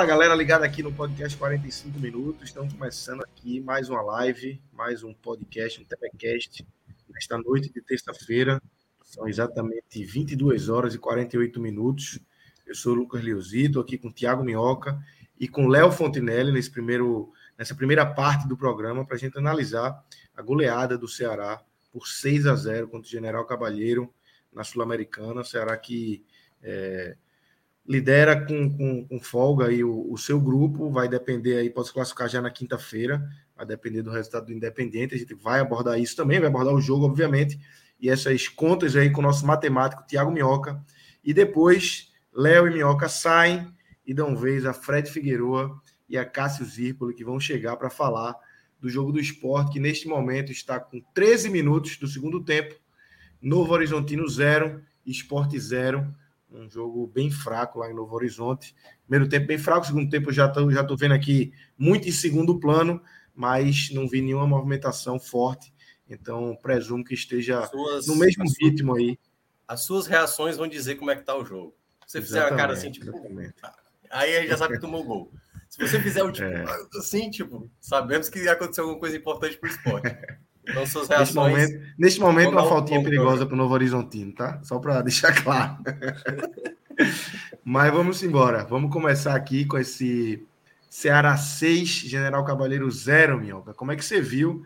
Fala galera, ligada aqui no podcast 45 minutos. Estamos começando aqui mais uma live, mais um podcast, um telecast, nesta noite de terça-feira. São exatamente 22 horas e 48 minutos. Eu sou o Lucas Leozito, aqui com o Tiago Minhoca e com Léo Fontinelli nesse primeiro, nessa primeira parte do programa para a gente analisar a goleada do Ceará por 6 a 0 contra o General Cavalheiro na Sul-Americana. Ceará que é, lidera com, com, com folga aí o, o, seu grupo, vai depender aí, pode se classificar já na quinta-feira, vai depender do resultado do Independente, a gente vai abordar isso também, vai abordar o jogo, obviamente, e essas contas aí com o nosso matemático Tiago Minhoca, e depois Léo e Minhoca saem e dão vez a Fred Figueroa e a Cássio Zirpoli, que vão chegar para falar do jogo do esporte, que neste momento está com 13 minutos do segundo tempo, Novo Horizontino 0, Esporte 0, um jogo bem fraco lá em Novo Horizonte. Primeiro tempo bem fraco, segundo tempo já estou já tô vendo aqui muito em segundo plano, mas não vi nenhuma movimentação forte. Então, presumo que esteja suas, no mesmo ritmo aí. As suas reações vão dizer como é que tá o jogo. Se você fizer a cara assim, tipo, aí a gente já sabe que tomou gol. Se você fizer o tipo, é. assim, tipo, sabemos que aconteceu alguma coisa importante para o esporte. Então, suas. Neste momento, neste momento uma faltinha perigosa para o Novo Horizontino, tá? Só para deixar claro. Mas vamos embora. Vamos começar aqui com esse Ceará 6, General Cavaleiro 0, Minhoca. Como é que você viu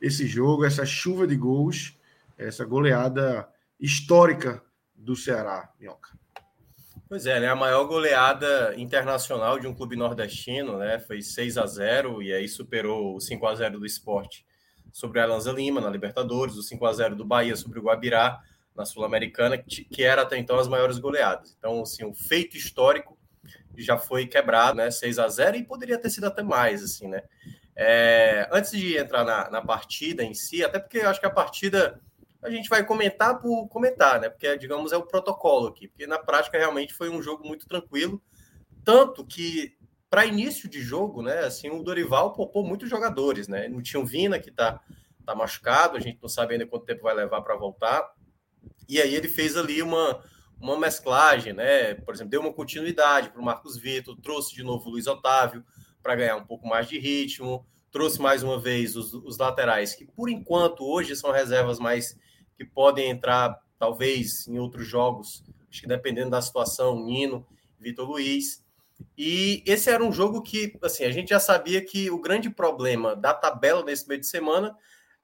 esse jogo, essa chuva de gols, essa goleada histórica do Ceará, Minhoca? Pois é, né? A maior goleada internacional de um clube nordestino, né? Foi 6 a 0 e aí superou o 5 a 0 do esporte sobre o Alanza Lima na Libertadores, o 5 a 0 do Bahia sobre o Guabirá na Sul-Americana, que era até então as maiores goleadas. Então, assim, um feito histórico já foi quebrado, né? 6 a 0 e poderia ter sido até mais, assim, né? É, antes de entrar na, na partida em si, até porque eu acho que a partida a gente vai comentar por comentar, né? Porque, digamos, é o protocolo aqui, porque na prática realmente foi um jogo muito tranquilo, tanto que para início de jogo, né? Assim, o Dorival poupou muitos jogadores, né? Não tinha o Vina que está tá machucado, a gente não sabe ainda quanto tempo vai levar para voltar. E aí ele fez ali uma, uma mesclagem, né? Por exemplo, deu uma continuidade para o Marcos Vitor, trouxe de novo o Luiz Otávio para ganhar um pouco mais de ritmo, trouxe mais uma vez os, os laterais, que por enquanto hoje são reservas mais que podem entrar, talvez, em outros jogos, acho que dependendo da situação, Nino, Vitor Luiz. E esse era um jogo que, assim, a gente já sabia que o grande problema da tabela nesse meio de semana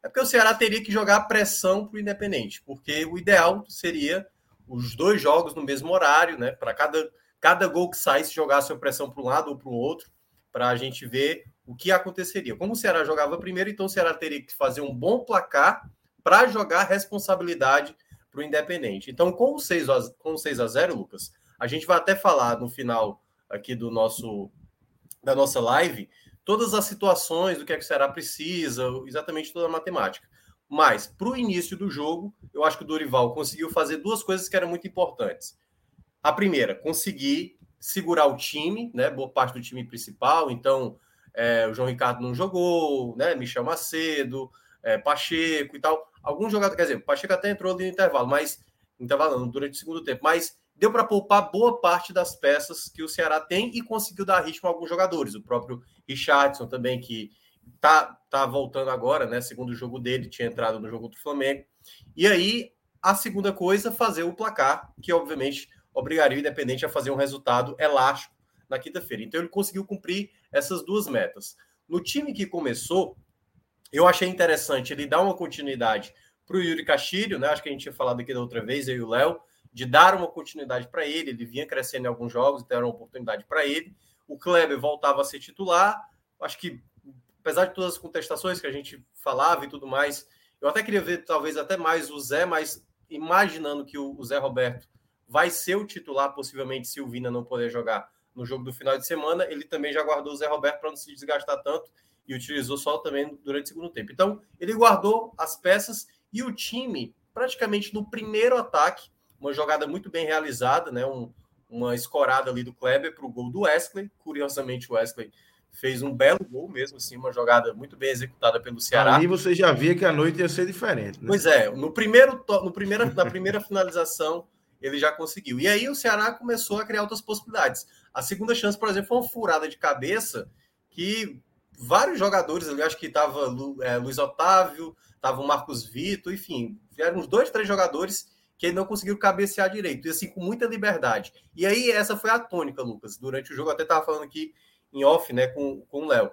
é porque o Ceará teria que jogar pressão para o Independente, porque o ideal seria os dois jogos no mesmo horário, né? Para cada, cada gol que saísse, jogasse a pressão para um lado ou para o outro, para a gente ver o que aconteceria. Como o Ceará jogava primeiro, então o Ceará teria que fazer um bom placar para jogar responsabilidade para o Independente. Então, com o 6 a, com o 6 a 0, Lucas, a gente vai até falar no final aqui do nosso da nossa live todas as situações do que, é que o Ceará precisa, exatamente toda a matemática. Mas, para o início do jogo, eu acho que o Dorival conseguiu fazer duas coisas que eram muito importantes. A primeira, conseguir segurar o time, né? Boa parte do time principal. Então, é, o João Ricardo não jogou, né? Michel Macedo, é, Pacheco e tal. Alguns jogadores, quer dizer, Pacheco até entrou ali no intervalo, mas intervalo não, durante o segundo tempo, mas deu para poupar boa parte das peças que o Ceará tem e conseguiu dar ritmo a alguns jogadores. O próprio Richardson também, que tá, tá voltando agora, né? Segundo jogo dele, tinha entrado no jogo do Flamengo. E aí, a segunda coisa, fazer o placar, que obviamente obrigaria o Independente a fazer um resultado elástico na quinta-feira. Então ele conseguiu cumprir essas duas metas. No time que começou, eu achei interessante ele dar uma continuidade para o Yuri Castilho, né? Acho que a gente tinha falado aqui da outra vez, eu e o Léo, de dar uma continuidade para ele. Ele vinha crescendo em alguns jogos, então era uma oportunidade para ele. O Kleber voltava a ser titular. Acho que, apesar de todas as contestações que a gente falava e tudo mais, eu até queria ver talvez até mais o Zé, mas imaginando que o Zé Roberto vai ser o titular, possivelmente, se o Vina não poder jogar no jogo do final de semana, ele também já guardou o Zé Roberto para não se desgastar tanto e utilizou só também durante o segundo tempo. Então, ele guardou as peças e o time, praticamente no primeiro ataque, uma jogada muito bem realizada, né? Um, uma escorada ali do Kleber para o gol do Wesley. Curiosamente, o Wesley fez um belo gol mesmo, assim, uma jogada muito bem executada pelo Ceará. Ali você já via que a noite ia ser diferente. Né? Pois é, no primeiro, no primeiro, na primeira finalização ele já conseguiu. E aí o Ceará começou a criar outras possibilidades. A segunda chance, por exemplo, foi uma furada de cabeça que vários jogadores ali, acho que estava é, Luiz Otávio, estava o Marcos Vitor, enfim, vieram uns dois, três jogadores que não conseguiram cabecear direito, e assim, com muita liberdade. E aí, essa foi a tônica, Lucas. Durante o jogo, até estava falando aqui em off, né, com, com o Léo.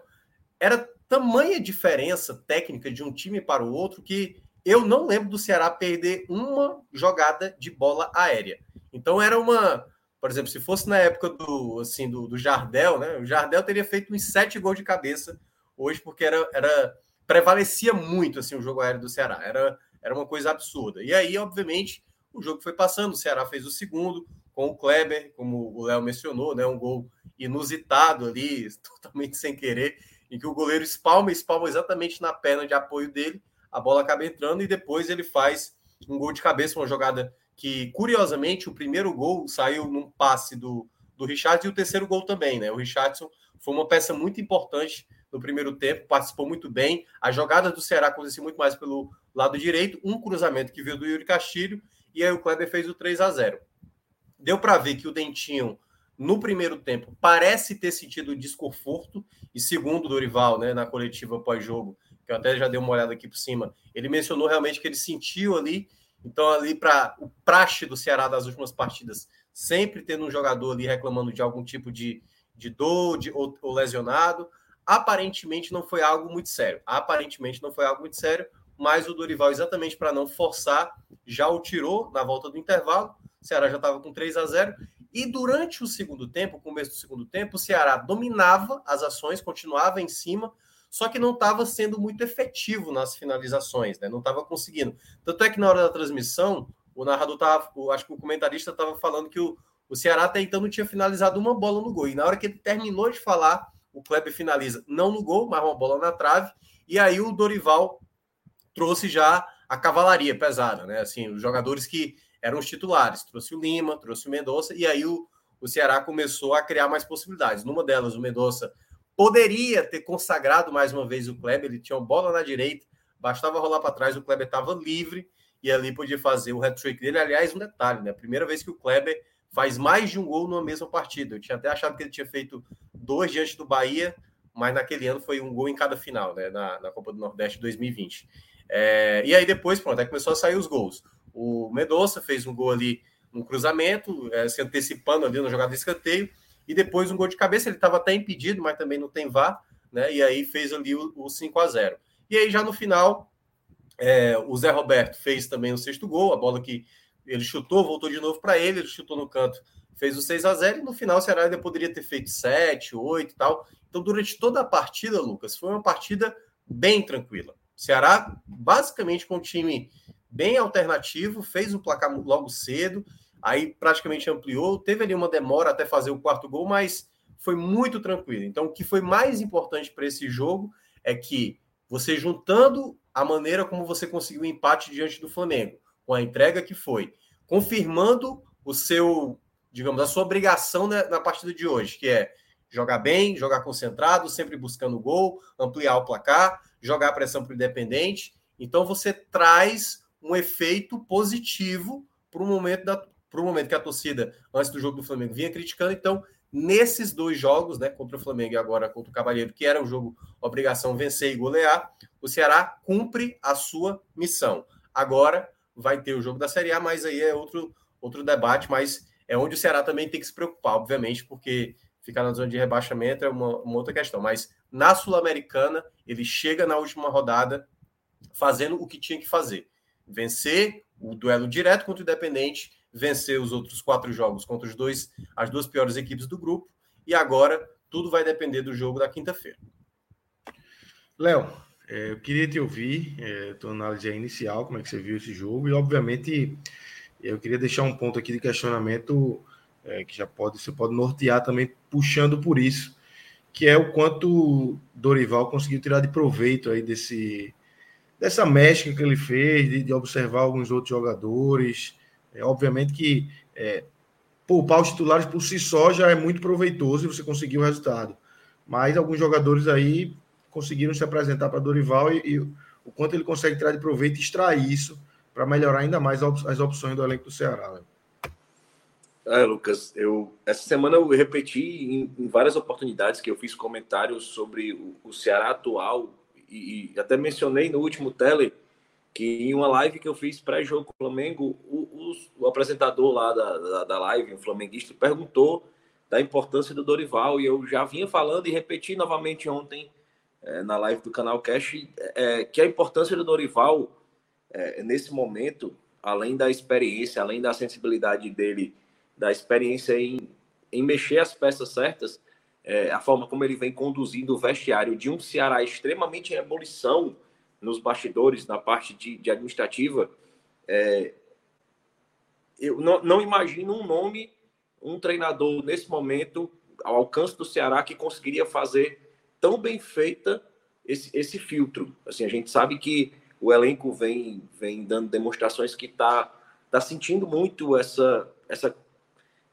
Era tamanha diferença técnica de um time para o outro que eu não lembro do Ceará perder uma jogada de bola aérea. Então era uma, por exemplo, se fosse na época do assim do, do Jardel, né? O Jardel teria feito uns sete gols de cabeça hoje porque era, era prevalecia muito assim o jogo aéreo do Ceará. Era era uma coisa absurda. E aí, obviamente, o jogo foi passando. O Ceará fez o segundo com o Kleber, como o Léo mencionou, né? Um gol inusitado ali, totalmente sem querer, em que o goleiro espalma, espalma exatamente na perna de apoio dele a bola acaba entrando e depois ele faz um gol de cabeça, uma jogada que, curiosamente, o primeiro gol saiu num passe do, do Richardson e o terceiro gol também, né? O Richardson foi uma peça muito importante no primeiro tempo, participou muito bem. A jogada do Ceará aconteceu muito mais pelo lado direito, um cruzamento que veio do Yuri Castilho, e aí o Kleber fez o 3 a 0 Deu para ver que o Dentinho, no primeiro tempo, parece ter sentido desconforto, e segundo o Dorival, né, na coletiva pós-jogo, que eu até já dei uma olhada aqui por cima, ele mencionou realmente que ele sentiu ali, então ali para o praxe do Ceará das últimas partidas, sempre tendo um jogador ali reclamando de algum tipo de, de dor de, ou, ou lesionado, aparentemente não foi algo muito sério, aparentemente não foi algo muito sério, mas o Dorival, exatamente para não forçar, já o tirou na volta do intervalo, o Ceará já estava com 3 a 0 e durante o segundo tempo, começo do segundo tempo, o Ceará dominava as ações, continuava em cima, só que não estava sendo muito efetivo nas finalizações, né? Não estava conseguindo. Tanto é que na hora da transmissão, o narrador estava, acho que o comentarista estava falando que o, o Ceará até então não tinha finalizado uma bola no gol. E na hora que ele terminou de falar, o Kleber finaliza não no gol, mas uma bola na trave. E aí o Dorival trouxe já a cavalaria pesada, né? Assim, os jogadores que eram os titulares. Trouxe o Lima, trouxe o Mendonça, e aí o, o Ceará começou a criar mais possibilidades. Numa delas, o Mendonça Poderia ter consagrado mais uma vez o Kleber, ele tinha uma bola na direita, bastava rolar para trás, o Kleber estava livre e ali podia fazer o hat-trick dele. Aliás, um detalhe, né? Primeira vez que o Kleber faz mais de um gol numa mesma partida. Eu tinha até achado que ele tinha feito dois diante do Bahia, mas naquele ano foi um gol em cada final, né? Na, na Copa do Nordeste 2020. É, e aí depois, pronto, aí começou a sair os gols. O Medoça fez um gol ali no cruzamento, é, se antecipando ali na jogada de escanteio e depois um gol de cabeça. Ele estava até impedido, mas também não tem VAR, né? E aí fez ali o, o 5 a 0 E aí, já no final, é, o Zé Roberto fez também o sexto gol, a bola que ele chutou, voltou de novo para ele, ele chutou no canto, fez o 6 a 0 e no final o Ceará ainda poderia ter feito 7, 8 e tal. Então, durante toda a partida, Lucas, foi uma partida bem tranquila. Ceará, basicamente, com um time bem alternativo, fez o placar logo cedo, aí praticamente ampliou. Teve ali uma demora até fazer o quarto gol, mas foi muito tranquilo. Então, o que foi mais importante para esse jogo é que você juntando a maneira como você conseguiu o empate diante do Flamengo, com a entrega que foi, confirmando o seu, digamos, a sua obrigação na partida de hoje, que é jogar bem, jogar concentrado, sempre buscando gol, ampliar o placar, jogar pressão para o independente. Então você traz um efeito positivo para o momento da, momento que a torcida, antes do jogo do Flamengo, vinha criticando. Então, nesses dois jogos, né, contra o Flamengo e agora contra o Cavaleiro, que era um jogo obrigação vencer e golear, o Ceará cumpre a sua missão. Agora vai ter o jogo da Série A, mas aí é outro, outro debate, mas é onde o Ceará também tem que se preocupar, obviamente, porque ficar na zona de rebaixamento é uma, uma outra questão. Mas na Sul-Americana, ele chega na última rodada fazendo o que tinha que fazer vencer o duelo direto contra o Independente, vencer os outros quatro jogos contra os dois, as duas piores equipes do grupo, e agora tudo vai depender do jogo da quinta-feira. Léo, é, eu queria te ouvir, é, tua análise inicial, como é que você viu esse jogo, e obviamente eu queria deixar um ponto aqui de questionamento é, que já pode, você pode nortear também puxando por isso, que é o quanto Dorival conseguiu tirar de proveito aí desse dessa mescla que ele fez, de, de observar alguns outros jogadores. É, obviamente que é, poupar os titulares por si só já é muito proveitoso e você conseguiu o resultado. Mas alguns jogadores aí conseguiram se apresentar para Dorival e, e, o quanto ele consegue tirar de proveito e extrair isso para melhorar ainda mais as opções do elenco do Ceará. Né? É, Lucas, eu essa semana eu repeti em, em, várias oportunidades que eu fiz comentários sobre o, o Ceará atual e, e, até mencionei no último tele que em uma live que eu fiz pré-jogo Flamengo, o, o, o, apresentador lá da, da, da live, um flamenguista, perguntou da importância do Dorival e eu já vinha falando e repeti novamente ontem é, na live do canal Cash, é, que a importância do Dorival é, nesse momento, além da experiência, além da sensibilidade dele, da experiência em, em mexer as peças certas, é, a forma como ele vem conduzindo o vestiário de um Ceará extremamente em ebulição nos bastidores, na parte de, de administrativa, é, eu não, não imagino um nome, um treinador nesse momento, ao alcance do Ceará, que conseguiria fazer tão bem feita esse, esse filtro. Assim, a gente sabe que o elenco vem, vem dando demonstrações que está tá sentindo muito essa, essa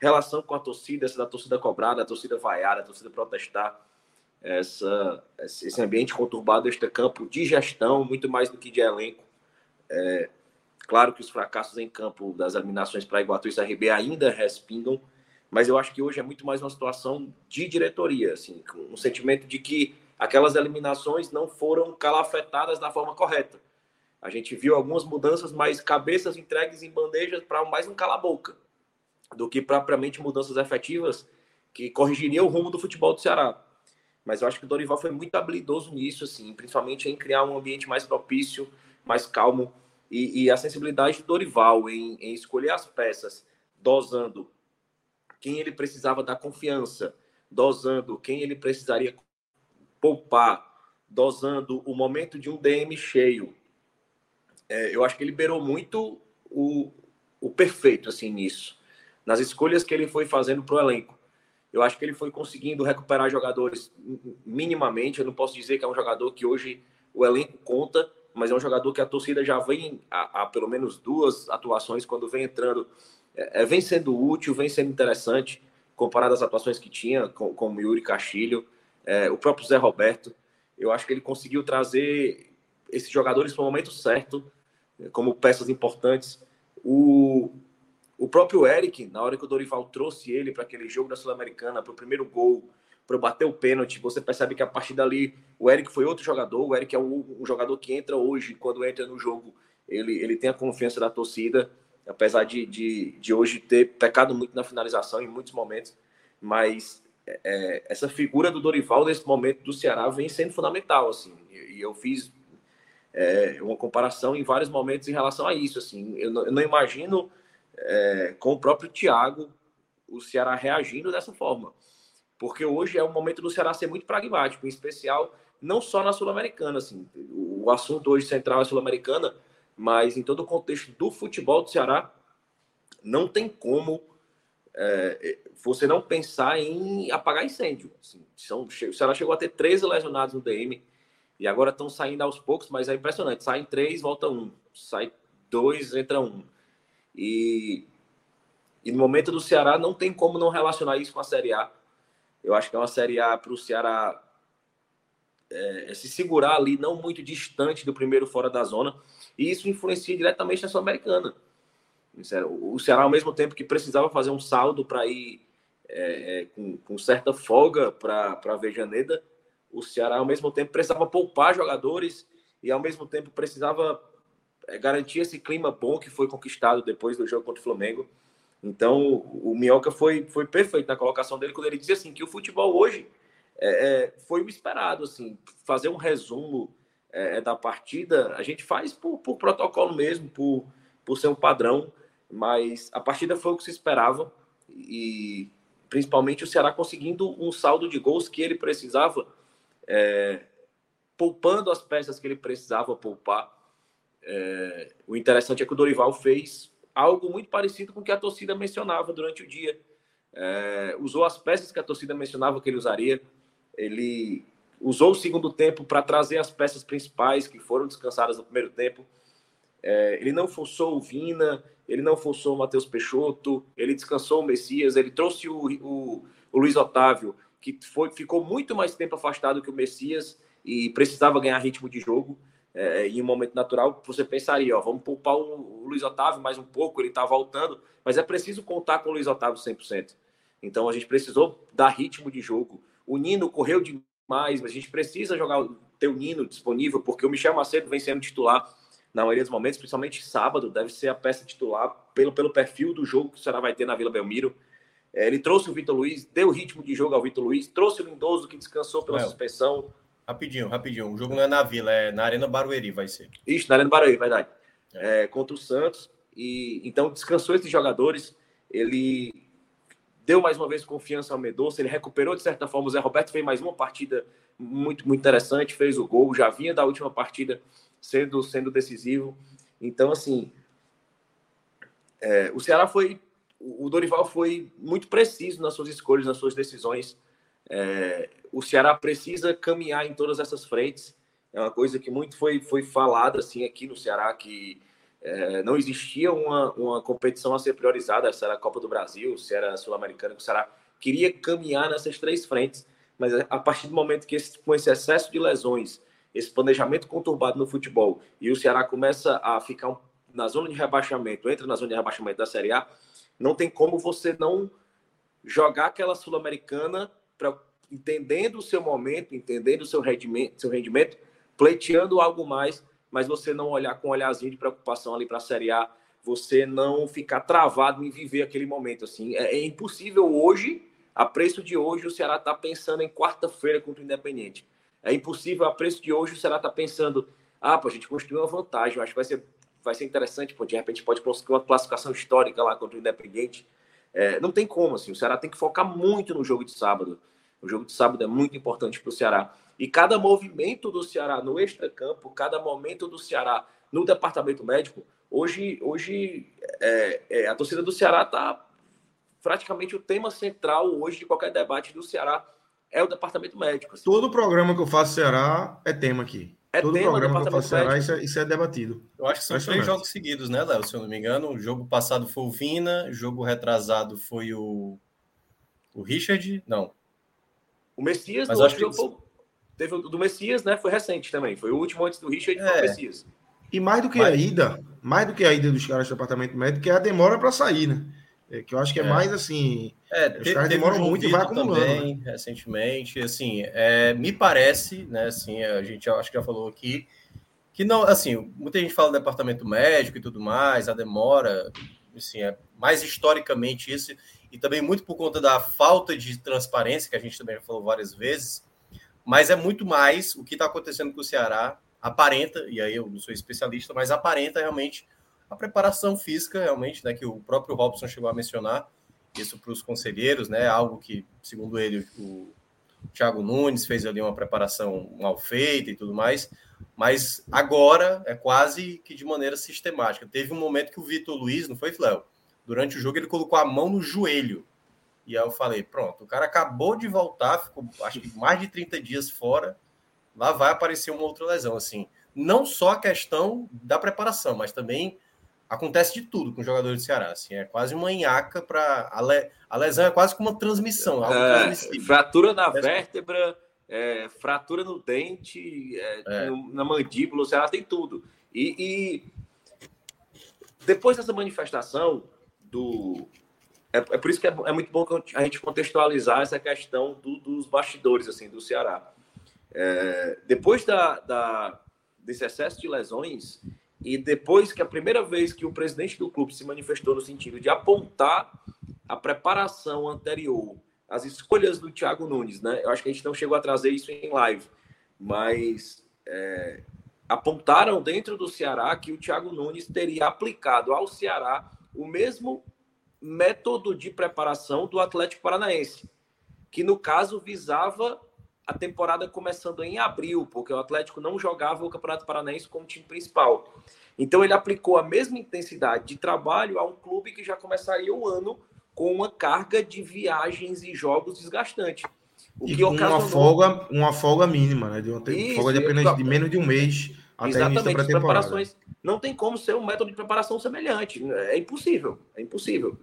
relação com a torcida, essa da torcida cobrada, a torcida vaiada, a torcida protestar, essa, esse ambiente conturbado deste campo de gestão, muito mais do que de elenco. É, claro que os fracassos em campo das eliminações para Iguatu e CRB ainda respingam, mas eu acho que hoje é muito mais uma situação de diretoria, assim, um sentimento de que aquelas eliminações não foram calafetadas da forma correta. A gente viu algumas mudanças, mas cabeças entregues em bandejas para mais um cala-boca do que propriamente mudanças efetivas que corrigiriam o rumo do futebol do Ceará. Mas eu acho que o Dorival foi muito habilidoso nisso, assim, principalmente em criar um ambiente mais propício, mais calmo. E, e a sensibilidade do Dorival em, em escolher as peças, dosando quem ele precisava dar confiança, dosando quem ele precisaria poupar, dosando o momento de um DM cheio. É, eu acho que ele liberou muito o, o perfeito assim nisso, nas escolhas que ele foi fazendo para o elenco. Eu acho que ele foi conseguindo recuperar jogadores minimamente. Eu não posso dizer que é um jogador que hoje o elenco conta, mas é um jogador que a torcida já vem há, pelo menos duas atuações quando vem entrando é, é, vem sendo útil, vem sendo interessante, comparado às atuações que tinha, com, com Yuri Castilho, é, o próprio Zé Roberto. Eu acho que ele conseguiu trazer esses jogadores para o momento certo, como peças importantes. O, o próprio Eric, na hora que o Dorival trouxe ele para aquele jogo da Sul-Americana, para o primeiro gol, para bater o pênalti, você percebe que a partir dali o Eric foi outro jogador. O Eric é um, um jogador que entra hoje, quando entra no jogo, ele, ele tem a confiança da torcida apesar de, de, de hoje ter pecado muito na finalização em muitos momentos, mas é, essa figura do Dorival nesse momento do Ceará vem sendo fundamental, assim, e, eu fiz é, uma comparação em vários momentos em relação a isso, assim, eu eu não imagino é, com o próprio Thiago o Ceará reagindo dessa forma, porque hoje é o momento do Ceará ser muito pragmático, em especial não só na Sul-Americana, assim, o assunto hoje central é Sul-Americana, mas em todo o contexto do futebol do Ceará, não tem como é, você não pensar em apagar incêndio. Assim, são, o Ceará chegou a ter 13 lesionados no DM e agora estão saindo aos poucos, mas é impressionante. Saem três, volta um. Sai dois, entra um. E, e no momento do Ceará não tem como não relacionar isso com a Série A. Eu acho que é uma Série A para o Ceará é, se segurar ali, não muito distante do primeiro fora da zona. E isso influencia diretamente na Sul-Americana. O Ceará, ao mesmo tempo que precisava fazer um saldo para ir é, é, com, com, certa folga para a Vejaneda, o Ceará, ao mesmo tempo, precisava poupar jogadores e, ao mesmo tempo, precisava é, garantir esse clima bom que foi conquistado depois do jogo contra o Flamengo. Então, o Minhoca foi, foi perfeito na colocação dele quando ele dizia assim que o futebol hoje é, é foi o esperado, assim, fazer um resumo é, é, da partida, a gente faz por, por protocolo mesmo, por, por ser um padrão, mas a partida foi o que se esperava e principalmente o Ceará conseguindo um saldo de gols que ele precisava, é, poupando as peças que ele precisava poupar. É, o interessante é que o Dorival fez algo muito parecido com o que a torcida mencionava durante o dia. É, usou as peças que a torcida mencionava que ele usaria. Ele usou o segundo tempo para trazer as peças principais que foram descansadas no primeiro tempo. É, ele não forçou o Vina, ele não forçou o Matheus Peixoto, ele descansou o Messias, ele trouxe o, o, o Luiz Otávio, que foi, ficou muito mais tempo afastado que o Messias e precisava ganhar ritmo de jogo. É, em um momento natural, você pensaria, ó, vamos poupar o, o Luiz Otávio mais um pouco, ele está voltando, mas é preciso contar com o Luiz Otávio 100%. Então a gente precisou dar ritmo de jogo. O Nino correu demais, mas a gente precisa jogar ter o Nino disponível, porque o Michel Macedo vem sendo titular na maioria dos momentos, principalmente sábado, deve ser a peça titular pelo, pelo perfil do jogo que o Ceará vai ter na Vila Belmiro. É, ele trouxe o Vitor Luiz, deu ritmo de jogo ao Vitor Luiz, trouxe o Lindoso que descansou pela Léo, suspensão. Rapidinho, rapidinho. O jogo não é na Vila, é na Arena Barueri, vai ser. Isso, na Arena Barueri, verdade. É. É, contra o Santos. E então descansou esses jogadores. Ele deu mais uma vez confiança ao Medoça, ele recuperou de certa forma. O Zé Roberto fez mais uma partida muito, muito interessante, fez o gol, já vinha da última partida sendo, sendo decisivo. Então, assim, é, o Ceará foi. O Dorival foi muito preciso nas suas escolhas, nas suas decisões. É, o Ceará precisa caminhar em todas essas frentes. É uma coisa que muito foi, foi falada assim aqui no Ceará, que é, não existia uma, uma competição a ser priorizada, se era a Copa do Brasil, se era a Sul-Americana, o Ceará queria caminhar nessas três frentes, mas a partir do momento que esse, com esse excesso de lesões esse planejamento conturbado no futebol e o Ceará começa a ficar na zona de rebaixamento, entra na zona de rebaixamento da Série A, não tem como você não jogar aquela Sul-Americana entendendo o seu momento, entendendo o seu rendimento, seu rendimento, pleiteando algo mais, mas você não olhar com um olharzinho de preocupação ali para a Série A, você não ficar travado em viver aquele momento assim. É, é impossível hoje, a preço de hoje, o Ceará está pensando em quarta-feira contra o Independente. É impossível, a preço de hoje, o Ceará está pensando, ah, pô, a gente construiu uma vantagem, acho que vai ser, vai ser interessante, pô, de repente pode conseguir uma classificação histórica lá contra o Independente. É, não tem como, assim, o Ceará tem que focar muito no jogo de sábado. O jogo de sábado é muito importante para o Ceará. E cada movimento do Ceará no extracampo, cada momento do Ceará no departamento médico, hoje, hoje é, é, a torcida do Ceará está praticamente o tema central hoje de qualquer debate do Ceará é o departamento médico. Assim. Todo programa que eu faço Ceará é tema aqui. É Todo tema programa que eu faço Ceará, isso é, isso é, debatido. Eu acho que são três jogos seguidos, né, Léo? Se eu não me engano, o jogo passado foi o Vina, o jogo retrasado foi o, o Richard. Não. O Messias, Mas acho que... Teve o do Messias, né? Foi recente também. Foi o último antes do Richard é. foi o Messias. E mais do que Mas... a ida, mais do que a ida dos caras do departamento médico, é a demora para sair, né? É, que eu acho que é, é. mais assim. É, os caras demoram muito e vai acumulando. Também, né? recentemente, assim, é, me parece, né, assim, a gente acho que já falou aqui, que não, assim, muita gente fala do departamento médico e tudo mais, a demora, assim, é mais historicamente isso, e também muito por conta da falta de transparência, que a gente também já falou várias vezes, mas é muito mais o que está acontecendo com o Ceará, aparenta, e aí eu não sou especialista, mas aparenta realmente a preparação física, realmente, né, que o próprio Robson chegou a mencionar, isso para os conselheiros, né, algo que, segundo ele, o Thiago Nunes fez ali uma preparação mal feita e tudo mais, mas agora é quase que de maneira sistemática. Teve um momento que o Vitor Luiz, não foi, Léo? Durante o jogo ele colocou a mão no joelho. E aí eu falei, pronto, o cara acabou de voltar, ficou acho que mais de 30 dias fora, lá vai aparecer uma outra lesão, assim. Não só a questão da preparação, mas também acontece de tudo com o jogador do Ceará. Assim, é quase uma enhaca para. A, le... a lesão é quase como uma transmissão. É, fratura na vértebra, é, fratura no dente, é, é. na mandíbula, o Ceará tem tudo. E, e, depois dessa manifestação do. É, é por isso que é, é, muito bom a gente contextualizar essa questão do, dos bastidores assim, do Ceará. É, depois da, da, desse excesso de lesões, e depois que a primeira vez que o presidente do clube se manifestou no sentido de apontar a preparação anterior, as escolhas do Thiago Nunes, né? Eu acho que a gente não chegou a trazer isso em live, mas é, apontaram dentro do Ceará que o Thiago Nunes teria aplicado ao Ceará o mesmo método de preparação do Atlético Paranaense, que no caso visava a temporada começando em abril, porque o Atlético não jogava o Campeonato Paranaense como time principal. Então ele aplicou a mesma intensidade de trabalho a um clube que já começaria o ano com uma carga de viagens e jogos desgastante. O e que ocasionou... uma folga, uma folga mínima, né? De uma Isso, folga de apenas de menos de um mês até Exatamente, as preparações. Não tem como ser um método de preparação semelhante. É impossível. É impossível.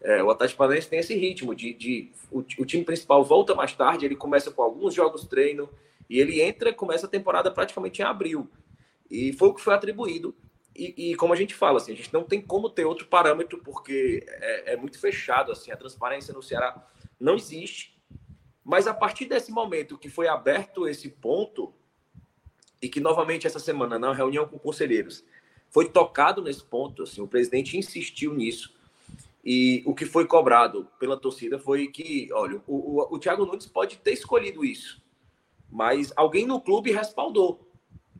É, o Atlético Paranaense tem esse ritmo de, de o, o, time principal volta mais tarde, ele começa com alguns jogos treino e ele entra, começa a temporada praticamente em abril. E foi o que foi atribuído. E, e como a gente fala, assim, a gente não tem como ter outro parâmetro porque é, é muito fechado, assim, a transparência no Ceará não existe. Mas a partir desse momento que foi aberto esse ponto e que novamente essa semana na reunião com conselheiros foi tocado nesse ponto, assim, o presidente insistiu nisso e o que foi cobrado pela torcida foi que, olha, o, o, o Thiago Nunes pode ter escolhido isso, mas alguém no clube respaldou.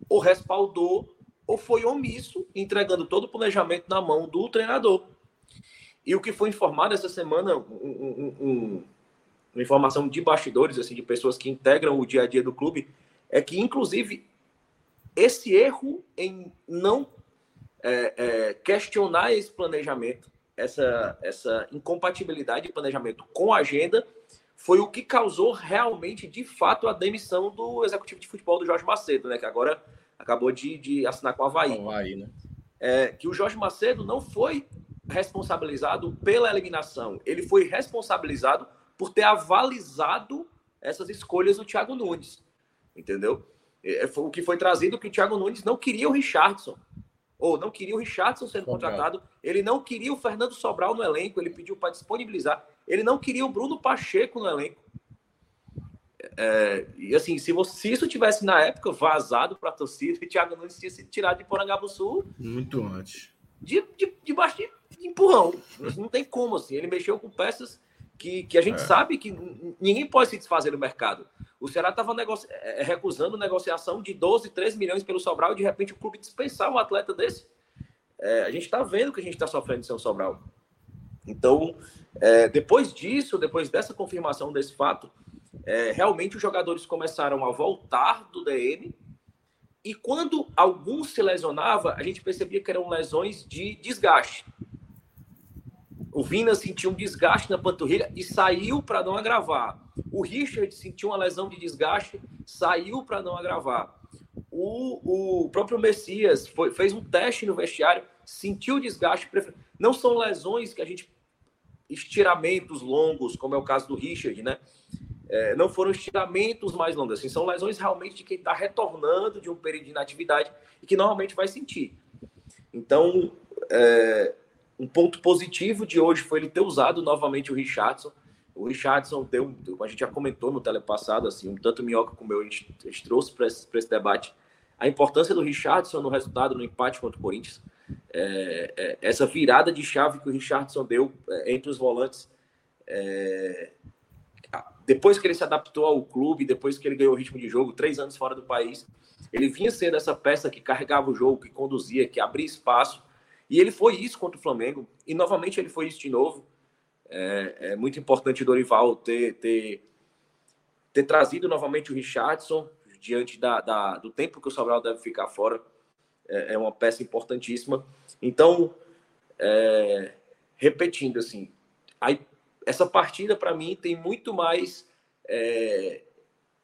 Ou respaldou, ou foi omisso, entregando todo o planejamento na mão do treinador. E o que foi informado essa semana, um, um, um, uma informação de bastidores, assim, de pessoas que integram o dia a dia do clube, é que, inclusive, esse erro em não é, é, questionar esse planejamento essa, essa incompatibilidade de planejamento com a agenda foi o que causou realmente, de fato, a demissão do executivo de futebol do Jorge Macedo, né? Que agora acabou de, de assinar com o Havaí. Havaí né? É, que o Jorge Macedo não foi responsabilizado pela eliminação, ele foi responsabilizado por ter avalizado essas escolhas do Thiago Nunes, entendeu? É, foi, o que foi trazido que o Thiago Nunes não queria o Richardson ou não queria o Richardson sendo contratado, ele não queria o Fernando Sobral no elenco, ele pediu para disponibilizar, ele não queria o Bruno Pacheco no elenco. É, e assim, se, você, se isso tivesse na época vazado para a torcida, o Thiago Nunes tinha sido tirado de Porangabuçu. Muito antes. De, de, de baixo de, de empurrão. Não tem como, assim. Ele mexeu com peças que, que a gente é. sabe que ninguém pode se desfazer do mercado. O Ceará estava negoci... É, é, recusando negociação de 12, 13 milhões pelo Sobral e de repente o clube dispensar um atleta desse. É, a gente está vendo que a gente está sofrendo sem o Sobral. Então, é, depois disso, depois dessa confirmação desse fato, é, realmente os jogadores começaram a voltar do DM. E quando alguns se lesionava, a gente percebia que eram lesões de desgaste. O Vina sentiu um desgaste na panturrilha e saiu para não agravar. O Richard sentiu uma lesão de desgaste, saiu para não agravar. O, o próprio Messias foi, fez um teste no vestiário, sentiu desgaste. Não são lesões que a gente. estiramentos longos, como é o caso do Richard, né? É, não foram estiramentos mais longos, assim, são lesões realmente de quem está retornando de um período de inatividade e que normalmente vai sentir. Então, é, um ponto positivo de hoje foi ele ter usado novamente o Richardson. O Richardson deu, a gente já comentou no telepassado, assim, um tanto minhoca como eu, a gente, a gente trouxe para esse, esse, debate a importância do Richardson no resultado, no empate contra o Corinthians. É, é, essa virada de chave que o Richardson deu é, entre os volantes. É, depois que ele se adaptou ao clube, depois que ele ganhou o ritmo de jogo, três anos fora do país, ele vinha sendo essa peça que carregava o jogo, que conduzia, que abria espaço e ele foi isso contra o Flamengo, e novamente ele foi isso de novo. É, é muito importante o Dorival ter, ter, ter trazido novamente o Richardson diante da, da, do tempo que o Sobral deve ficar fora. É, é uma peça importantíssima. Então, é, repetindo assim, aí, essa partida para mim tem muito mais é,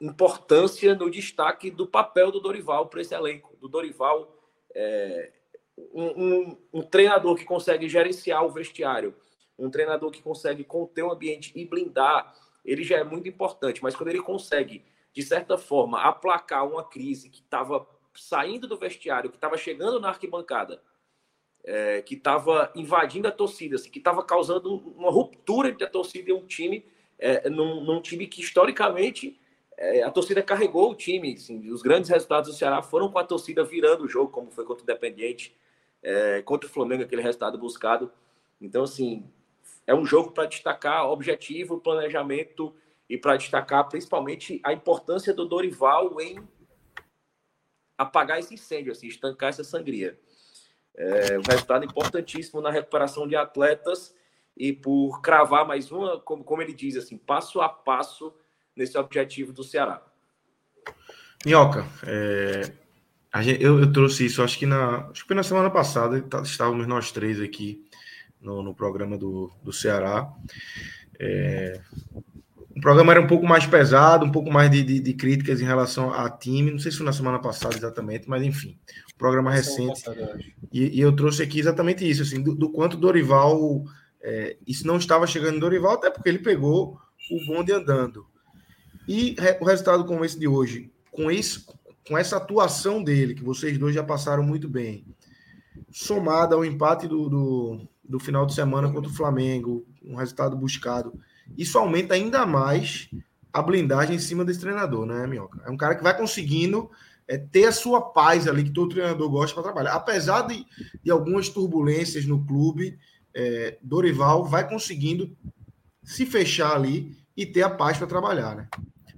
importância no destaque do papel do Dorival para esse elenco. Do Dorival é, um, um, treinador que consegue gerenciar o vestiário, um treinador que consegue conter o ambiente e blindar, ele já é muito importante. Mas quando ele consegue, de certa forma, aplacar uma crise que estava saindo do vestiário, que estava chegando na arquibancada, é, que estava invadindo a torcida, assim, que estava causando uma ruptura entre a torcida e um time, é, num, num time que historicamente é, a torcida carregou o time. Assim, os grandes resultados do Ceará foram com a torcida virando o jogo, como foi contra o Independiente, é, contra o Flamengo, aquele resultado buscado. Então, assim, é um jogo para destacar objetivo, planejamento e para destacar principalmente a importância do Dorival em apagar esse incêndio, assim, estancar essa sangria. É, um resultado importantíssimo na recuperação de atletas e por cravar mais uma, como, como ele diz, assim, passo a passo nesse objetivo do Ceará. Minhoca, é, gente, eu, eu, trouxe isso, acho que na, acho que na semana passada, tá, estávamos nós três aqui no, no programa do, do Ceará. É, o programa era um pouco mais pesado, um pouco mais de, de, de, críticas em relação a time. Não sei se foi na semana passada exatamente, mas enfim, um programa recente. e, e, eu trouxe aqui exatamente isso, assim, do, do quanto Dorival. É, isso não estava chegando em Dorival, até porque ele pegou o bonde andando. E re, o resultado como esse de hoje, com, esse, com essa atuação dele, que vocês dois já passaram muito bem, somada ao empate do, do, do final de semana contra o Flamengo, um resultado buscado isso aumenta ainda mais a blindagem em cima desse treinador, né, Minhoca? É um cara que vai conseguindo é, ter a sua paz ali, que todo treinador gosta para trabalhar. Apesar de, de algumas turbulências no clube, é, Dorival vai conseguindo se fechar ali e ter a paz para trabalhar, né?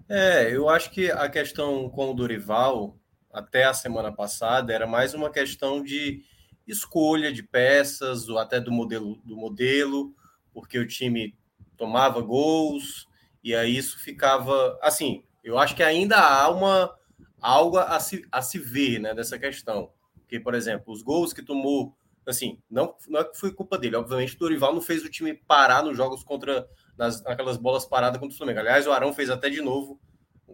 É, eu acho que a questão com o Dorival, até a semana passada, era mais uma questão de escolha de peças, ou até do modelo, do modelo, porque o time tomava gols, e aí isso ficava assim. Eu acho que ainda há uma algo a se, a se ver né, dessa questão. Porque, por exemplo, os gols que tomou, assim, não, não é que foi culpa dele. Obviamente, o Dorival não fez o time parar nos jogos contra nas, aquelas bolas paradas contra o Flamengo. Aliás, o Arão fez até de novo,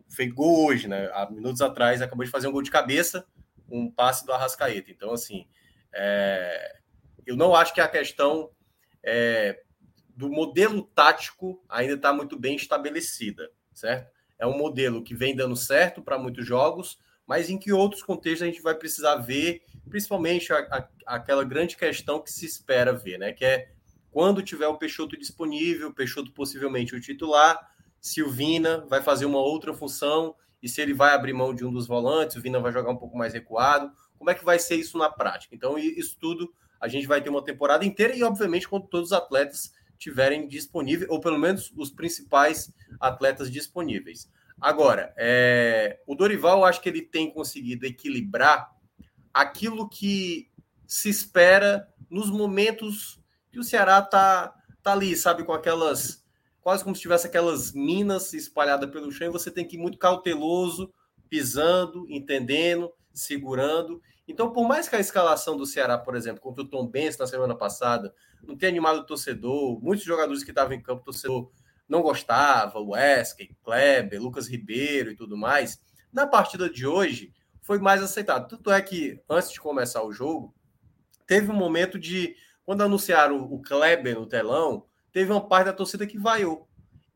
fez gol hoje, né? Há minutos atrás, acabou de fazer um gol de cabeça, um passe do Arrascaeta. Então, assim, é, eu não acho que a questão é, do modelo tático ainda está muito bem estabelecida, certo? É um modelo que vem dando certo para muitos jogos, mas em que outros contextos a gente vai precisar ver, principalmente a, a, aquela grande questão que se espera ver, né? Que é quando tiver o Peixoto disponível, Peixoto possivelmente o titular, se o Vina vai fazer uma outra função e se ele vai abrir mão de um dos volantes, o Vina vai jogar um pouco mais recuado, como é que vai ser isso na prática? Então, isso tudo a gente vai ter uma temporada inteira e, obviamente, com todos os atletas tiverem disponível, ou pelo menos os principais atletas disponíveis. Agora, é, o Dorival, acho que ele tem conseguido equilibrar aquilo que se espera nos momentos que o Ceará tá, tá ali, sabe, com aquelas quase como se tivesse aquelas minas espalhadas pelo chão, e você tem que ir muito cauteloso, pisando, entendendo, segurando. Então, por mais que a escalação do Ceará, por exemplo, contra o Tom Benz na semana passada, não tenha animado o torcedor, muitos jogadores que estavam em campo, o torcedor não gostava, Wesley, Kleber, Lucas Ribeiro e tudo mais, na partida de hoje foi mais aceitado. Tanto é que, antes de começar o jogo, teve um momento de, quando anunciaram o Kleber no telão, teve uma parte da torcida que vaiou.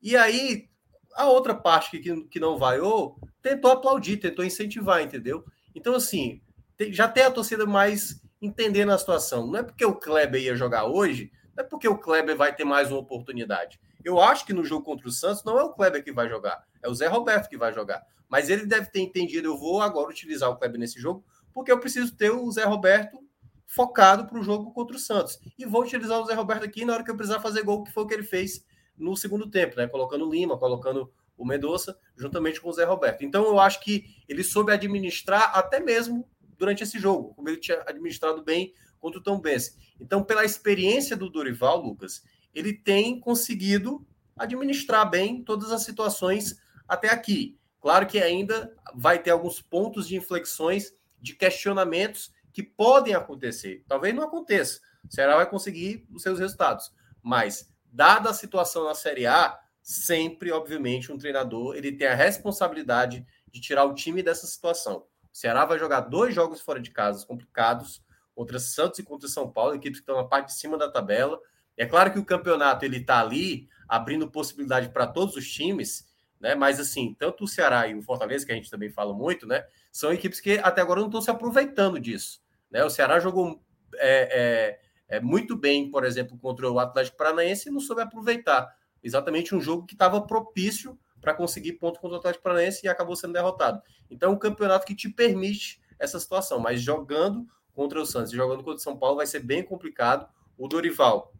E aí, a outra parte que, que não vaiou tentou aplaudir, tentou incentivar, entendeu? Então, assim, já tem a torcida mais entendendo a situação. Não é porque o Kleber ia jogar hoje, não é porque o Kleber vai ter mais uma oportunidade. Eu acho que no jogo contra o Santos não é o Kleber que vai jogar, é o Zé Roberto que vai jogar. Mas ele deve ter entendido, eu vou agora utilizar o Kleber nesse jogo, porque eu preciso ter o Zé Roberto focado para o jogo contra o Santos. E vou utilizar o Zé Roberto aqui na hora que eu precisar fazer gol, que foi o que ele fez no segundo tempo, né? Colocando Lima, colocando o Mendonça, juntamente com o Zé Roberto. Então eu acho que ele soube administrar até mesmo durante esse jogo, como ele tinha administrado bem contra o Tom Benz. Então, pela experiência do Dorival, Lucas, ele tem conseguido administrar bem todas as situações até aqui. Claro que ainda vai ter alguns pontos de inflexões, de questionamentos que podem acontecer. Talvez não aconteça. O Ceará vai conseguir os seus resultados. Mas, dada a situação na Série A, sempre, obviamente, um treinador ele tem a responsabilidade de tirar o time dessa situação. O Ceará vai jogar dois jogos fora de casa complicados, contra Santos e contra São Paulo, equipes que estão na parte de cima da tabela. É claro que o campeonato ele está ali abrindo possibilidade para todos os times, né? Mas assim, tanto o Ceará e o Fortaleza, que a gente também fala muito, né? São equipes que até agora não estão se aproveitando disso. Né? O Ceará jogou é, é, é, muito bem, por exemplo, contra o Atlético Paranaense e não soube aproveitar. Exatamente um jogo que estava propício para conseguir ponto contra o Atlético Paranaense e acabou sendo derrotado. Então, é um campeonato que te permite essa situação, mas jogando contra o Santos e jogando contra o São Paulo vai ser bem complicado. O Dorival,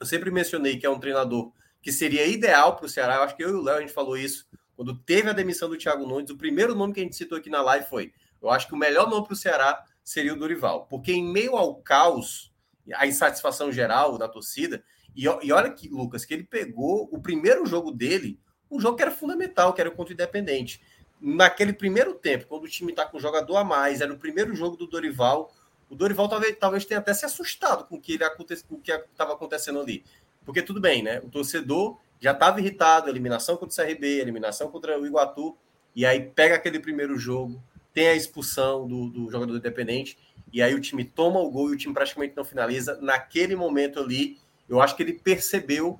eu sempre mencionei que é um treinador que seria ideal para o Ceará. Eu acho que eu e o Léo a gente falou isso quando teve a demissão do Thiago Nunes. O primeiro nome que a gente citou aqui na live foi Eu acho que o melhor nome para o Ceará seria o Dorival, porque em meio ao caos, a insatisfação geral da torcida, e, e olha que, Lucas, que ele pegou o primeiro jogo dele, um jogo que era fundamental, que era contra o Independente. Naquele primeiro tempo, quando o time está com jogador a mais, era o primeiro jogo do Dorival, o Dorival talvez, talvez tenha até se assustado com o que estava acontecendo ali. Porque tudo bem, né? O torcedor já estava irritado, eliminação contra o CRB, eliminação contra o Iguatu, e aí pega aquele primeiro jogo, tem a expulsão do, do jogador independente, e aí o time toma o gol e o time praticamente não finaliza. Naquele momento ali, eu acho que ele percebeu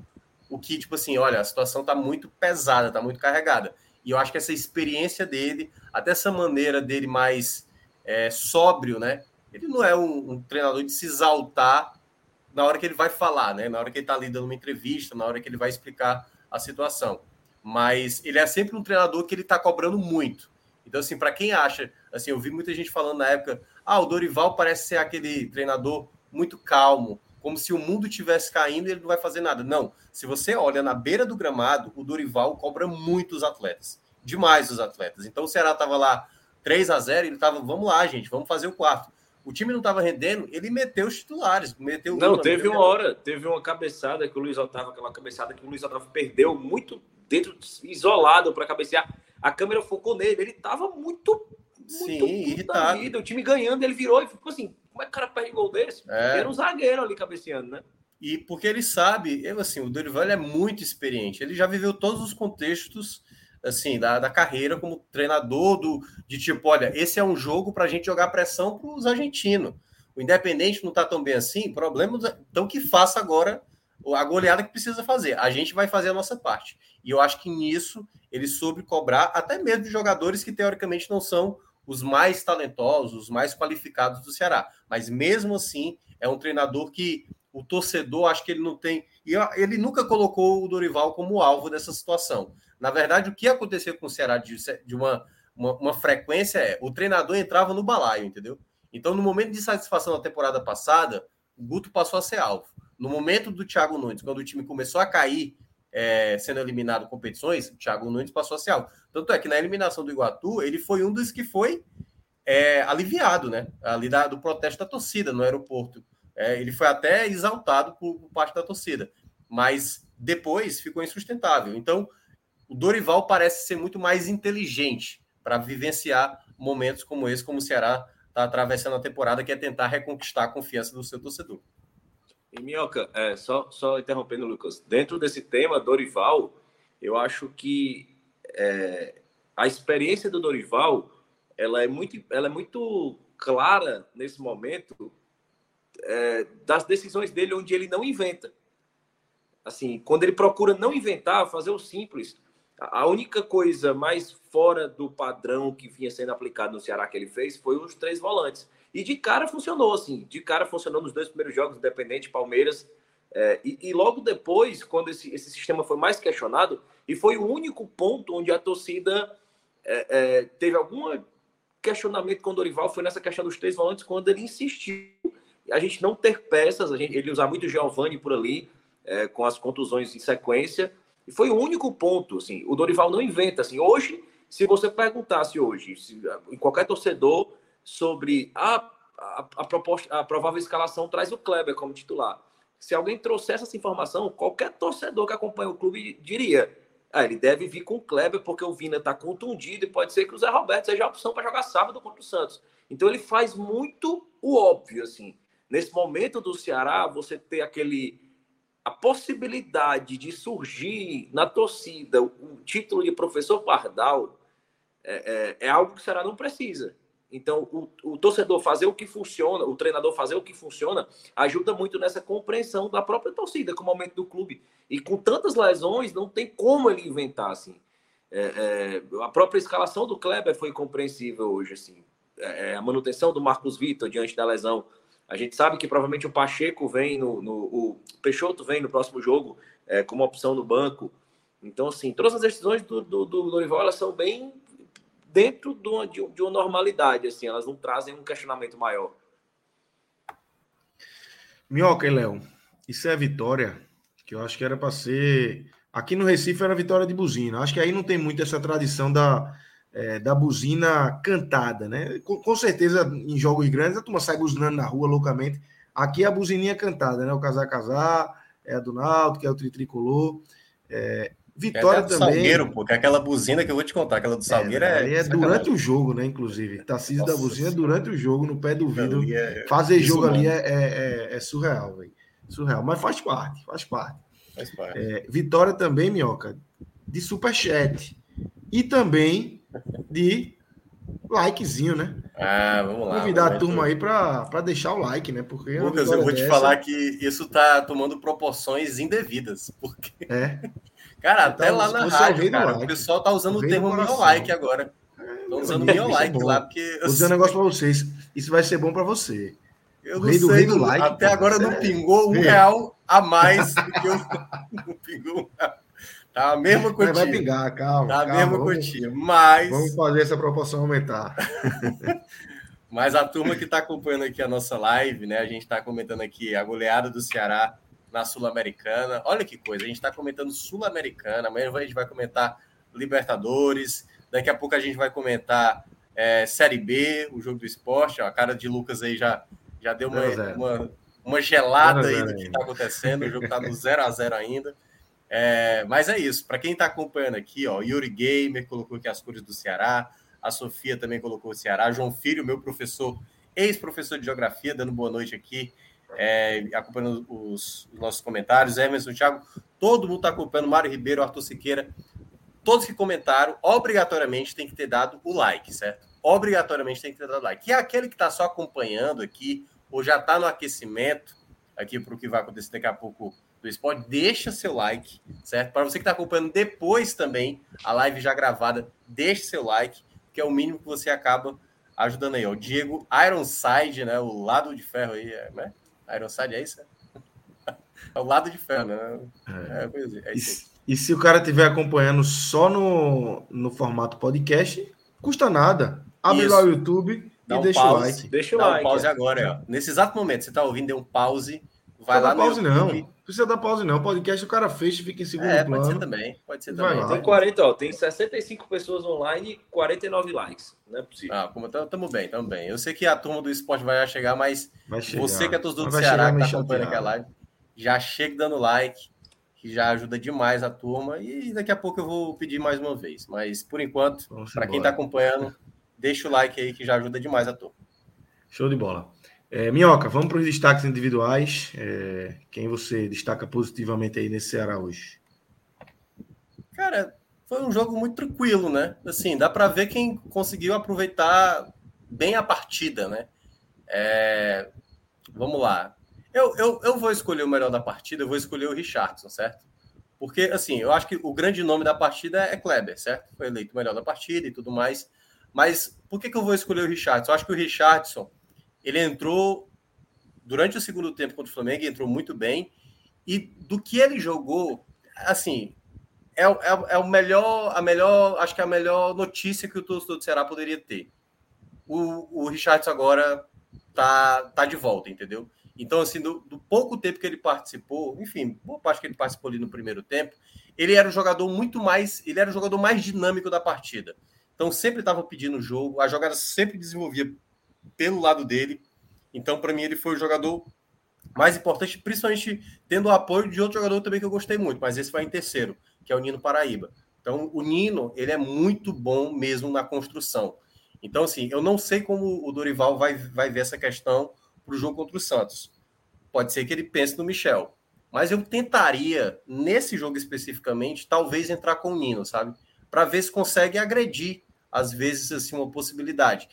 o que, tipo assim, olha, a situação está muito pesada, está muito carregada. E eu acho que essa experiência dele, até essa maneira dele mais é, sóbrio, né? Ele não é um, um, treinador de se exaltar na hora que ele vai falar, né? Na hora que ele está ali dando uma entrevista, na hora que ele vai explicar a situação. Mas ele é sempre um treinador que ele está cobrando muito. Então, assim, para quem acha, assim, eu vi muita gente falando na época, ah, o Dorival parece ser aquele treinador muito calmo, como se o mundo tivesse caindo e ele não vai fazer nada. Não. Se você olha na beira do gramado, o Dorival cobra muitos atletas. Demais os atletas. Então o Ceará estava lá 3 a 0 ele estava, vamos lá, gente, vamos fazer o quarto. O time não estava rendendo, ele meteu os titulares, meteu Não, teve uma hora, teve uma cabeçada que o Luiz Otávio, aquela cabeçada que o Luiz Otávio perdeu muito dentro, isolado para cabecear. A câmera focou nele, ele estava muito, muito Sim, irritado. Vida. O time ganhando, ele virou e ficou assim: como é que o cara perde gol desse? É. Era um zagueiro ali cabeceando, né? E porque ele sabe, eu, assim, o Dorival é muito experiente, ele já viveu todos os contextos assim da, da carreira como treinador do de tipo, olha, esse é um jogo para a gente jogar pressão para os argentinos. O Independente não está tão bem assim, problema, então que faça agora a goleada que precisa fazer. A gente vai fazer a nossa parte. E eu acho que nisso ele soube cobrar até mesmo de jogadores que teoricamente não são os mais talentosos, os mais qualificados do Ceará. Mas mesmo assim, é um treinador que o torcedor acho que ele não tem. E ele nunca colocou o Dorival como alvo dessa situação. Na verdade, o que aconteceu com o Ceará de, de uma, uma, uma, frequência é o treinador entrava no balaio, entendeu? Então, no momento de satisfação da temporada passada, o Guto passou a ser alvo. No momento do Thiago Nunes, quando o time começou a cair é, sendo eliminado competições, o Thiago Nunes passou a ser alvo. Tanto é que na eliminação do Iguatu, ele foi um dos que foi é, aliviado, né? Ali da, do protesto da torcida no aeroporto. É, ele foi até exaltado por, por, parte da torcida, mas depois ficou insustentável. Então, o Dorival parece ser muito mais inteligente para vivenciar momentos como esse, como o Ceará está atravessando a temporada, que é tentar reconquistar a confiança do seu torcedor. E Minhoca, é, só, só interrompendo, Lucas, dentro desse tema, Dorival, eu acho que é, a experiência do Dorival ela é muito, ela é muito clara nesse momento é, das decisões dele, onde ele não inventa. Assim, quando ele procura não inventar, fazer o simples, a única coisa mais fora do padrão que vinha sendo aplicado no Ceará que ele fez foi os três volantes. E de cara funcionou, assim. De cara funcionou nos dois primeiros jogos, Independente Palmeiras. É, e, e, logo depois, quando esse, esse sistema foi mais questionado, e foi o único ponto onde a torcida é, é, teve algum questionamento com o Dorival, foi nessa questão dos três volantes, quando ele insistiu a gente não ter peças, a gente, ele usar muito Giovanni por ali, é, com as contusões em sequência, e foi o único ponto, assim, o Dorival não inventa, assim, hoje, se você perguntasse hoje, se, em qualquer torcedor, sobre a, a, a, proposta, a provável escalação traz o Kleber como titular. Se alguém trouxesse essa informação, qualquer torcedor que acompanha o clube diria: ah, ele deve vir com o Kleber porque o Vina está contundido e pode ser que o Zé Roberto seja a opção para jogar sábado contra o Santos. Então ele faz muito o óbvio, assim. Nesse momento do Ceará, você ter aquele a possibilidade de surgir na torcida o título de professor Pardal é, é, é algo que o Ceará não precisa. Então, o, o, torcedor fazer o que funciona, o treinador fazer o que funciona, ajuda muito nessa compreensão da própria torcida, com o momento do clube. E com tantas lesões, não tem como ele inventar, assim. É, é, a própria escalação do Kleber foi compreensível hoje, assim. É, é, a manutenção do Marcos Vitor diante da lesão. A gente sabe que provavelmente o Pacheco vem no, no o Peixoto vem no próximo jogo é, como opção no banco. Então, assim, todas as decisões do, do, do Dorival elas são bem dentro de uma, de uma normalidade, assim, elas não trazem um questionamento maior. Minhoca e Léo, isso é vitória, que eu acho que era para ser. Aqui no Recife era vitória de buzina. Acho que aí não tem muito essa tradição da, é, da buzina cantada, né? Com, com, certeza, em jogos grandes, a turma sai buzinando na rua loucamente. Aqui é a buzininha cantada, né? O casar casar, é a do Náutico, é o tricolor. É, Vitória é também. Salgueiro, pô, que é aquela buzina que eu vou te contar, aquela do é, Salgueiro é. É, é durante o jogo, né? Inclusive. Tarcísio da buzina durante o jogo, no pé do vidro. É, Fazer jogo ali é, é, é surreal, velho. Surreal. Mas faz parte, faz parte. Faz parte. Vitória também, Minhoca, de superchat. E também de likezinho, né? Ah, vamos lá. Convidar a turma aí para deixar o like, né? Porque Lucas, eu vou te falar que isso tá tomando proporções indevidas. Porque... É. Cara, até lá na rádio, cara, like. o pessoal tá usando o, o termo meu like agora. Estão usando meu like lá, porque. Vou dizer um negócio para vocês. Isso vai ser bom para você. Eu não sei, do, like, até agora não pingou um real a mais do que eu. não pingou um real. Tá a mesma quantia. Vai pingar, calma. Tá a calma, mesma vamos, quantia, mas. Vamos fazer essa proporção aumentar. mas a turma que está acompanhando aqui a nossa live, né? A gente está comentando aqui a goleada do Ceará na Sul-Americana. Olha que coisa, a gente está comentando Sul-Americana, amanhã a gente vai comentar Libertadores, daqui a pouco a gente vai comentar é, Série B, o jogo do esporte. Ó, a cara de Lucas aí já, já deu uma, uma, uma, gelada aí do que está acontecendo. O jogo está no 0 a 0 ainda. É, mas é isso. Para quem está acompanhando aqui, ó, Yuri Gamer colocou aqui as cores do Ceará. A Sofia também colocou o Ceará. João Filho, meu professor, ex-professor de geografia, dando boa noite aqui, é, acompanhando os, os, nossos comentários. Emerson, Thiago, todo mundo está acompanhando. Mário Ribeiro, Arthur Siqueira. Todos que comentaram, obrigatoriamente tem que ter dado o like, certo? Obrigatoriamente tem que ter dado like. E aquele que está só acompanhando aqui, ou já está no aquecimento, aqui para o que vai acontecer daqui a pouco do esporte, deixa seu like, certo? Para você que está acompanhando depois também, a live já gravada, deixe seu like, que é o mínimo que você acaba ajudando aí. O Diego Ironside, né? O lado de ferro aí, é, né? Ironside é isso? É o lado de ferro, né? É, é, é isso e, e se o cara estiver acompanhando só no, no formato podcast, custa nada. Abre isso. lá o YouTube Dá e um deixa pause, o like. Deixa o like. um pause é. agora, ó. Nesse exato momento, você está ouvindo, dê um pause Vai lá pause, não. Não precisa dar pause, não. O podcast o cara fecha e fica em segundo é, plano. Pode ser também. Pode ser também. Tem 40, ó, tem 65 pessoas online e 49 likes. Não é possível. Ah, como estamos bem, estamos bem. Eu sei que a turma do esporte vai chegar, mas chegar. você que é torcedor do Ceará, que está acompanhando aquela live, já chega dando like, que já ajuda demais a turma. E daqui a pouco eu vou pedir mais uma vez. Mas por enquanto, para quem está acompanhando, deixa o like aí que já ajuda demais a turma. Show de bola. É, Minhoca, vamos para os destaques individuais. É, quem você destaca positivamente aí nesse Ceará hoje? Cara, foi um jogo muito tranquilo, né? Assim, dá para ver quem conseguiu aproveitar bem a partida, né? É, vamos lá. Eu, eu, eu vou escolher o melhor da partida, eu vou escolher o Richardson, certo? Porque, assim, eu acho que o grande nome da partida é Kleber, certo? Foi eleito o melhor da partida e tudo mais. Mas por que, que eu vou escolher o Richardson? Eu acho que o Richardson ele entrou durante o segundo tempo contra o Flamengo, entrou muito bem. E do que ele jogou, assim, é, é, é, o melhor, a melhor, acho que é a melhor notícia que o torcedor do Ceará poderia ter. O, o agora tá, tá de volta, entendeu? Então, assim, do, do, pouco tempo que ele participou, enfim, boa parte que ele participou ali no primeiro tempo, ele era o jogador muito mais, ele era o jogador mais dinâmico da partida. Então, sempre estava pedindo o jogo, a jogada sempre desenvolvia pelo lado dele. Então, para mim, ele foi o jogador mais importante, principalmente tendo o apoio de outro jogador também que eu gostei muito, mas esse vai em terceiro, que é o Nino Paraíba. Então, o Nino, ele é muito bom mesmo na construção. Então, assim, eu não sei como o Dorival vai, vai ver essa questão para o jogo contra o Santos. Pode ser que ele pense no Michel. Mas eu tentaria, nesse jogo especificamente, talvez entrar com o Nino, sabe? Para ver se consegue agredir, às vezes, assim, uma possibilidade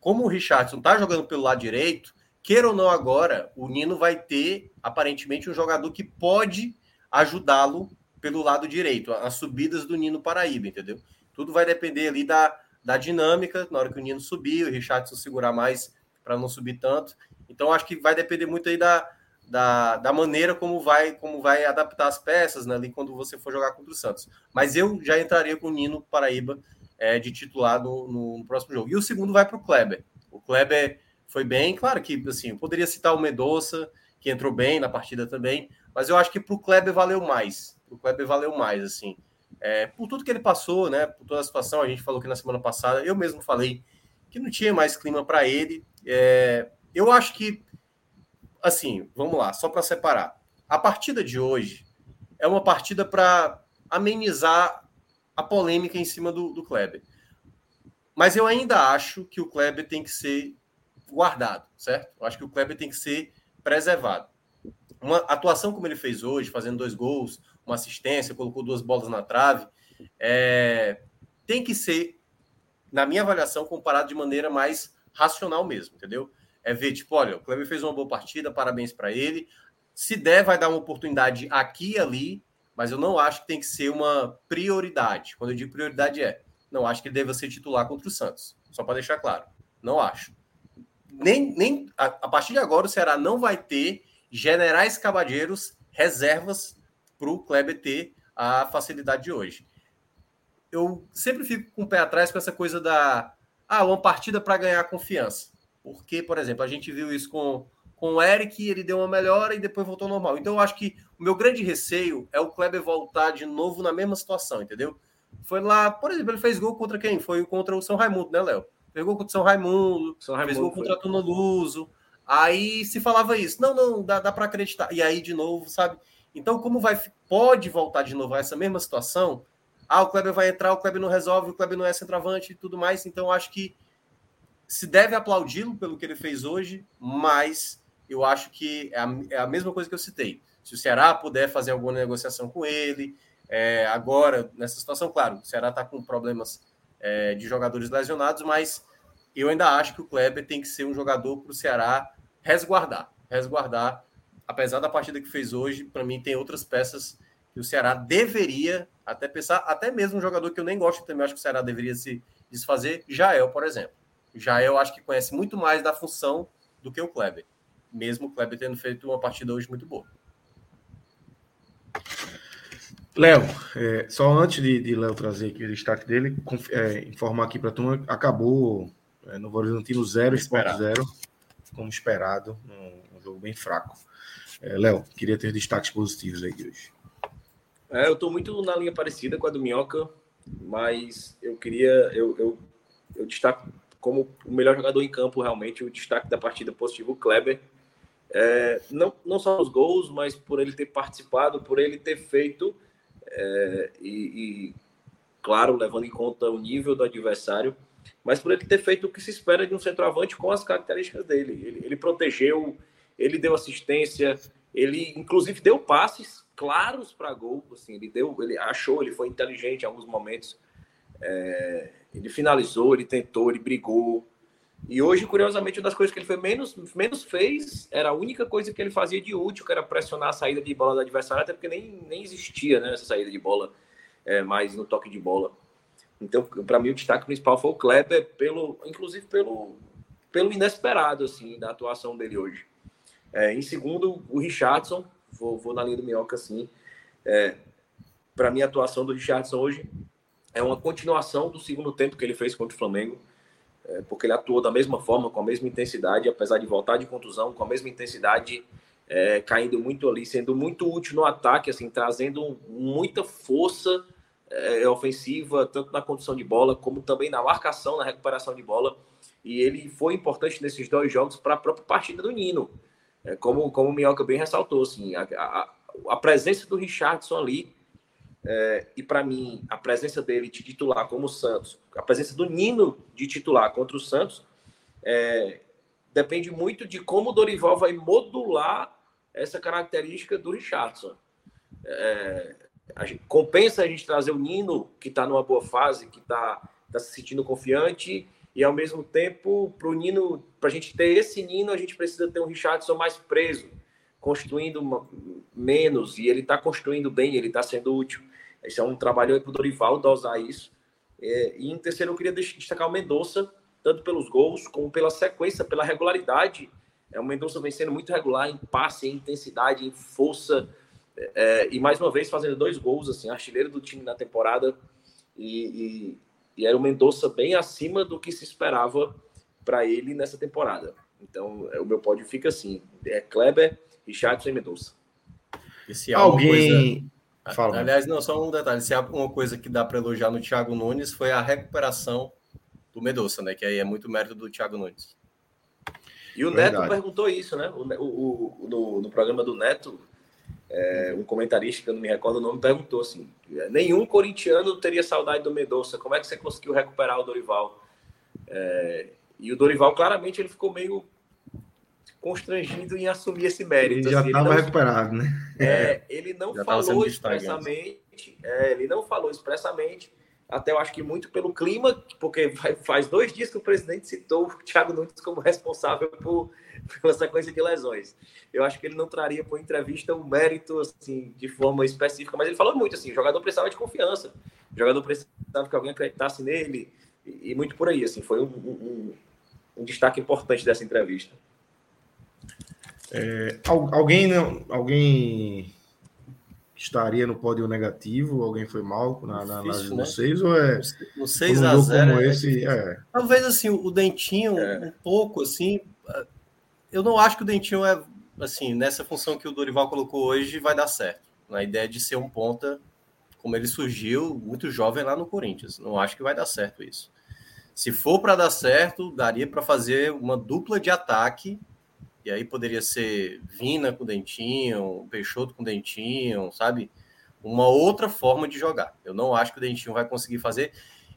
como o Richardson está jogando pelo lado direito, queira ou não agora, o Nino vai ter aparentemente um jogador que pode ajudá-lo pelo lado direito, as subidas do Nino Paraíba, entendeu? Tudo vai depender ali da, da dinâmica, na hora que o Nino subir, o Richardson segurar mais para não subir tanto. Então acho que vai depender muito aí da, da, da maneira como vai como vai adaptar as peças né, ali quando você for jogar contra o Santos. Mas eu já entraria com o Nino Paraíba é, de titular no, no, próximo jogo. E o segundo vai para o Kleber. O Kleber foi bem, claro que assim, eu poderia citar o Medoça, que entrou bem na partida também, mas eu acho que para o Kleber valeu mais. O Kleber valeu mais, assim. É, por tudo que ele passou, né? Por toda a situação, a gente falou que na semana passada, eu mesmo falei que não tinha mais clima para ele. É, eu acho que, assim, vamos lá, só para separar. A partida de hoje é uma partida para amenizar a polêmica em cima do, do Kleber. Mas eu ainda acho que o Kleber tem que ser guardado, certo? Eu acho que o Kleber tem que ser preservado. Uma atuação como ele fez hoje, fazendo dois gols, uma assistência, colocou duas bolas na trave, é, tem que ser, na minha avaliação, comparado de maneira mais racional mesmo, entendeu? É ver, tipo, olha, o Kleber fez uma boa partida, parabéns para ele. Se der, vai dar uma oportunidade aqui e ali, mas eu não acho que tem que ser uma prioridade. Quando eu digo prioridade é, não acho que ele deva ser titular contra o Santos. Só para deixar claro. Não acho. Nem, nem a, a, partir de agora o Ceará não vai ter generais cabadeiros reservas para o Kleber ter a facilidade de hoje. Eu sempre fico com o pé atrás com essa coisa da ah, uma partida para ganhar confiança. Porque, por exemplo, a gente viu isso com, com o Eric, ele deu uma melhora e depois voltou ao normal. Então, eu acho que o meu grande receio é o Kleber voltar de novo na mesma situação, entendeu? Foi lá, por exemplo, ele fez gol contra quem? Foi contra o São Raimundo, né, Léo? Fez gol contra o São Raimundo, São Raimundo fez gol contra o Tuna Luso. Aí se falava isso. Não, não, dá, dá para acreditar. E aí, de novo, sabe? Então, como vai pode voltar de novo a essa mesma situação? Ah, o Kleber vai entrar, o Kleber não resolve, o Kleber não é centroavante e tudo mais. Então, acho que se deve aplaudi-lo pelo que ele fez hoje, mas eu acho que é a, é a mesma coisa que eu citei. Se o Ceará puder fazer alguma negociação com ele, é, agora, nessa situação, claro, o Ceará está com problemas é, de jogadores lesionados, mas eu ainda acho que o Kleber tem que ser um jogador para o Ceará resguardar. Resguardar, apesar da partida que fez hoje, para mim tem outras peças que o Ceará deveria até pensar, até mesmo um jogador que eu nem gosto também, acho que o Ceará deveria se desfazer, Jael, por exemplo. Jael acho que conhece muito mais da função do que o Kleber, mesmo o Kleber tendo feito uma partida hoje muito boa. Léo, é, só antes de, de Léo trazer aqui o destaque dele, é, informar aqui para a turma, acabou é, no Horizontino 0, Sport 0, como esperado, um, um, jogo bem fraco. É, Léo, queria ter destaques positivos aí de hoje. É, eu estou muito na linha parecida com a do Minhoca, mas eu queria, eu, eu, eu destaco como o melhor jogador em campo, realmente, o destaque da partida positivo, o Kleber. É, não, não só os gols, mas por ele ter participado, por ele ter feito é, e, e, claro, levando em conta o nível do adversário, mas por ele ter feito o que se espera de um centroavante com as características dele. Ele, ele protegeu, ele deu assistência, ele inclusive deu passes claros para gol. Assim, ele deu, ele achou, ele foi inteligente em alguns momentos. É, ele finalizou, ele tentou, ele brigou. E hoje, curiosamente, uma das coisas que ele foi menos, menos fez era a única coisa que ele fazia de útil, que era pressionar a saída de bola do adversário, até porque nem, nem existia né, essa saída de bola é, mais no toque de bola. Então, para mim, o destaque principal foi o Kleber, pelo, inclusive pelo, pelo inesperado assim, da atuação dele hoje. É, em segundo, o Richardson, vou, vou na linha do Minhoca assim. É, para mim, a atuação do Richardson hoje é uma continuação do segundo tempo que ele fez contra o Flamengo é, porque ele atuou da mesma forma, com a mesma intensidade, apesar de voltar de contusão, com a mesma intensidade, é, caindo muito ali, sendo muito útil no ataque, assim, trazendo muita força é, ofensiva, tanto na condução de bola, como também na marcação, na recuperação de bola. E ele foi importante nesses dois jogos para a própria partida do Nino. É, como, como o Minhoca bem ressaltou, assim, a, a, a presença do Richardson ali é, e para mim, a presença dele de titular como o Santos, a presença do Nino de titular contra o Santos, é, depende muito de como o Dorival vai modular essa característica do Richardson. É, a gente, compensa a gente trazer o Nino, que está numa boa fase, que está tá se sentindo confiante, e ao mesmo tempo, para o Nino, para a gente ter esse Nino, a gente precisa ter um Richardson mais preso, construindo uma, menos, e ele está construindo bem, ele está sendo útil. Esse é um trabalho aí para o Dorival dosar isso. É, e em terceiro, eu queria destacar o Mendonça, tanto pelos gols, como pela sequência, pela regularidade. É, o Mendonça vem sendo muito regular em passe, em intensidade, em força. É, e mais uma vez fazendo dois gols, assim, artilheiro do time na temporada. E, e, e era o Mendonça bem acima do que se esperava para ele nessa temporada. Então, é, o meu pódio fica assim: é Kleber, Richardson e Mendonça. Alguém. Coisa Fala. Aliás, não, só um detalhe. Se há uma coisa que dá para elogiar no Thiago Nunes foi a recuperação do Medoça, né? Que aí é muito mérito do Thiago Nunes. E o Verdade. Neto perguntou isso, né? O, o, o no, no, programa do Neto, é, um comentarista, que eu não me recordo o nome, perguntou assim: nenhum corintiano teria saudade do Medoça. Como é que você conseguiu recuperar o Dorival? É, e o Dorival, claramente, ele ficou meio constrangido em assumir esse mérito. Ele já estava assim, recuperado, né? É, ele não já falou expressamente, é, ele não falou expressamente, até eu acho que muito pelo clima, porque faz dois dias que o presidente citou o Thiago Nunes como responsável por, pela sequência de lesões. Eu acho que ele não traria por entrevista o mérito assim de forma específica, mas ele falou muito assim, o jogador precisava de confiança, o jogador precisava que alguém acreditasse nele e, e muito por aí, assim, foi um, um, um destaque importante dessa entrevista. É, alguém não, alguém estaria no pódio negativo? Alguém foi mal na, na, Difícil, nas né? ou é no 6 a 0 como é, esse, é. Talvez assim, o Dentinho é. um pouco assim, eu não acho que o Dentinho é assim, nessa função que o Dorival colocou hoje vai dar certo. Na ideia de ser um ponta como ele surgiu muito jovem lá no Corinthians. Não acho que vai dar certo isso. Se for para dar certo, daria para fazer uma dupla de ataque e aí poderia ser Vina com Dentinho, Peixoto com Dentinho, sabe? Uma outra forma de jogar. Eu não acho que o Dentinho vai conseguir fazer.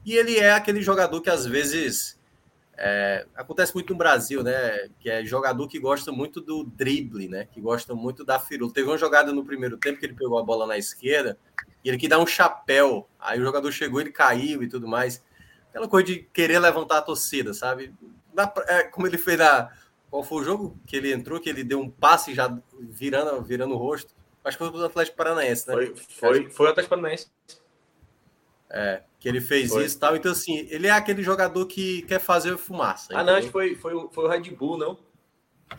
E ele é aquele jogador que às vezes é, acontece muito no Brasil, né? Que é jogador que gosta muito do drible, né? Que gosta muito da firula. Teve uma jogada no primeiro tempo que ele pegou a bola na esquerda e ele que dá um chapéu. Aí o jogador chegou, ele caiu e tudo mais. Aquela coisa de querer levantar a torcida, sabe? é, como ele fez na, qual foi o jogo que ele entrou, que ele deu um passe já virando, virando o rosto? Acho que foi o Atlético Paranaense, né? Foi, foi, foi o Atlético Paranaense. É, que ele fez foi. isso e tal. Então, assim, ele é aquele jogador que quer fazer fumaça. Ah, não, acho que foi, foi, foi o Red Bull, não?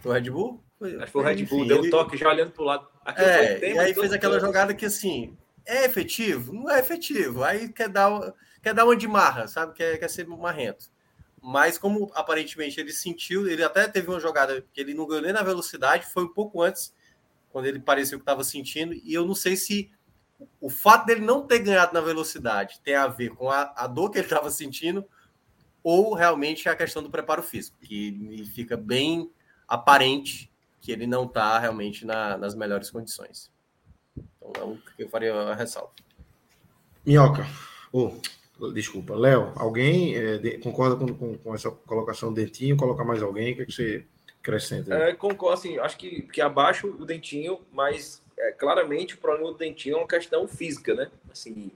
Foi o Red Bull? Foi, acho que foi o Red Bull, Enfim, deu ele... um toque já olhando para o lado. Aquilo é, tempo, e aí fez aquela jogada que, assim, é efetivo? Não é efetivo. Aí quer dar, quer dar uma de marra, sabe? Quer, quer ser marrento. Mas como aparentemente ele sentiu, ele até teve uma jogada que ele não ganhou nem na velocidade, foi um pouco antes, quando ele pareceu que estava sentindo, e eu não sei se o fato dele não ter ganhado na velocidade tem a ver com a, a dor que ele estava sentindo, ou realmente é a questão do preparo físico, que fica bem aparente que ele não está realmente na, nas melhores condições. Então é o que eu faria a ressalva. Minhoca, oh, Desculpa, Léo, alguém é, de, concorda com, com, com, essa colocação do Dentinho? Coloca mais alguém? O que, é que você acrescenta? É, concordo, assim, acho que, que abaixo o Dentinho, mas é, claramente o problema do Dentinho é uma questão física, né? Assim,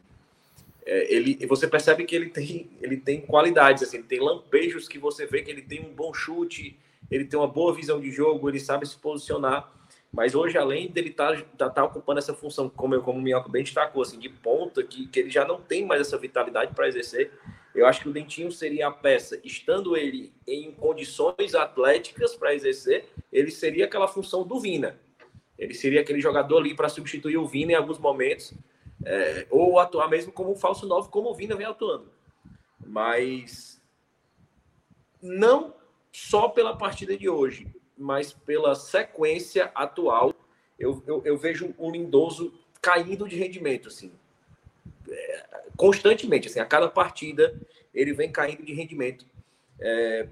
é, ele, você percebe que ele tem, ele tem qualidades, assim, tem lampejos que você vê que ele tem um bom chute, ele tem uma boa visão de jogo, ele sabe se posicionar. Mas hoje, além dele estar tá, tá, ocupando essa função, como, eu, como o Minhoca bem destacou, assim, de ponta, que, que ele já não tem mais essa vitalidade para exercer, eu acho que o Dentinho seria a peça, estando ele em condições atléticas para exercer, ele seria aquela função do Vina. Ele seria aquele jogador ali para substituir o Vina em alguns momentos, é, ou atuar mesmo como um falso novo, como o Vina vem atuando. Mas não só pela partida de hoje, mas pela sequência atual, eu, eu, eu vejo o Lindoso caindo de rendimento, assim. É, constantemente, assim, a cada partida ele vem caindo de rendimento. É,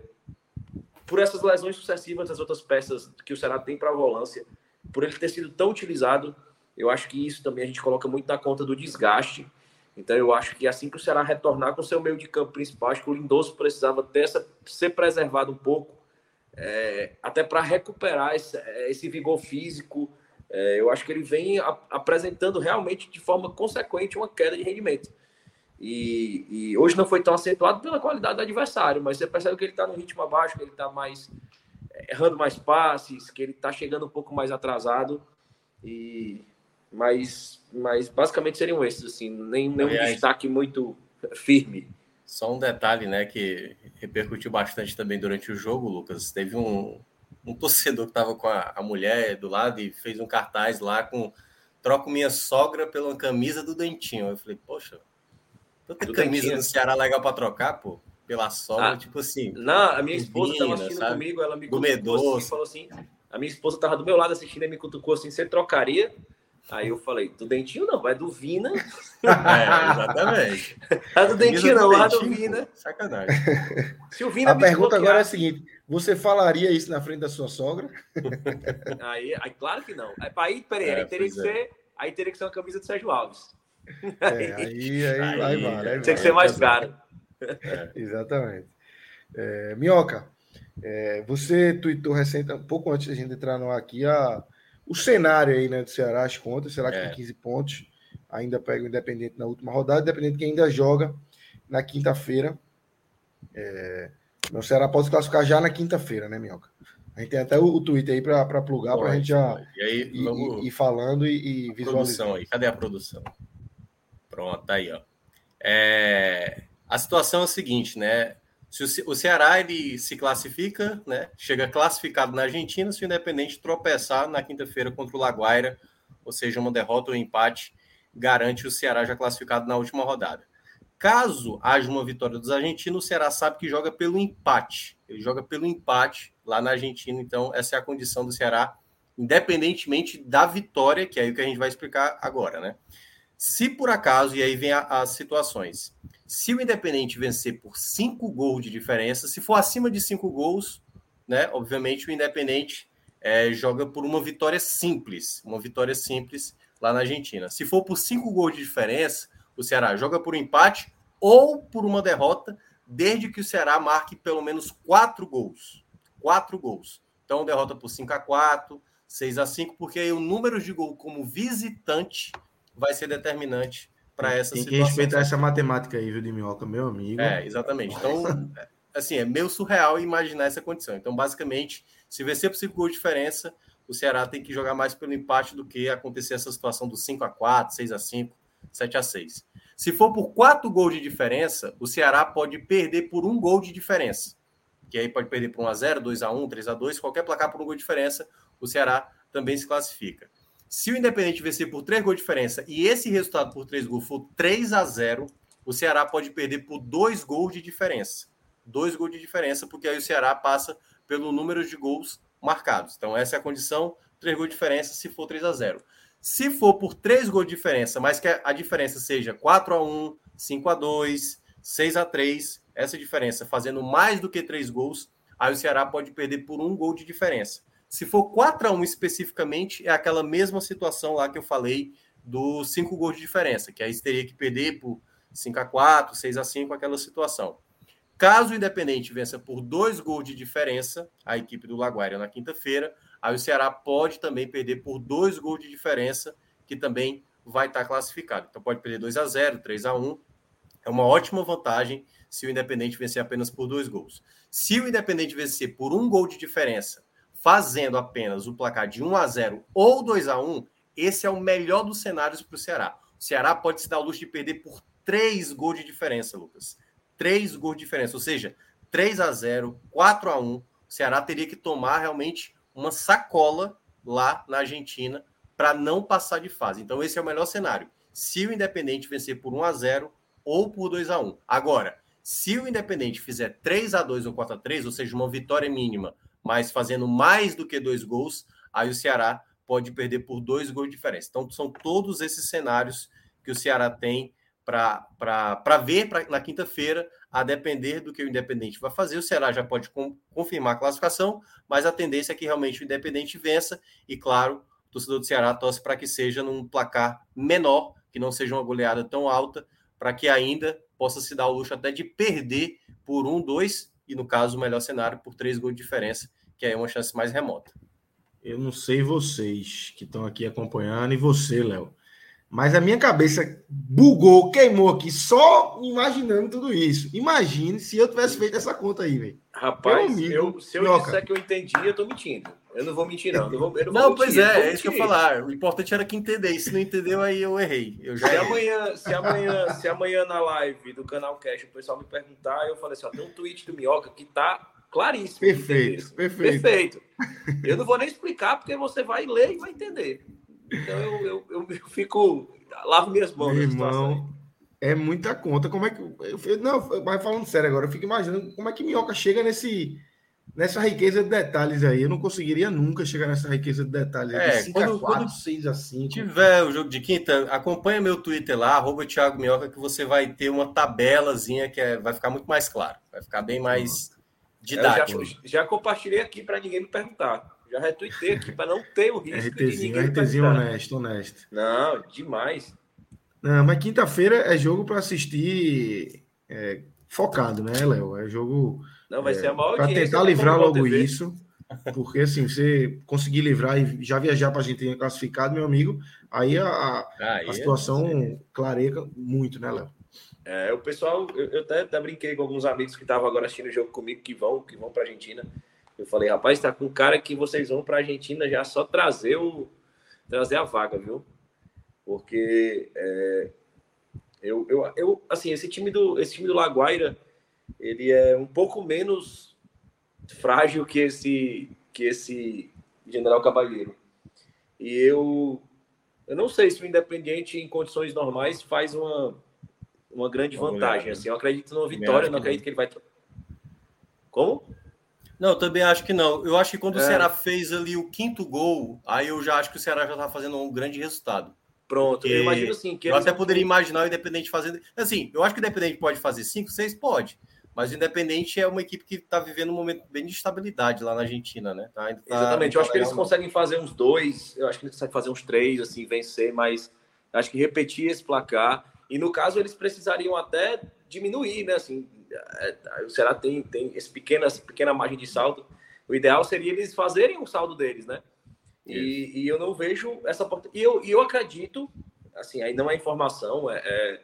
por essas lesões sucessivas das outras peças que o Ceará tem para a volância, por ele ter sido tão utilizado, eu acho que isso também a gente coloca muito na conta do desgaste. Então eu acho que assim que o Ceará retornar com seu meio de campo principal, acho que o Lindoso precisava ter essa, ser preservado um pouco é, até para recuperar esse, esse, vigor físico. É, eu acho que ele vem a, apresentando realmente de forma consequente uma queda de rendimento. E, e, hoje não foi tão acentuado pela qualidade do adversário, mas você percebe que ele está no ritmo abaixo, que ele está mais é, errando mais passes, que ele está chegando um pouco mais atrasado. E mas, mas basicamente seriam esses, assim, nem nenhum destaque muito firme. Só um detalhe, né, que repercutiu bastante também durante o jogo, Lucas. Teve um, um torcedor que estava com a, a, mulher do lado e fez um cartaz lá com troco minha sogra pela camisa do Dentinho. Eu falei, poxa, tanta do camisa Dentinho. do Ceará legal para trocar, pô, pela sogra, ah, tipo assim. Não, a minha esposa estava assistindo sabe? comigo, ela me cutucou assim, falou assim, a minha esposa estava do meu lado assistindo e me cutucou assim, você trocaria Aí eu falei, do Dentinho não, vai do Vina. É, exatamente. A do Dentinho não, vai do Vina. Sacanagem. Se o Vina a pergunta agora é a seguinte: você falaria isso na frente da sua sogra? Aí, aí claro que não. Aí, peraí, é, aí teria que é. ser. Aí teria que ser uma camisa do Sérgio Alves. É, aí, aí, aí, aí, vai. Aí Tinha que ser mais caro. É, exatamente. É, Minhoca, é, você tweetou recente, um pouco antes da gente entrar no aqui, a, o cenário aí né, do Ceará, as contas, será que é. tem 15 pontos? Ainda pega o Independente na última rodada, Independente que ainda joga na quinta-feira. É, o Ceará pode se classificar já na quinta-feira, né, Minhoca? A gente tem até o, o Twitter aí para plugar, para a gente já e aí, ir, ir, falando e, e visualizando. Aí. Cadê a produção? Pronto, tá aí, ó. É, a situação é a seguinte, né? Se o, Ceará ele se classifica, né? Chega classificado na Argentina, se o Independente tropeçar na quinta-feira contra o Laguaira, ou seja, uma derrota ou um empate, garante o Ceará já classificado na última rodada. Caso haja uma vitória dos argentinos, o Ceará sabe que joga pelo empate. Ele joga pelo empate lá na Argentina, então essa é a condição do Ceará, independentemente da vitória, que é o que a gente vai explicar agora, né? Se por acaso, e aí vem a, as situações, se o Independente vencer por cinco gols de diferença, se for acima de cinco gols, né? Obviamente o Independente é, joga por uma vitória simples, uma vitória simples lá na Argentina. Se for por cinco gols de diferença, o Ceará joga por um empate ou por uma derrota, desde que o Ceará marque pelo menos quatro gols. Quatro gols. Então, derrota por 5 a 4 6 a 5 porque aí o número de gol como visitante vai ser determinante para essa Tem que situação. respeitar essa matemática aí, viu, de Minhoca, meu amigo. É, exatamente. Então, assim, é meio surreal imaginar essa condição. Então, basicamente, se vencer por 5 gols de diferença, o Ceará tem que jogar mais pelo empate do que acontecer essa situação do 5 a 4 6 a 5 7 a 6 Se for por 4 gols de diferença, o Ceará pode perder por um gol de diferença. Que aí pode perder por 1 a 0 2 a 1 3 a 2 qualquer placar por um gol de diferença, o Ceará também se classifica. Se o Independente vencer por 3 gols de diferença e esse resultado por 3 gols for 3 a 0 o Ceará pode perder por 2 gols de diferença. 2 gols de diferença, porque aí o Ceará passa pelo número de gols marcados. Então, essa é a condição: 3 gols de diferença se for 3 a 0 Se for por 3 gols de diferença, mas que a diferença seja 4 a 1 5 a 2 6 a 3 essa diferença fazendo mais do que 3 gols, aí o Ceará pode perder por um gol de diferença. Se for 4 a 1 especificamente, é aquela mesma situação lá que eu falei dos 5 gols de diferença, que aí você teria que perder por 5 a 4 6 a 5 aquela situação. Caso o Independente vença por dois gols de diferença, a equipe do Laguaira na quinta-feira, aí o Ceará pode também perder por dois gols de diferença, que também vai estar classificado. Então pode perder 2 a 0 3 a 1 É uma ótima vantagem se o Independente vencer apenas por dois gols. Se o Independente vencer por um gol de diferença fazendo apenas o placar de 1 a 0 ou 2 a 1, esse é o melhor dos cenários para o Ceará. O Ceará pode se dar o luxo de perder por 3 gols de diferença, Lucas. 3 gols de diferença, ou seja, 3 a 0, 4 a 1. O Ceará teria que tomar realmente uma sacola lá na Argentina para não passar de fase. Então esse é o melhor cenário. Se o Independente vencer por 1 a 0 ou por 2 a 1. Agora, se o Independente fizer 3 a 2 ou 4 a 3, ou seja, uma vitória mínima mas fazendo mais do que dois gols, aí o Ceará pode perder por dois gols de diferença. Então, são todos esses cenários que o Ceará tem para ver pra, na quinta-feira, a depender do que o Independente vai fazer. O Ceará já pode com, confirmar a classificação, mas a tendência é que realmente o Independente vença. E, claro, o torcedor do Ceará torce para que seja num placar menor, que não seja uma goleada tão alta, para que ainda possa se dar o luxo até de perder por um, dois, e no caso, o melhor cenário por três gols de diferença, que é uma chance mais remota. Eu não sei vocês que estão aqui acompanhando e você, Léo. Mas a minha cabeça bugou, queimou aqui, só imaginando tudo isso. Imagine se eu tivesse feito essa conta aí, velho. Rapaz, amigo, eu, se eu Minhoca. disser que eu entendi, eu tô mentindo. Eu não vou mentir, não. Eu, vou, eu não, não pois é, é isso que eu falar. O importante era que entender. E se não entendeu, aí eu errei. Eu já se, amanhã, se, amanhã, se amanhã na live do canal Cash o pessoal me perguntar, eu falei assim: ó, tem um tweet do Minhoca que tá claríssimo. Perfeito, perfeito. Perfeito. Eu não vou nem explicar, porque você vai ler e vai entender. Então eu, eu, eu, eu fico. Lavo minhas mãos. Meu irmão, é muita conta. Como é que. Eu, não, mas falando sério agora, eu fico imaginando como é que Minhoca chega nesse, nessa riqueza de detalhes aí, eu não conseguiria nunca chegar nessa riqueza de detalhes. É, de 5 quando, a 4, quando 6 a 5. tiver o jogo de quinta, acompanha meu Twitter lá, arroba Thiago Minhoca, que você vai ter uma tabelazinha que é, vai ficar muito mais claro. Vai ficar bem mais didático. Já, já, compartilhei aqui para ninguém me perguntar. Já retuitei aqui para não ter o risco RTzinho, de ninguém RTzinho honesto, honesto. Não, demais. Não, mas quinta-feira é jogo para assistir é, focado, né, Léo? É jogo não, vai é, ser a maior Para tentar livrar logo TV. isso, porque assim, você conseguir livrar e já viajar para a Argentina classificado, meu amigo, aí a, a, a situação é clareia muito, né, Léo? É, o pessoal, eu, eu até, até, brinquei com alguns amigos que estavam agora assistindo o jogo comigo, que vão, que vão para Argentina. Eu falei, rapaz, tá com cara que vocês vão para Argentina já só trazer o trazer a vaga, viu? Porque é, eu, eu, eu, assim, esse time do esse time do Laguaira, ele é um pouco menos frágil que esse que esse General Cavalheiro. E eu eu não sei se o Independiente em condições normais faz uma uma grande vantagem. Assim, eu acredito numa vitória, não acredito que ele vai. Como? Não, eu também acho que não. Eu acho que quando é. o Ceará fez ali o quinto gol, aí eu já acho que o Ceará já está fazendo um grande resultado. Pronto, Porque eu imagino assim. Que eu até poderia imaginar o Independente fazendo. Assim, eu acho que o Independente pode fazer cinco, seis, pode. Mas o Independente é uma equipe que está vivendo um momento bem de estabilidade lá na Argentina, né? Tá, tá, Exatamente, eu acho que eles conseguem fazer uns dois, eu acho que eles conseguem fazer uns três, assim, vencer, mas acho que repetir esse placar. E no caso, eles precisariam até diminuir, né? Assim, é, o Ceará tem, tem esse pequena, essa pequena margem de saldo. O ideal seria eles fazerem o saldo deles, né? E, e, eu não vejo essa e eu, eu acredito, assim, aí não é informação, é, é,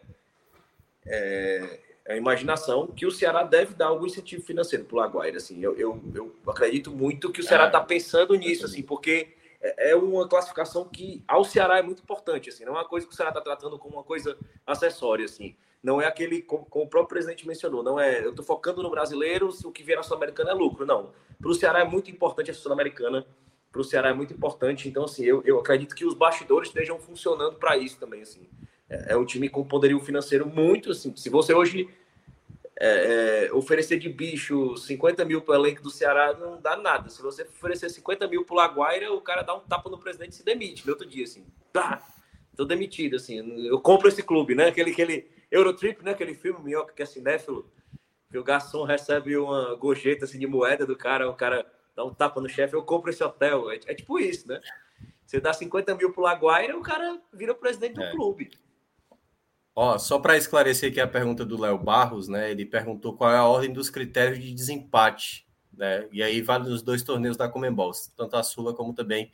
é é a imaginação que o Ceará deve dar algum incentivo financeiro para o Laguaira. Assim, eu, eu, eu, acredito muito que o Ceará está é, pensando nisso, assim, porque é, é uma classificação que ao Ceará é muito importante. Assim, não é uma coisa que o Ceará está tratando como uma coisa acessória. Assim. Não é aquele, como, como o próprio presidente mencionou, não é eu estou focando no brasileiro, o que vier na Sul-Americana é lucro. Não. Para o Ceará é muito importante a Sul-Americana, para o Ceará é muito importante. Então, assim, eu, eu acredito que os bastidores estejam funcionando para isso também. Assim. É, é um time com poderio financeiro muito assim. Se você hoje é, é, oferecer de bicho 50 mil para o elenco do Ceará, não dá nada. Se você oferecer 50 mil para o Laguaira, o cara dá um tapa no presidente e se demite. No outro dia, assim, tá, tô demitido, assim. Eu compro esse clube, né? Aquele, aquele Eurotrip, né? Aquele filme Minhoca que é cinéfilo, que o garçom recebe uma gorjeta assim, de moeda do cara, o cara dá um tapa no chefe, eu compro esse hotel. É, é tipo isso, né? Você dá 50 mil pro Laguaira, o cara vira presidente do é. clube. Ó, só para esclarecer aqui a pergunta do Léo Barros, né? Ele perguntou qual é a ordem dos critérios de desempate, né? E aí vale nos dois torneios da Comembol, tanto a Sula como também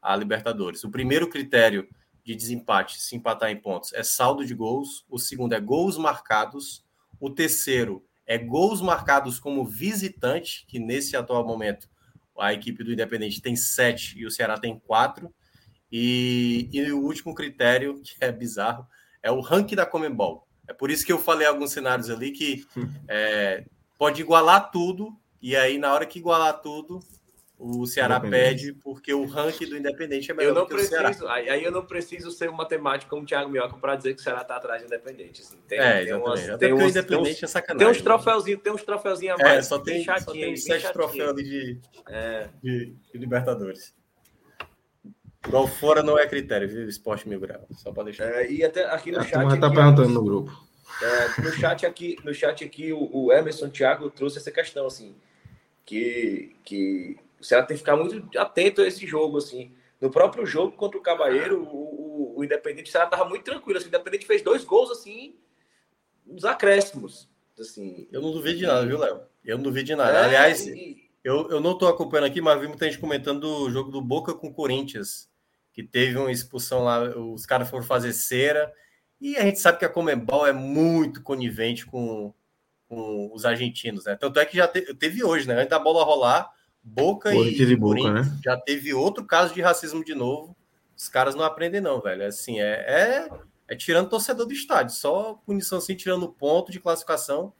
a Libertadores. O primeiro critério de desempate, se empatar em pontos, é saldo de gols. O segundo é gols marcados. O terceiro é gols marcados como visitante, que nesse atual momento a equipe do Independente tem sete e o Ceará tem quatro. E, e o último critério, que é bizarro, é o ranking da Comembol. É por isso que eu falei alguns cenários ali que é, pode igualar tudo, e aí na hora que igualar tudo, o Ceará pede, porque o ranking do Independente é melhor eu não que preciso, o Ceará. Aí eu não preciso ser um matemático como o Thiago Minhoca para dizer que o Ceará está atrás do Independente. Assim. Tem, é, tem umas, tem uns, Independente tem uns, é sacanagem. Tem uns troféuzinhos, tem uns troféuzinhos a é, mais. É, só tem, só tem sete troféus ali de, é. de, de Libertadores. Igual fora não é critério, viu? Esporte mil graus. Só para deixar. É, e até aqui no a chat. tá perguntando no grupo. É, no chat aqui, no chat aqui o, o Emerson Thiago trouxe essa questão, assim, que, que o Ceará tem que ficar muito atento a esse jogo, assim. No próprio jogo contra o Cabalheiro, o, o, o Independente, o Ceará tava muito tranquilo, assim, o Independente fez dois gols, assim, nos acréscimos, assim. Eu não duvido de nada, viu, Léo? Eu não duvido de nada. É, Aliás, e... eu, eu não tô acompanhando aqui, mas vi muita gente comentando do jogo do Boca com o Corinthians que teve uma expulsão lá, os caras foram fazer cera, e a gente sabe que a Comembol é muito conivente com, com os argentinos, né? Tanto é que já te, teve hoje, né? Antes da bola rolar, Boca e, Boca, né? já teve outro caso de racismo de novo. Os caras não aprendem, não, velho. Assim, é, é, é tirando torcedor do estádio, só punição assim, tirando ponto de classificação.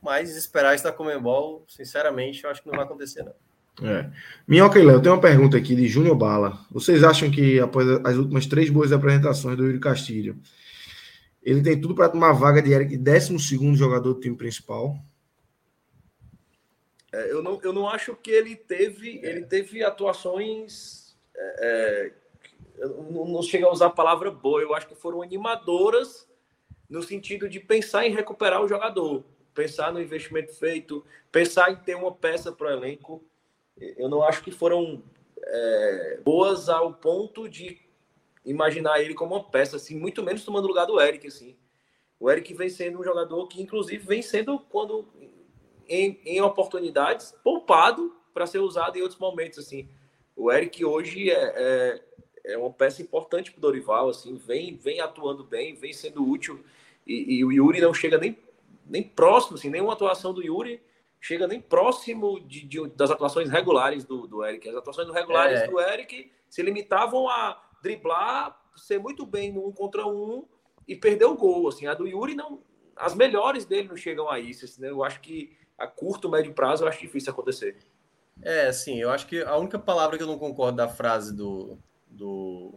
Mas esperar isso da Comembol, sinceramente, eu acho que não vai acontecer, não. É. Minhoca e Léo, tem uma pergunta aqui de Júnior Bala. Vocês acham que após as últimas três boas apresentações do Yuri Castilho, ele tem tudo para tomar vaga de Eric, 12 jogador do time principal? É, eu, não, eu não acho que ele teve, é. ele teve atuações. É, é não chega a usar a palavra boa, eu acho que foram animadoras no sentido de pensar em recuperar o jogador, pensar no investimento feito, pensar em ter uma peça para o elenco. Eu não acho que foram é, boas ao ponto de imaginar ele como uma peça, assim, muito menos tomando lugar do Eric, assim. O Eric vem sendo um jogador que, inclusive, vem sendo, quando em, em oportunidades, poupado para ser usado em outros momentos, assim. O Eric hoje é, é, é uma peça importante para o Dorival, assim, vem, vem atuando bem, vem sendo útil, e, e, o Yuri não chega nem, nem próximo, assim, nenhuma atuação do Yuri chega nem próximo de, de das atuações regulares do, do Eric. As atuações regulares é. do Eric se limitavam a driblar, ser muito bem no um contra um e perder o gol. Assim, a do Yuri não, as melhores dele não chegam a isso. Assim, né? Eu acho que a curto, médio prazo, eu acho difícil acontecer. É, sim, eu acho que a única palavra que eu não concordo da frase do. do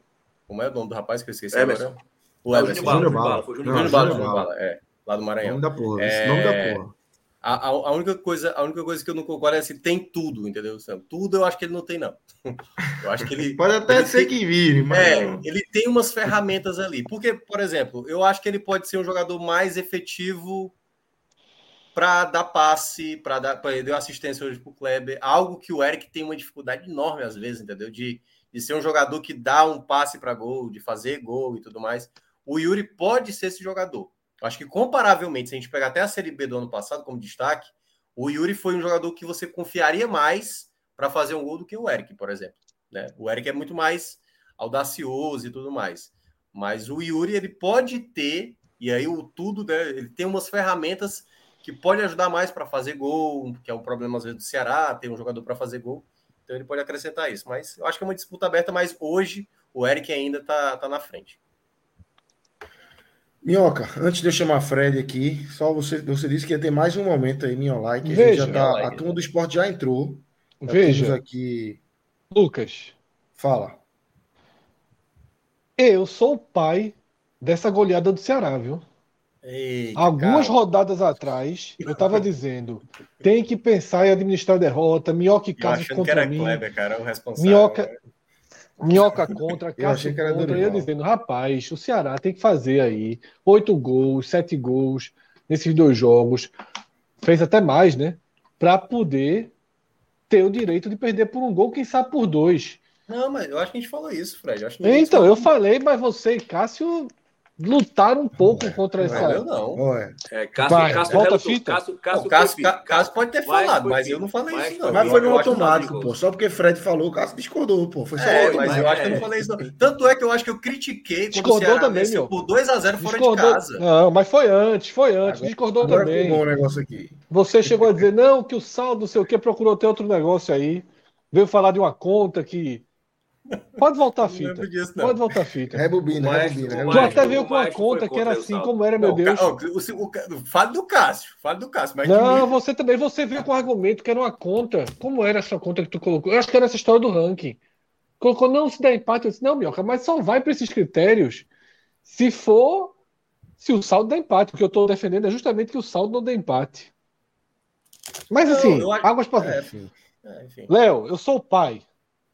como é o nome do rapaz que eu esqueci Emerson. agora? O Emerson. Júnior Bala. Júnior Bala, Júnior Bala, é. Lá do Maranhão. Nome da porra. É... Nome da porra. A, a, a, única coisa, a única coisa que eu não concordo é se tem tudo, entendeu? Tudo eu acho que ele não tem, não. Eu acho que ele. Pode até ele ser tem, que vire, mas. É, ele tem umas ferramentas ali. Porque, por exemplo, eu acho que ele pode ser um jogador mais efetivo para dar passe, para dar. Pra, ele deu assistência hoje pro Kleber. Algo que o Eric tem uma dificuldade enorme, às vezes, entendeu? De, de ser um jogador que dá um passe para gol, de fazer gol e tudo mais. O Yuri pode ser esse jogador. Acho que comparavelmente, se a gente pegar até a Série B do ano passado como destaque, o Yuri foi um jogador que você confiaria mais para fazer um gol do que o Eric, por exemplo. Né? O Eric é muito mais audacioso e tudo mais. Mas o Yuri ele pode ter, e aí o tudo, né, ele tem umas ferramentas que pode ajudar mais para fazer gol, que é um problema às vezes do Ceará, tem um jogador para fazer gol. Então ele pode acrescentar isso. Mas eu acho que é uma disputa aberta, mas hoje o Eric ainda está tá na frente. Minhoca, antes de eu chamar Fred aqui, só você, você disse que ia ter mais um momento aí, minha like. A, Veja, tá, a turma do esporte já entrou. Já Veja. aqui. Lucas. Fala. Eu sou o pai dessa goleada do Ceará, viu? Eita, Algumas cara. rodadas atrás, eu estava dizendo, tem que pensar em administrar a derrota, Minhoca e Carlos contra que era mim. Kleber, cara, o responsável. Minhoca, Minhoca contra, Cássio contra, ia dizendo, rapaz, o Ceará tem que fazer aí oito gols, sete gols nesses dois jogos, fez até mais, né? Para poder ter o direito de perder por um gol, quem sabe por dois. Não, mas eu acho que a gente falou isso, Fred. Eu então, eu falei, mas você e Cássio lutar um pouco contra essa. Eu não. É, Cássio, vai, Cássio, volta fita. Cássio, Cássio, Cássio, Cássio, pode ter falado, mas eu não falei isso, não. Mas foi no automático, pô. Só porque Fred falou, o Cássio discordou, pô. Foi só é, mas eu acho que eu não falei isso, não. Tanto é que eu acho que eu critiquei discordou também, meu. por 2x0 fora de casa. Não, mas foi antes, foi antes. Agora, discordou agora também. bom o negócio aqui. Você chegou a dizer, não, que o saldo, não sei o que, procurou ter outro negócio aí. Veio falar de uma conta que Pode voltar a fita. Disso, Pode voltar a fita. Rebobina, rebobina. Tu até veio com uma conta que era assim, como era, meu Deus. Fale do Cássio, fale do Cássio. Mas não, você também, você veio com um argumento que era uma conta. Como era essa conta que tu colocou? Eu acho que era essa história do ranking. Colocou, não, se der empate, eu disse, não, Mioca, mas só vai para esses critérios se for, se o saldo der empate. O que eu estou defendendo é justamente que o saldo não dê empate. Mas assim, não, águas para é, é, Léo, eu sou o pai.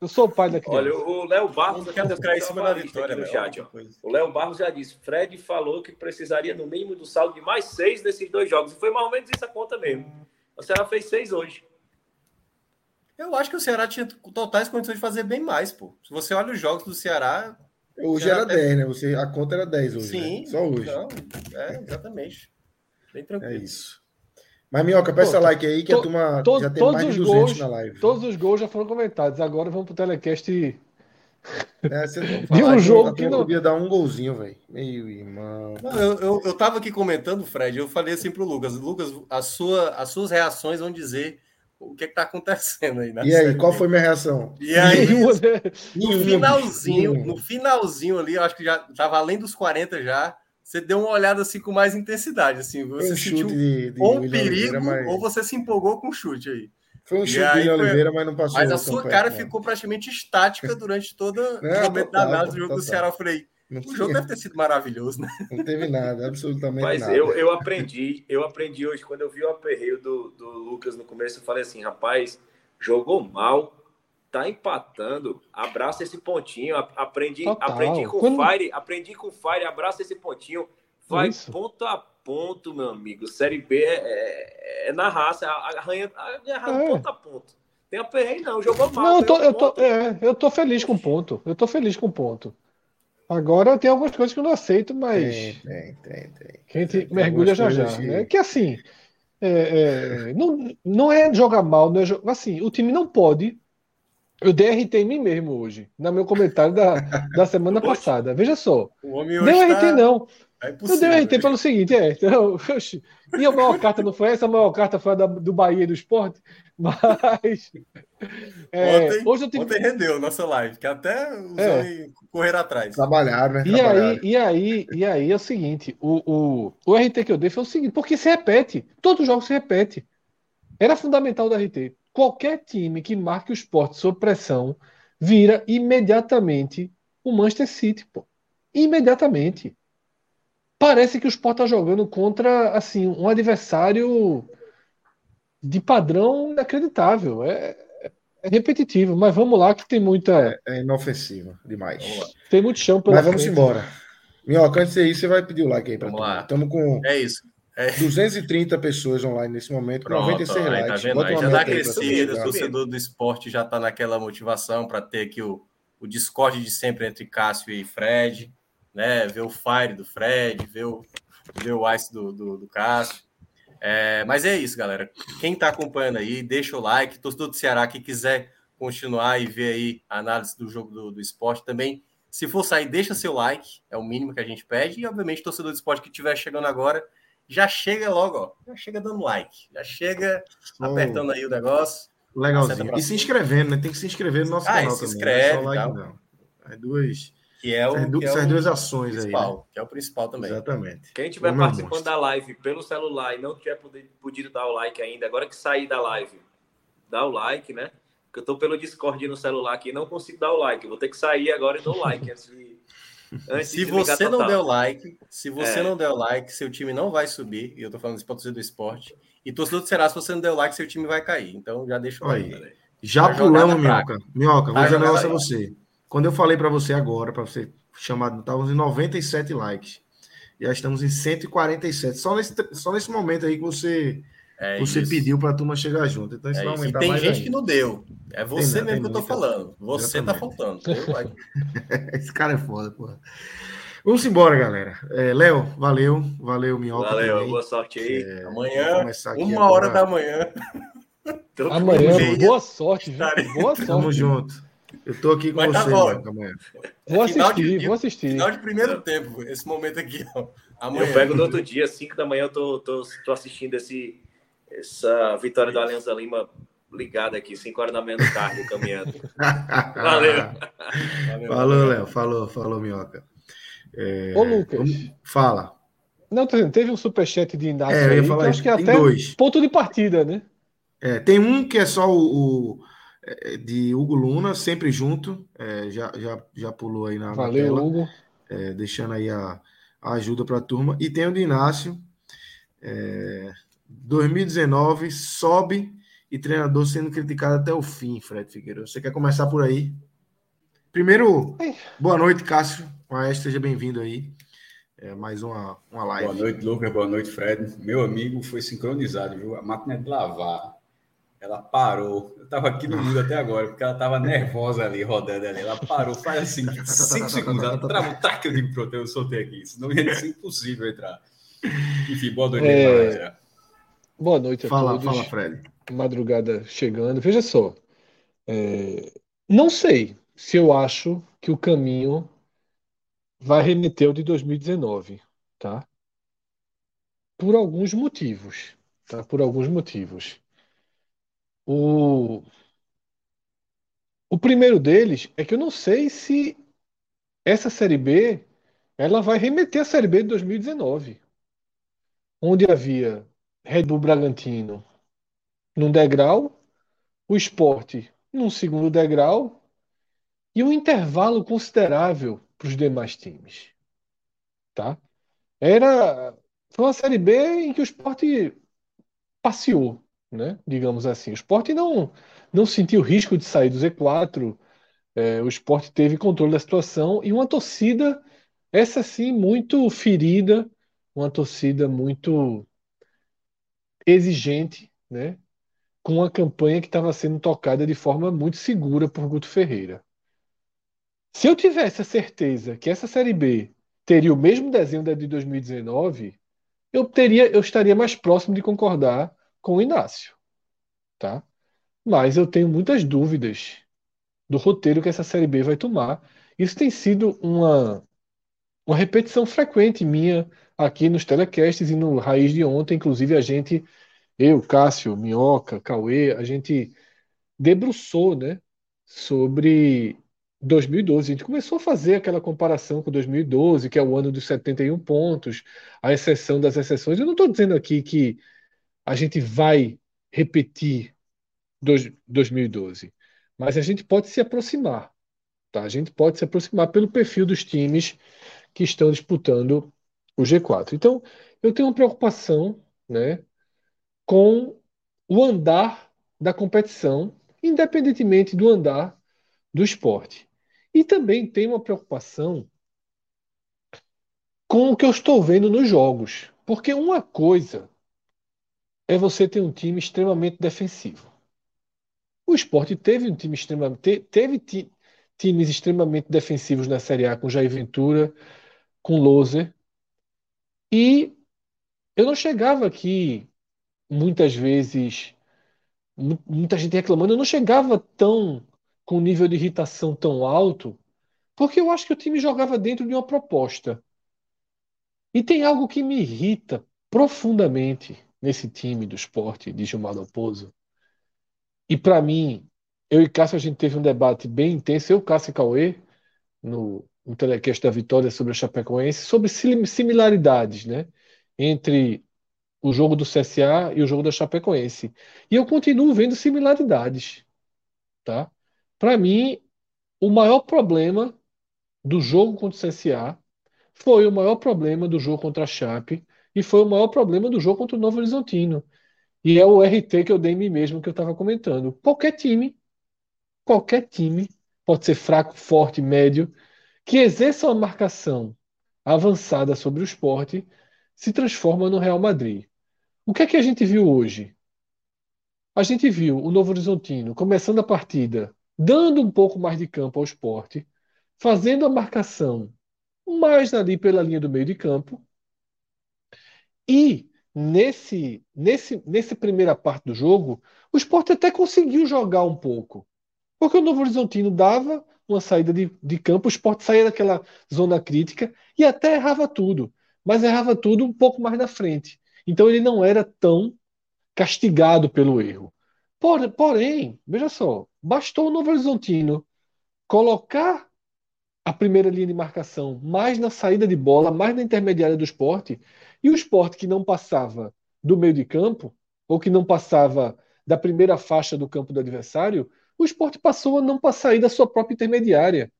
Eu sou o pai da criança. Olha, o Léo Barros quer buscar em cima da vitória no chat. Ó. O Léo Barros já disse: Fred falou que precisaria no mínimo do saldo de mais seis nesses dois jogos. E foi mais ou menos isso a conta mesmo. O Ceará fez seis hoje. Eu acho que o Ceará tinha totais condições de fazer bem mais, pô. Se você olha os jogos do Ceará. Hoje Ceará era 10, né? Você, a conta era 10 hoje. Sim. Né? Só hoje. Então, é, exatamente. Bem tranquilo. É isso. Mas, Minhoca, peça Pô, like aí que to, a turma to, já tem mais de 200 gols, na live. Todos os gols já foram comentados. Agora vamos pro telecast é, de um jogo que não podia dar um golzinho, velho. Meu irmão. Não, eu, eu, eu tava aqui comentando, Fred, eu falei assim pro Lucas, Lucas, a sua, as suas reações vão dizer o que, é que tá acontecendo aí. e aí, qual foi minha reação? E aí, no finalzinho, no finalzinho ali, eu acho que já tava além dos 40 já, você deu uma olhada assim com mais intensidade, assim, você um sentiu de, de ou um perigo Oliveira, mas... ou você se empolgou com o chute aí. Foi um chute de Oliveira, mas não passou. Mas a sua cara perto, ficou praticamente estática durante todo o momento da análise do jogo do Ceará. Eu falei, Não O jogo tinha- deve ter sido maravilhoso, né? Não teve nada, absolutamente Mas nada. eu, eu aprendi, eu aprendi hoje, quando eu vi o aperreio do, do Lucas no começo, eu falei assim, rapaz, jogou mal, tá empatando, abraça esse pontinho, a- aprendi, Total. aprendi com Quando- o Fire, aprendi com o Fire, abraça esse pontinho, vai Isso. ponto a ponto, meu amigo, Série B é, é- é na raça, arranha, arranha É. ponto a ponto. Tem aperreio não, jogou mal. Não, eu tô, eu, tô, é, eu tô feliz com o ponto. Eu tô feliz com o ponto. Agora tem algumas coisas que eu não aceito, mas Tem, tem, tem, que a gente Tem mergulha já já. que- Né? Que assim, é, é, não, não é jogar mal, não é jo- assim, o time não pode. Eu dei RT em mim mesmo hoje, no meu comentário da, da semana passada. Veja só, O homem deu hoje RT tá... não. É Eu dei RT pelo seguinte, é. Então, oxi, e a maior carta não foi essa? A maior carta foi a da- do Bahia e do Esporte. Mas. é, Ontem- hoje eu tive. Ontem rendeu nossa live, que até os É. homens correram atrás. Trabalharam, né? E aí, e aí, e aí é o seguinte: o, o, o RT que eu dei foi o seguinte, porque se repete, todo jogo se repete. Era fundamental do RT. Qualquer time que marque o esporte sob pressão vira imediatamente o Manchester City, pô. Imediatamente. Parece que o Sport está jogando contra assim um adversário de padrão inacreditável. É, é repetitivo, mas vamos lá que tem muita É inofensivo demais. Tem muito chão pela Mas vamos frente. embora. Minhoca, antes de ir, você vai pedir o like aí pra Vamos lá. Estamos com É isso. É. 230 pessoas online nesse momento, Pronto, 96 ó, aí tá likes. vendo? Aí uma já todo crescida, o torcedor do esporte já tá naquela motivação para ter aqui o, o Discord de sempre entre Cássio e Fred, né? Ver o Fire do Fred, ver o, ver o Ice do, do, do Cássio. É, mas é isso, galera. Quem tá acompanhando aí, deixa o like. Torcedor do Ceará que quiser continuar e ver aí a análise do jogo do, do esporte também. Se for sair, deixa seu like, é o mínimo que a gente pede. E, obviamente, torcedor do esporte que estiver chegando agora, já chega logo, ó. Já chega dando like. Já chega apertando aí o negócio. Legalzinho. E se inscrevendo, né? Tem que se inscrever no nosso Ah, canal se também. inscreve não é só like, não. É duas, Que é o, essas, du- que é essas duas ações aí. principal. Né? Que é o principal também. Exatamente. Quem estiver participando monstro. da live pelo celular e não tiver poder- podido dar o like ainda, agora que sair da live, dá o like, né? Porque eu tô pelo Discord no celular aqui e não consigo dar o like. Eu vou ter que sair agora e dar o like antes de. Antes Se de você não total. der o like, se você É. não der o like, seu time não vai subir. E eu tô falando isso torcedor do esporte. E torcedor do Será, se você não der o like, seu time vai cair. Então já deixa o like. aí. galera. Já Vai pulamos, Minhoca. Minhoca, vou um jogar negócio a você. Quando eu falei para você agora, para você chamar, estávamos em 97 likes. Já estamos em 147. Só nesse, só nesse momento aí que você, É você isso. pediu para a turma chegar junto. Então isso É vai isso. E aumentar tem mais gente ainda. que não deu. É você Tem, mesmo tem que eu tô muita. falando. Você tá Exatamente. faltando. Esse cara é foda, porra. Vamos embora, galera. É, Léo, valeu. Valeu, Minhoca. Valeu, também. boa sorte aí. É, Amanhã, uma hora da manhã. Tamo Amanhã, boa sorte? Estarei. Boa Tamo sorte. junto. Eu tô aqui com Mas tá você. Minhoca, amanhã. Vou assistir, de- vou assistir. Final de primeiro tempo, esse momento aqui, ó. Amanhã. Eu pego no outro dia, 5 da manhã, eu tô, tô, tô assistindo esse, essa vitória do Aliança Lima ligada aqui, 5 horas da manhã no carro, caminhando. Valeu. Valeu. Falou, Léo. Falou, falou, Minhoca. É, Ô, Lucas. vamos- Fala. Não, teve um superchat de Inácio É, eu ia aí, falar que acho que é até dois. ponto de partida, né? É, tem um que é só o, o, é, de Hugo Luna, sempre junto. É, já, já, já pulou aí na, na Valeu, tela, Hugo. é, deixando aí a, a ajuda para a turma. E tem o de Inácio. é, 2019, sobe e treinador sendo criticado até o fim, Fred Figueiredo. Você quer começar por aí? Primeiro, Ai. boa noite, Cássio. Maestro, seja bem-vindo aí. É, mais uma, uma live. Boa noite, Lucas. Boa noite, Fred. Meu amigo foi sincronizado, viu? A máquina de lavar. Ela parou. Eu estava aqui no mundo até agora, porque ela estava nervosa ali, rodando ali. Ela parou, faz assim, cinco segundos. Ela travou, tac, eu digo, pronto, eu soltei aqui. Senão ia ser impossível entrar. Enfim, boa noite aí, É. galera. Boa noite a Fala, todos. fala, Fred. Madrugada chegando. Veja só. é, Não sei se eu acho que o caminho vai remeter ao de 2019, tá? Por alguns motivos, tá? Por alguns motivos. O, o primeiro deles é que eu não sei se essa Série B ela vai remeter à Série B de 2019, onde havia Red Bull Bragantino num degrau, o Sport num segundo degrau e um intervalo considerável para os demais times. Tá? Era, foi uma Série B em que o esporte passeou, né? digamos assim. O esporte não, não sentiu risco de sair do Z4, é, o esporte teve controle da situação e uma torcida, essa sim, muito ferida, uma torcida muito exigente, né? com uma campanha que estava sendo tocada de forma muito segura por Guto Ferreira. Se eu tivesse a certeza que essa Série B teria o mesmo desenho da de 2019, eu teria, eu estaria mais próximo de concordar com o Inácio, tá? Mas eu tenho muitas dúvidas do roteiro que essa Série B vai tomar. Isso tem sido uma, uma repetição frequente minha aqui nos telecasts e no Raiz de ontem. Inclusive, a gente, eu, Cássio, Minhoca, Cauê, a gente debruçou né, sobre 2012. A gente começou a fazer aquela comparação com 2012, que é o ano dos 71 pontos, a exceção das exceções. Eu não estou dizendo aqui que a gente vai repetir 2012. Mas a gente pode se aproximar, tá? A gente pode se aproximar pelo perfil dos times que estão disputando o G4. Então, eu tenho uma preocupação, né, com o andar da competição, independentemente do andar do esporte. E também tenho uma preocupação com o que eu estou vendo nos jogos. Porque uma coisa é você ter um time extremamente defensivo. O esporte teve um time extremamente. Teve ti, times extremamente defensivos na Série A com Jair Ventura, com Loser. E eu não chegava aqui muitas vezes, muita gente reclamando, eu não chegava tão com um nível de irritação tão alto, porque eu acho que o time jogava dentro de uma proposta. E tem algo que me irrita profundamente nesse time do esporte de Gilmar Dalpozo, e para mim, eu e Cássio, a gente teve um debate bem intenso, eu, Cássio e Cauê, no, no telecast da Vitória sobre a Chapecoense, sobre similaridades né, entre o jogo do CSA e o jogo da Chapecoense. E eu continuo vendo similaridades. Tá? Para mim, o maior problema do jogo contra o CSA foi o maior problema do jogo contra a Chape e foi o maior problema do jogo contra o Novo Horizontino. E é o RT que eu dei em mim mesmo que eu estava comentando. Qualquer time, qualquer time, pode ser fraco, forte, médio, que exerça uma marcação avançada sobre o esporte, se transforma no Real Madrid. O que é que a gente viu hoje? A gente viu o Novo Horizontino começando a partida, dando um pouco mais de campo ao esporte, fazendo a marcação mais ali pela linha do meio de campo e nesse, nesse, nessa primeira parte do jogo, o esporte até conseguiu jogar um pouco. Porque o Novo Horizontino dava uma saída de, de campo, o esporte saía daquela zona crítica e até errava tudo. Mas errava tudo um pouco mais na frente. Então ele não era tão castigado pelo erro. Porém, veja só, bastou o Novo Horizontino colocar a primeira linha de marcação mais na saída de bola, mais na intermediária do esporte, e o esporte que não passava do meio de campo, ou que não passava da primeira faixa do campo do adversário, o esporte passou a não sair da sua própria intermediária.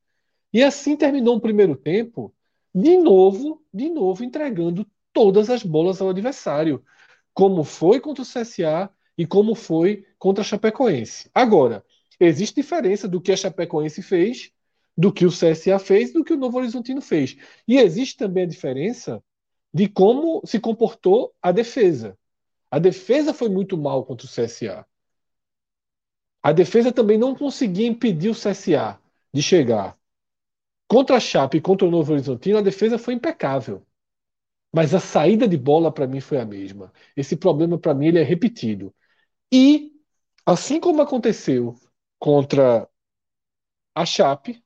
E assim terminou o primeiro tempo, de novo, de novo entregando todas as bolas ao adversário, como foi contra o CSA e como foi contra a Chapecoense. Agora, existe diferença do que a Chapecoense fez, do que o CSA fez, do que o Novo Horizontino fez. E existe também a diferença de como se comportou a defesa. A defesa foi muito mal contra o CSA. A defesa também não conseguia impedir o CSA de chegar. Contra a Chape e contra o Novo Horizontino, a defesa foi impecável. Mas a saída de bola para mim foi a mesma. Esse problema para mim ele é repetido. E assim como aconteceu contra a Chape,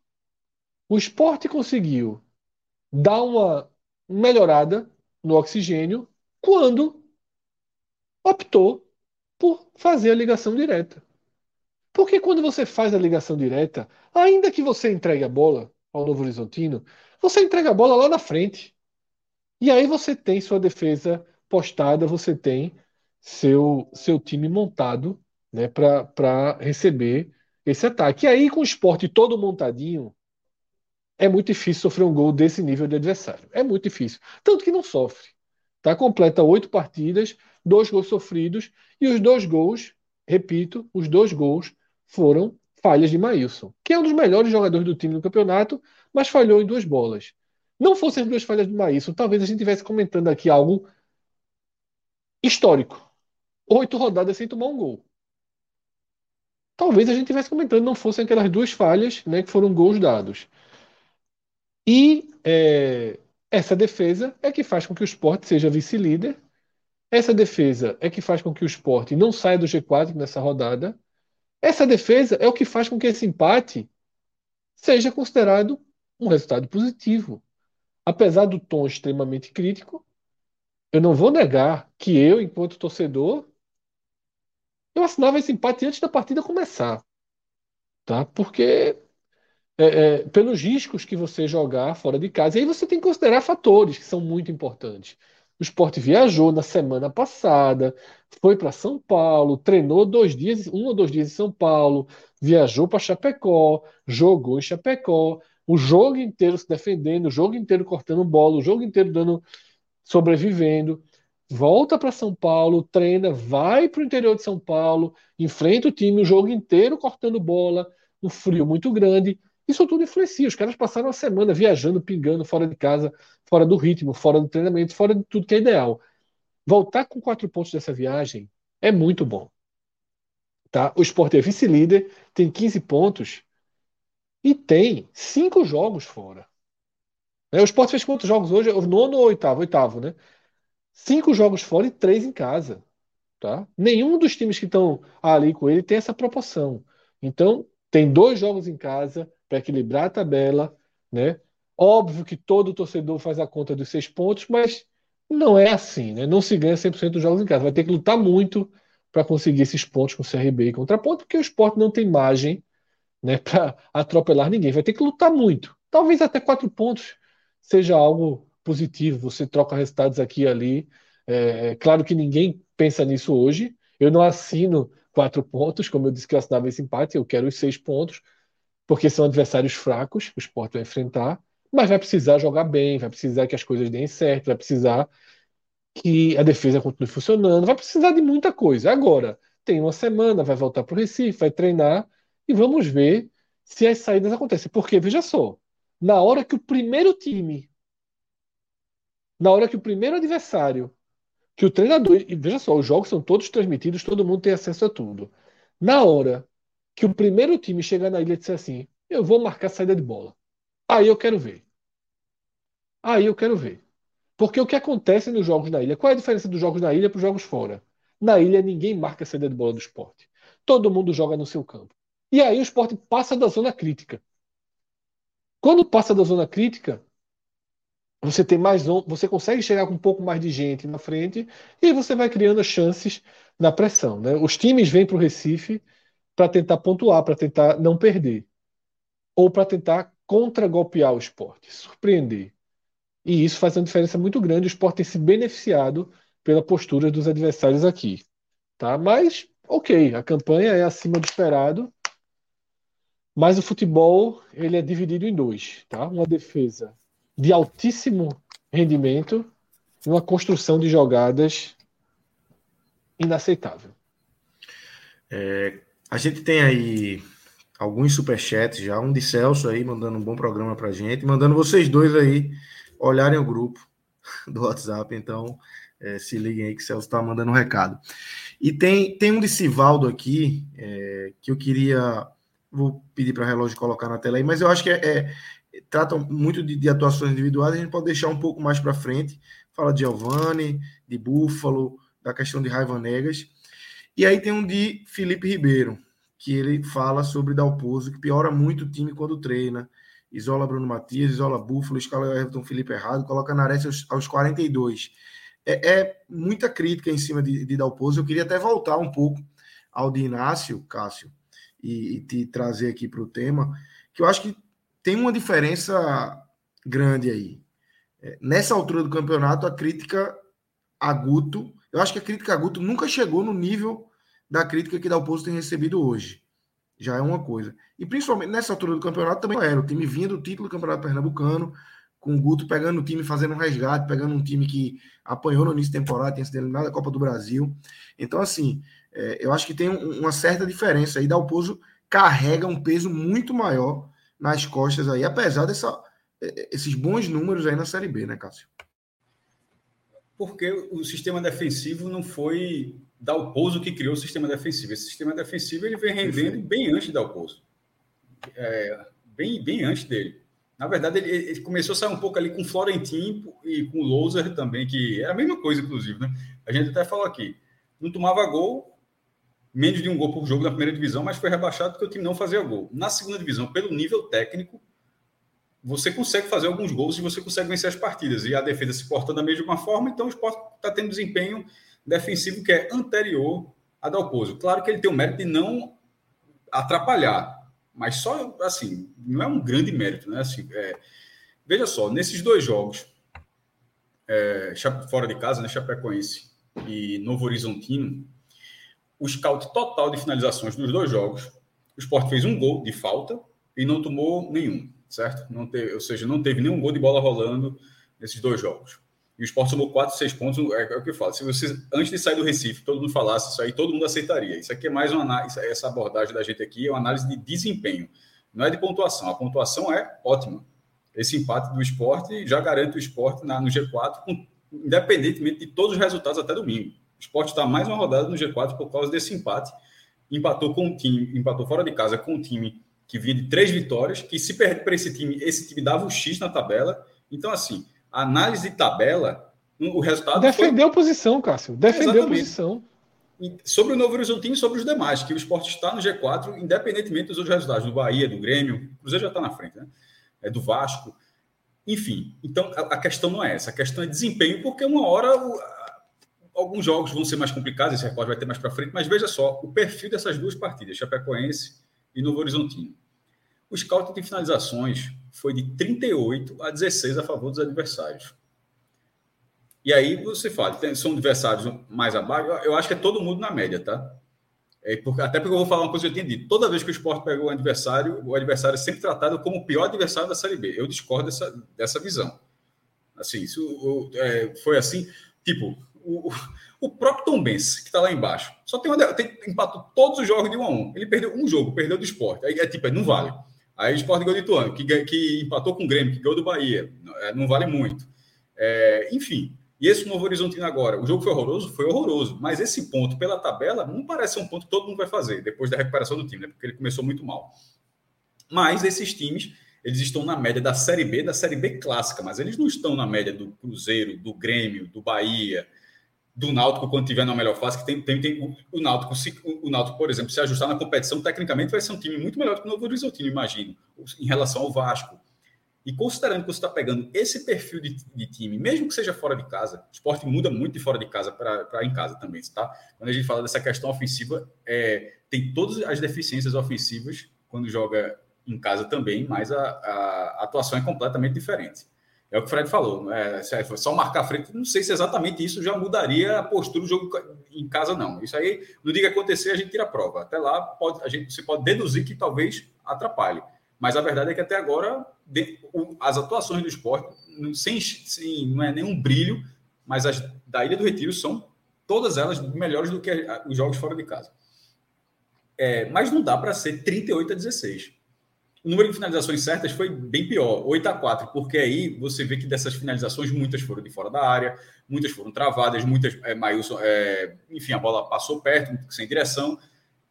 o esporte conseguiu dar uma melhorada no oxigênio quando optou por fazer a ligação direta. Porque quando você faz a ligação direta, ainda que você entregue a bola ao Novo Horizontino, você entrega a bola lá na frente. E aí você tem sua defesa postada, você tem seu, seu time montado né, para receber esse ataque. E aí, com o esporte todo montadinho, é muito difícil sofrer um gol desse nível de adversário. É muito difícil. Tanto que não sofre. Tá? Completa oito partidas, dois gols sofridos, e os dois gols, repito, os dois gols foram falhas de Maílson, que é um dos melhores jogadores do time no campeonato, mas falhou em duas bolas. Não fossem as duas falhas de Maílson, talvez a gente estivesse comentando aqui algo histórico. Oito rodadas sem tomar um gol. Talvez a gente estivesse comentando, não fossem aquelas duas falhas né, que foram gols dados. E é, essa defesa é que faz com que o esporte seja vice-líder. Essa defesa é que faz com que o esporte não saia do G4 nessa rodada. Essa defesa é o que faz com que esse empate seja considerado um resultado positivo. Apesar do tom extremamente crítico, eu não vou negar que eu, enquanto torcedor, eu assinava esse empate antes da partida começar. Tá? Porque é, é, pelos riscos que você jogar fora de casa. E aí você tem que considerar fatores que são muito importantes. O esporte viajou na semana passada, foi para São Paulo, treinou dois dias, um ou dois dias em São Paulo, viajou para Chapecó, jogou em Chapecó, o jogo inteiro se defendendo, o jogo inteiro cortando bola, o jogo inteiro dando sobrevivendo. Volta para São Paulo, treina, vai para o interior de São Paulo, enfrenta o time o jogo inteiro cortando bola, um frio muito grande isso tudo influencia. Os caras passaram uma semana viajando, pingando, fora de casa, fora do ritmo, fora do treinamento, fora de tudo que é ideal. Voltar com quatro pontos dessa viagem é muito bom. Tá? O Sport é vice-líder, tem 15 pontos e tem cinco jogos fora. Né? O Sport fez quantos jogos hoje? O nono ou oitavo? Oitavo, né? Cinco jogos fora e três em casa. Tá? Nenhum dos times que estão ali com ele tem essa proporção. Então, tem dois jogos em casa, para equilibrar a tabela, né? Óbvio que todo torcedor faz a conta dos seis pontos, mas não é assim, né? Não se ganha 100% dos jogos em casa. Vai ter que lutar muito para conseguir esses pontos com o CRB e contraponto, porque o esporte não tem margem né, para atropelar ninguém. Vai ter que lutar muito. Talvez até quatro pontos seja algo positivo. Você troca resultados aqui e ali. É, é claro que ninguém pensa nisso hoje. Eu não assino quatro pontos, como eu disse que eu assinava esse empate, eu quero os seis pontos porque são adversários fracos que o esporte vai enfrentar, mas vai precisar jogar bem, vai precisar que as coisas deem certo, vai precisar que a defesa continue funcionando, vai precisar de muita coisa. Agora, tem uma semana, vai voltar para o Recife, vai treinar e vamos ver se as saídas acontecem. Porque, veja só, na hora que o primeiro time, na hora que o primeiro adversário, que o treinador, e veja só, os jogos são todos transmitidos, todo mundo tem acesso a tudo. Na hora que o primeiro time chegar na ilha e disser assim: eu vou marcar saída de bola. Aí eu quero ver. Aí eu quero ver. Porque o que acontece nos jogos na ilha? Qual é a diferença dos jogos na ilha para os jogos fora? Na ilha ninguém marca a saída de bola do esporte. Todo mundo joga no seu campo. E aí o esporte passa da zona crítica. Quando passa da zona crítica, você tem mais você consegue chegar com um pouco mais de gente na frente e você vai criando chances na pressão. Né? Os times vêm para o Recife para tentar pontuar, para tentar não perder. Ou para tentar contra-golpear o esporte, surpreender. E isso faz uma diferença muito grande. O esporte tem se beneficiado pela postura dos adversários aqui. Tá? Mas, ok, a campanha é acima do esperado. Mas o futebol ele é dividido em dois. Tá? Uma defesa de altíssimo rendimento e uma construção de jogadas inaceitável. É, a gente tem aí alguns superchats já, um de Celso aí mandando um bom programa pra gente, mandando vocês dois aí olharem o grupo do WhatsApp, então é, se liguem aí que Celso tá mandando um recado. E tem, tem um de Sivaldo aqui é, que eu queria, vou pedir para o relógio colocar na tela aí, mas eu acho que é, é muito de, de, atuações individuais, a gente pode deixar um pouco mais para frente, fala de Giovanni, de Búfalo, da questão de Raiva Negas, e aí tem um de Felipe Ribeiro, que ele fala sobre Dalpozo, que piora muito o time quando treina. Isola Bruno Matias, isola Búfalo, escala Everton Felipe errado, coloca Nares aos, aos 42. É, é, muita crítica em cima de, de Dalpozo. Eu queria até voltar um pouco ao de Inácio, Cássio, e, e te trazer aqui para o tema, que eu acho que tem uma diferença grande aí. É, nessa altura do campeonato, a crítica a Guto eu acho que a crítica a Guto nunca chegou no nível da crítica que Dalpozo tem recebido hoje. Já é uma coisa. E principalmente nessa altura do campeonato também era. O time vinha do título do Campeonato Pernambucano, com o Guto pegando o time, fazendo um resgate, pegando um time que apanhou no início da temporada, tinha sido eliminado da Copa do Brasil. Então, assim, é, eu acho que tem um, uma certa diferença aí. Dalpozo carrega um peso muito maior nas costas aí, apesar dessa, é, esses bons números aí na Série B, né, Cássio? Porque o sistema defensivo não foi Dalpozo que criou o sistema defensivo. Esse sistema defensivo ele vem rendendo bem antes de Dalpozo. É, bem, bem antes dele. Na verdade, ele, ele, começou a sair um pouco ali com o Florentino e com o Louser também, que era a mesma coisa, inclusive, né? A gente até falou aqui. Não tomava gol, menos de um gol por jogo na primeira divisão, mas foi rebaixado porque o time não fazia gol. Na segunda divisão, pelo nível técnico, você consegue fazer alguns gols e você consegue vencer as partidas. E a defesa se portando da mesma forma, então o esporte está tendo desempenho defensivo que é anterior a Dalpozo. Claro que ele tem o mérito de não atrapalhar, mas só assim, não é um grande mérito, né? Assim, é, veja só, nesses dois jogos, é, fora de casa, né, Chapecoense e Novo Horizontino, o scout total de finalizações dos dois jogos, o Sport fez um gol de falta e não tomou nenhum certo? Não teve, ou seja, não teve nenhum gol de bola rolando nesses dois jogos. E o Sport somou 4, 6 pontos, é, é, o que eu falo. Se você, antes de sair do Recife, todo mundo falasse isso aí, todo mundo aceitaria. Isso aqui é mais uma análise, essa abordagem da gente aqui é uma análise de desempenho, não é de pontuação. A pontuação é ótima. Esse empate do esporte já garante o esporte na, no G4, com, independentemente de todos os resultados até domingo. O esporte está mais uma rodada no G4 por causa desse empate. Empatou com um time, empatou fora de casa com um time que vinha de três vitórias, que se perder para esse time, esse time dava o um X na tabela. Então, assim, análise de tabela, o resultado. Defendeu foi... posição, Cássio. Defendeu Exatamente. posição. Sobre o Novo Horizontino e sobre os demais, que o esporte está no G4, independentemente dos outros resultados, do Bahia, do Grêmio, o Cruzeiro já está na frente, né? É do Vasco. Enfim, então a, a, questão não é essa, a questão é desempenho, porque uma hora o, alguns jogos vão ser mais complicados, esse recorde vai ter mais para frente, mas veja só, o perfil dessas duas partidas, Chapecoense e Novo Horizontino. O scout de finalizações foi de 38 a 16 a favor dos adversários. E aí você fala, são adversários mais abaixo, eu acho que é todo mundo na média, tá? É porque, até porque eu vou falar uma coisa que eu tinha dito. Toda vez que o esporte pegou um adversário, o adversário é sempre tratado como o pior adversário da Série B. Eu discordo dessa, dessa visão. Assim, isso é, foi assim. Tipo, o, o próprio Tom Benz, que está lá embaixo, só tem, uma, tem empatou todos os jogos de 1 a 1 Ele perdeu um jogo, perdeu do esporte. Aí é tipo, não vale. Aí o esporte ganhou de Ituano, que, que empatou com o Grêmio, que ganhou do Bahia. É, não vale muito. É, enfim, e esse Novo Horizontino agora, o jogo foi horroroso? Foi horroroso. Mas esse ponto pela tabela não parece um ponto que todo mundo vai fazer depois da recuperação do time, né? porque ele começou muito mal. Mas esses times, eles estão na média da Série B, da Série B clássica, mas eles não estão na média do Cruzeiro, do Grêmio, do Bahia, do Náutico quando tiver na melhor fase, que tem, tem, tem o, Náutico, se, o, Náutico, por exemplo, se ajustar na competição, tecnicamente vai ser um time muito melhor do que o Novo Horizontino, imagino, em relação ao Vasco. E considerando que você está pegando esse perfil de, de, time, mesmo que seja fora de casa, o esporte muda muito de fora de casa para em casa também, tá? Quando a gente fala dessa questão ofensiva, é, tem todas as deficiências ofensivas quando joga em casa também, mas a, a atuação é completamente diferente. É o que o Fred falou. É, se só marcar a frente, não sei se exatamente isso já mudaria a postura do jogo em casa, não. Isso aí, no dia que acontecer, a gente tira a prova. Até lá, pode, a gente, você pode deduzir que talvez atrapalhe. Mas a verdade é que até agora, de, o, as atuações do esporte, sem, sem, não é nenhum brilho, mas as da Ilha do Retiro são todas elas melhores do que os jogos fora de casa. É, mas não dá para ser 38 a 16. O número de finalizações certas foi bem pior, 8 a 4, porque aí você vê que dessas finalizações, muitas foram de fora da área, muitas foram travadas, muitas, é, Mailson, é, enfim, a bola passou perto, sem direção,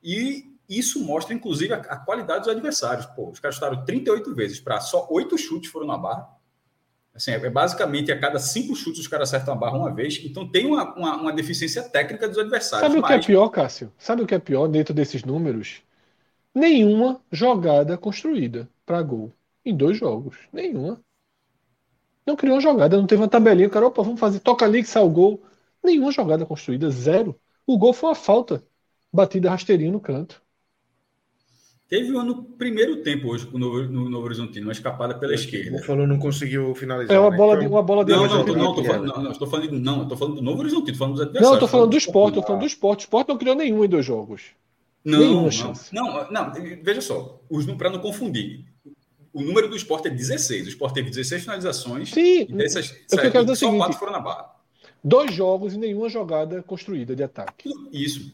e isso mostra, inclusive, a, a qualidade dos adversários. Pô, os caras chutaram 38 vezes para só oito chutes foram na barra. Assim, é, basicamente a cada cinco chutes os caras acertam a barra uma vez. Então tem uma, uma, uma deficiência técnica dos adversários. Sabe mas... o que é pior, Cássio? Sabe o que é pior dentro desses números? Nenhuma jogada construída para gol em dois jogos. Nenhuma. Não criou uma jogada, não teve uma tabelinha. O cara, opa, vamos fazer, toca ali que sai o gol. Nenhuma jogada construída, zero. O gol foi uma falta, batida rasteirinho no canto. Teve uma no primeiro tempo hoje no Novo, no Novo Horizontino, uma escapada pela esquerda. O falou não conseguiu finalizar. É uma né? bola de uma bola de Não, não, não, não, tô falando, não, não, estou falando, não, estou falando do Novo Horizonte, estou falando dos adversários. Não, estou falando do esporte, estou falando do esporte. O esporte não criou nenhum em dois jogos. Não, não, não, não, veja só, para não confundir. O número do esporte é 16. O esporte teve 16 finalizações. Sim, e dessas, eu quero dizer o só seguinte- quatro foram na barra. dois jogos e nenhuma jogada construída de ataque. Isso.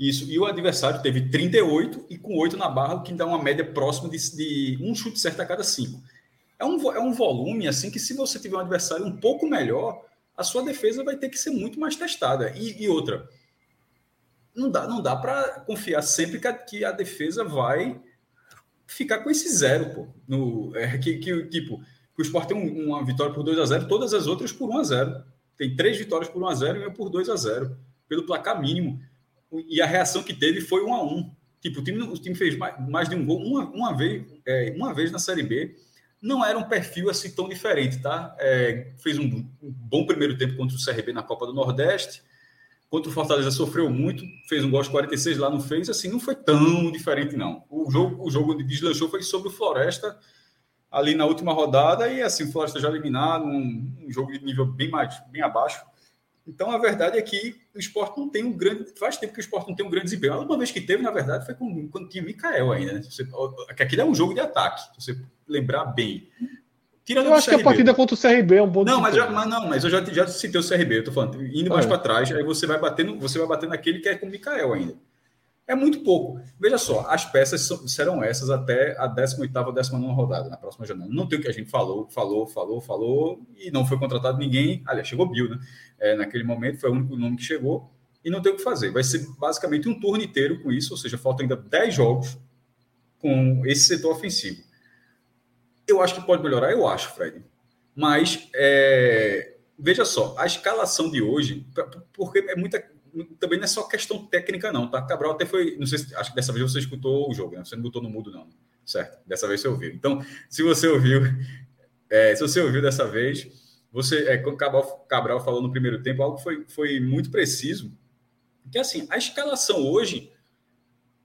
Isso. E o adversário teve 38 e com 8 na barra, o que dá uma média próxima de, de um chute certo a cada 5. É um, é um volume assim que, se você tiver um adversário um pouco melhor, a sua defesa vai ter que ser muito mais testada. E, e outra, não dá, não dá para confiar sempre que a, que a defesa vai ficar com esse zero, pô. No, é, que, que, tipo, que o Sport tem um- uma vitória por 2 a 0 todas as outras por 1 a 0 Tem três vitórias por 1 a 0 e uma por 2 a 0 pelo placar mínimo. E a reação que teve foi 1 a 1 Tipo, o time, o time fez mais, mais de um gol uma, uma, vez, é, uma vez na Série B. Não era um perfil assim tão diferente, tá? É, fez um, um bom primeiro tempo contra o CRB na Copa do Nordeste. Contra o Fortaleza sofreu muito, fez um gol aos 46 lá, não fez. Assim, não foi tão diferente, não. O jogo, o jogo onde deslanchou foi sobre o Floresta, ali na última rodada, e assim, o Floresta já eliminado, um, um jogo de nível bem, mais, bem abaixo. Então, a verdade é que o esporte não tem um grande. Faz tempo que o esporte não tem um grande desempenho. A última vez que teve, na verdade, foi com, quando tinha Mikael ainda. Né? Você, é um jogo de ataque, se você lembrar bem. Tirando Eu acho que a CRB. partida contra o CRB é um bom Não, mas, já, mas não, mas eu já, já citei o CRB, eu tô falando, indo mais É. para trás, aí você vai batendo, você vai bater naquele que é com o Mikael ainda. É muito pouco. Veja só, as peças são- serão essas até a 18ª ou 19ª rodada, na próxima janela. Não tem o que a gente falou, falou, falou, falou, e não foi contratado ninguém. Aliás, chegou Bill, né? É, naquele momento foi o único nome que chegou, e não tem o que fazer. Vai ser basicamente um turno inteiro com isso, ou seja, faltam ainda 10 jogos com esse setor ofensivo. Eu acho que pode melhorar, eu acho, Fred. Mas é, veja só, a escalação de hoje, porque é muita. Também não é só questão técnica, não, tá? Cabral até foi. Não sei se, acho que dessa vez você escutou o jogo, né? Você não botou no mudo, não. Certo? Dessa vez você ouviu. Então, se você ouviu, é, se você ouviu dessa vez, você, é, quando Cabral, Cabral falou no primeiro tempo, algo foi, foi muito preciso. Que assim, a escalação hoje,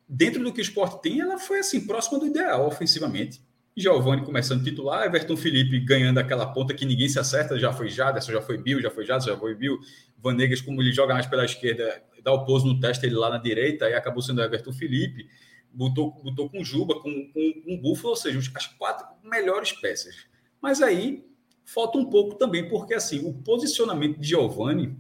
dentro do que o esporte tem, ela foi assim, próxima do ideal ofensivamente. Giovanni começando titular, Everton Felipe ganhando aquela ponta que ninguém se acerta, já foi Jaderson, já foi Bill, já foi Jaderson, já foi Bill. Vanegas, como ele joga mais pela esquerda, dá o pouso no teste, ele lá na direita, aí acabou sendo Everton Felipe. Botou, botou com Juba, com, com, com Búfalo, ou seja, as quatro melhores peças. Mas aí falta um pouco também, porque assim, o posicionamento de Giovanni,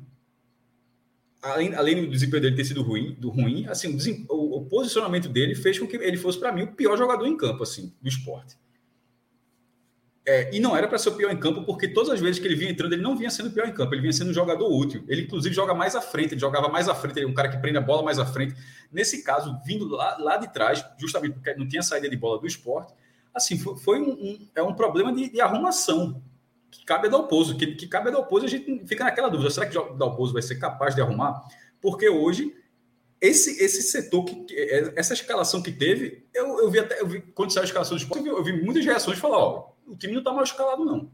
além, além do desempenho dele ter sido ruim, do ruim assim, o, o posicionamento dele fez com que ele fosse, para mim, o pior jogador em campo, assim, do esporte. É, e não era para ser o pior em campo, porque todas as vezes que ele vinha entrando, ele não vinha sendo o pior em campo, ele vinha sendo um jogador útil. Ele, inclusive, joga mais à frente, ele jogava mais à frente, ele é um cara que prende a bola mais à frente. Nesse caso, vindo lá, lá de trás, justamente porque não tinha saída de bola do esporte, assim, foi, foi um, um- é um problema de, de arrumação que cabe a Dalpozo, que, que cabe a Dalpozo, a gente fica naquela dúvida, será que o Dalpozo vai ser capaz de arrumar? Porque hoje, esse, esse setor, que, que- é, essa escalação que teve, eu, eu vi até, eu vi, quando saiu a escalação do esporte, eu vi, eu vi muitas reações de falar, ó, o time não está mal escalado, não.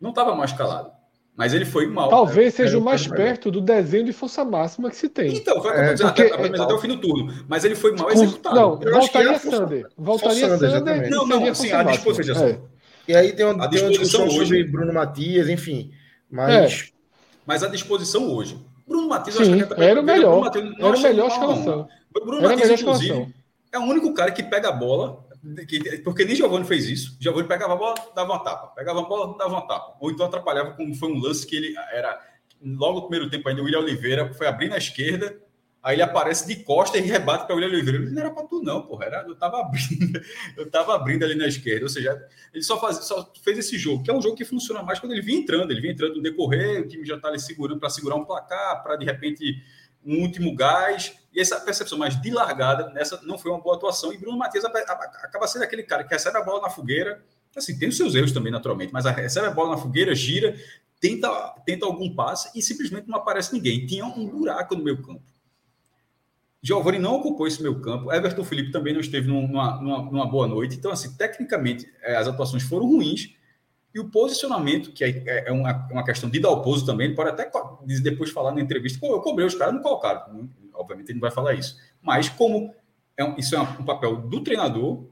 Não estava mal escalado. Mas ele foi mal. Talvez seja é, o mais é. perto do desenho de força máxima que se tem. Então, foi o eu É, porque- até, menos até o fim do turno. Mas ele foi mal executado. não, Eu voltaria é a Sander. Voltaria Sander, Sander. Não, não, assim, a disposição- É. E aí tem uma, A tem uma discussão disposição hoje- sobre Bruno Matias, enfim. Mas Mas a disposição hoje. Bruno Matias, eu Sim, acho que era o Bruno melhor. Matias, não Era o melhor escalação. Bruno Era Matias, inclusive, escalação. é o único cara que pega a bola, que- porque nem Giovanni fez isso. Giovanni pegava a bola, dava uma tapa. Pegava a bola, dava uma tapa. Ou então atrapalhava, como foi um lance que ele era. Logo no primeiro tempo ainda, o William Oliveira foi abrir na esquerda, aí ele aparece de costa e rebate para o William Oliveira. Não era para tu, não, porra. Era, eu tava abrindo, eu tava abrindo ali na esquerda. Ou seja, ele só, faz, só fez esse jogo, que é um jogo que funciona mais quando ele vinha entrando. Ele vinha entrando no decorrer, o time já está ali segurando para segurar um placar, para de repente um último gás. E essa percepção mais de largada, nessa não foi uma boa atuação. E Bruno a- acaba sendo aquele cara que recebe a bola na fogueira. Assim, tem os seus erros também, naturalmente, mas recebe a bola na fogueira, gira, tenta, tenta algum passe e simplesmente não aparece ninguém. Tinha um buraco no meio campo. Giovanni não ocupou esse meio campo. Everton Felipe também não esteve num- numa, numa, numa boa noite. Então, assim, tecnicamente, eh, as atuações foram ruins. E o posicionamento, que é, é uma, uma questão de Dalpozo também, ele pode até depois falar na entrevista, pô, eu cobrei os caras, não colocaram. Obviamente ele não vai falar isso. Mas como é um- isso é um papel do treinador,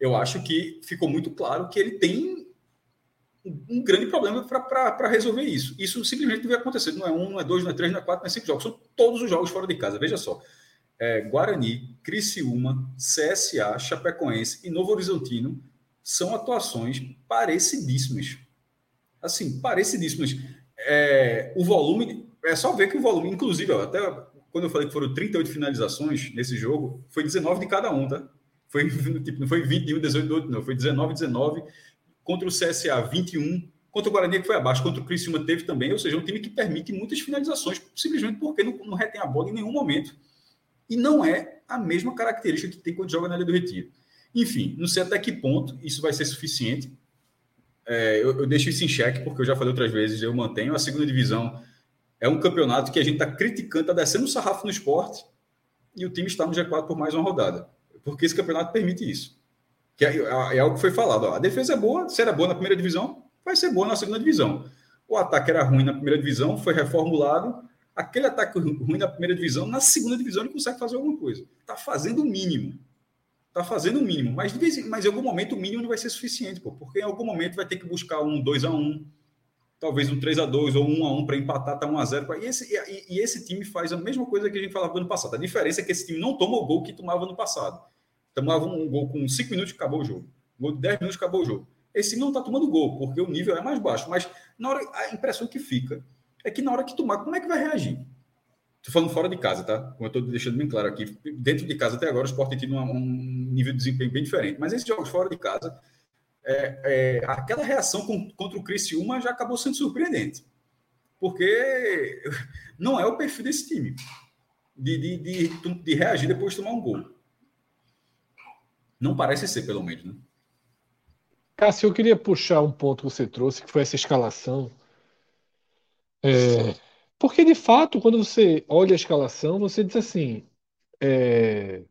eu acho que ficou muito claro que ele tem um, um grande problema para resolver isso. Isso simplesmente não vai acontecer. Não é um, não é dois, não é três, não é quatro, não é cinco jogos. São todos os jogos fora de casa. Veja só. É, Guarani, Criciúma, CSA, Chapecoense e Novo Horizontino são atuações parecidíssimas. Assim, parecidíssimas. É, o volume, é só ver que o volume, inclusive, ó, até quando eu falei que foram 38 finalizações nesse jogo, foi 19 de cada um, tá? Foi, tipo, não foi 21, 18, 18, não, foi 19, 19. Contra o CSA, 21. Contra o Guarani, que foi abaixo. Contra o Criciúma, teve também. Ou seja, é um time que permite muitas finalizações, simplesmente porque não, não retém a bola em nenhum momento. E não é a mesma característica que tem quando joga na Ilha do Retiro. Enfim, não sei até que ponto isso vai ser suficiente. É, eu, eu, deixo isso em xeque, porque eu já falei outras vezes, eu mantenho. A segunda divisão é um campeonato que a gente está criticando, está descendo o sarrafo no esporte, e o time está no G4 por mais uma rodada. Porque esse campeonato permite isso. Que é, é, é algo que foi falado. Ó, a defesa é boa, se era boa na primeira divisão, vai ser boa na segunda divisão. O ataque era ruim na primeira divisão, foi reformulado. Aquele ataque ruim na primeira divisão, na segunda divisão ele consegue fazer alguma coisa. Está fazendo o mínimo. Está fazendo o mínimo. Mas, mas em algum momento o mínimo não vai ser suficiente, pô, porque em algum momento vai ter que buscar um 2 a 1 talvez um 3 a 2 ou 1 a 1 para empatar, tá 1 a 0 e esse, e, e, esse time faz a mesma coisa que a gente falava no passado. A diferença é que esse time não toma o gol que tomava no passado. Tomava um gol com 5 minutos e acabou o jogo. Um gol de 10 minutos acabou o jogo. Esse time não está tomando gol, porque o nível é mais baixo. Mas na hora, a impressão que fica é que na hora que tomar, como é que vai reagir? Estou falando fora de casa, tá? Como eu estou deixando bem claro aqui. Dentro de casa, até agora, o Sport tem tido um, nível de desempenho bem diferente. Mas esses jogos fora de casa, é, é, aquela reação contra o Criciúma já acabou sendo surpreendente. Porque não é o perfil desse time de, de, de, de reagir depois de tomar um gol. Não parece ser, pelo menos, né? Cássio, eu queria puxar um ponto que você trouxe, que foi essa escalação. É, porque, de fato, quando você olha a escalação, você diz assim: é,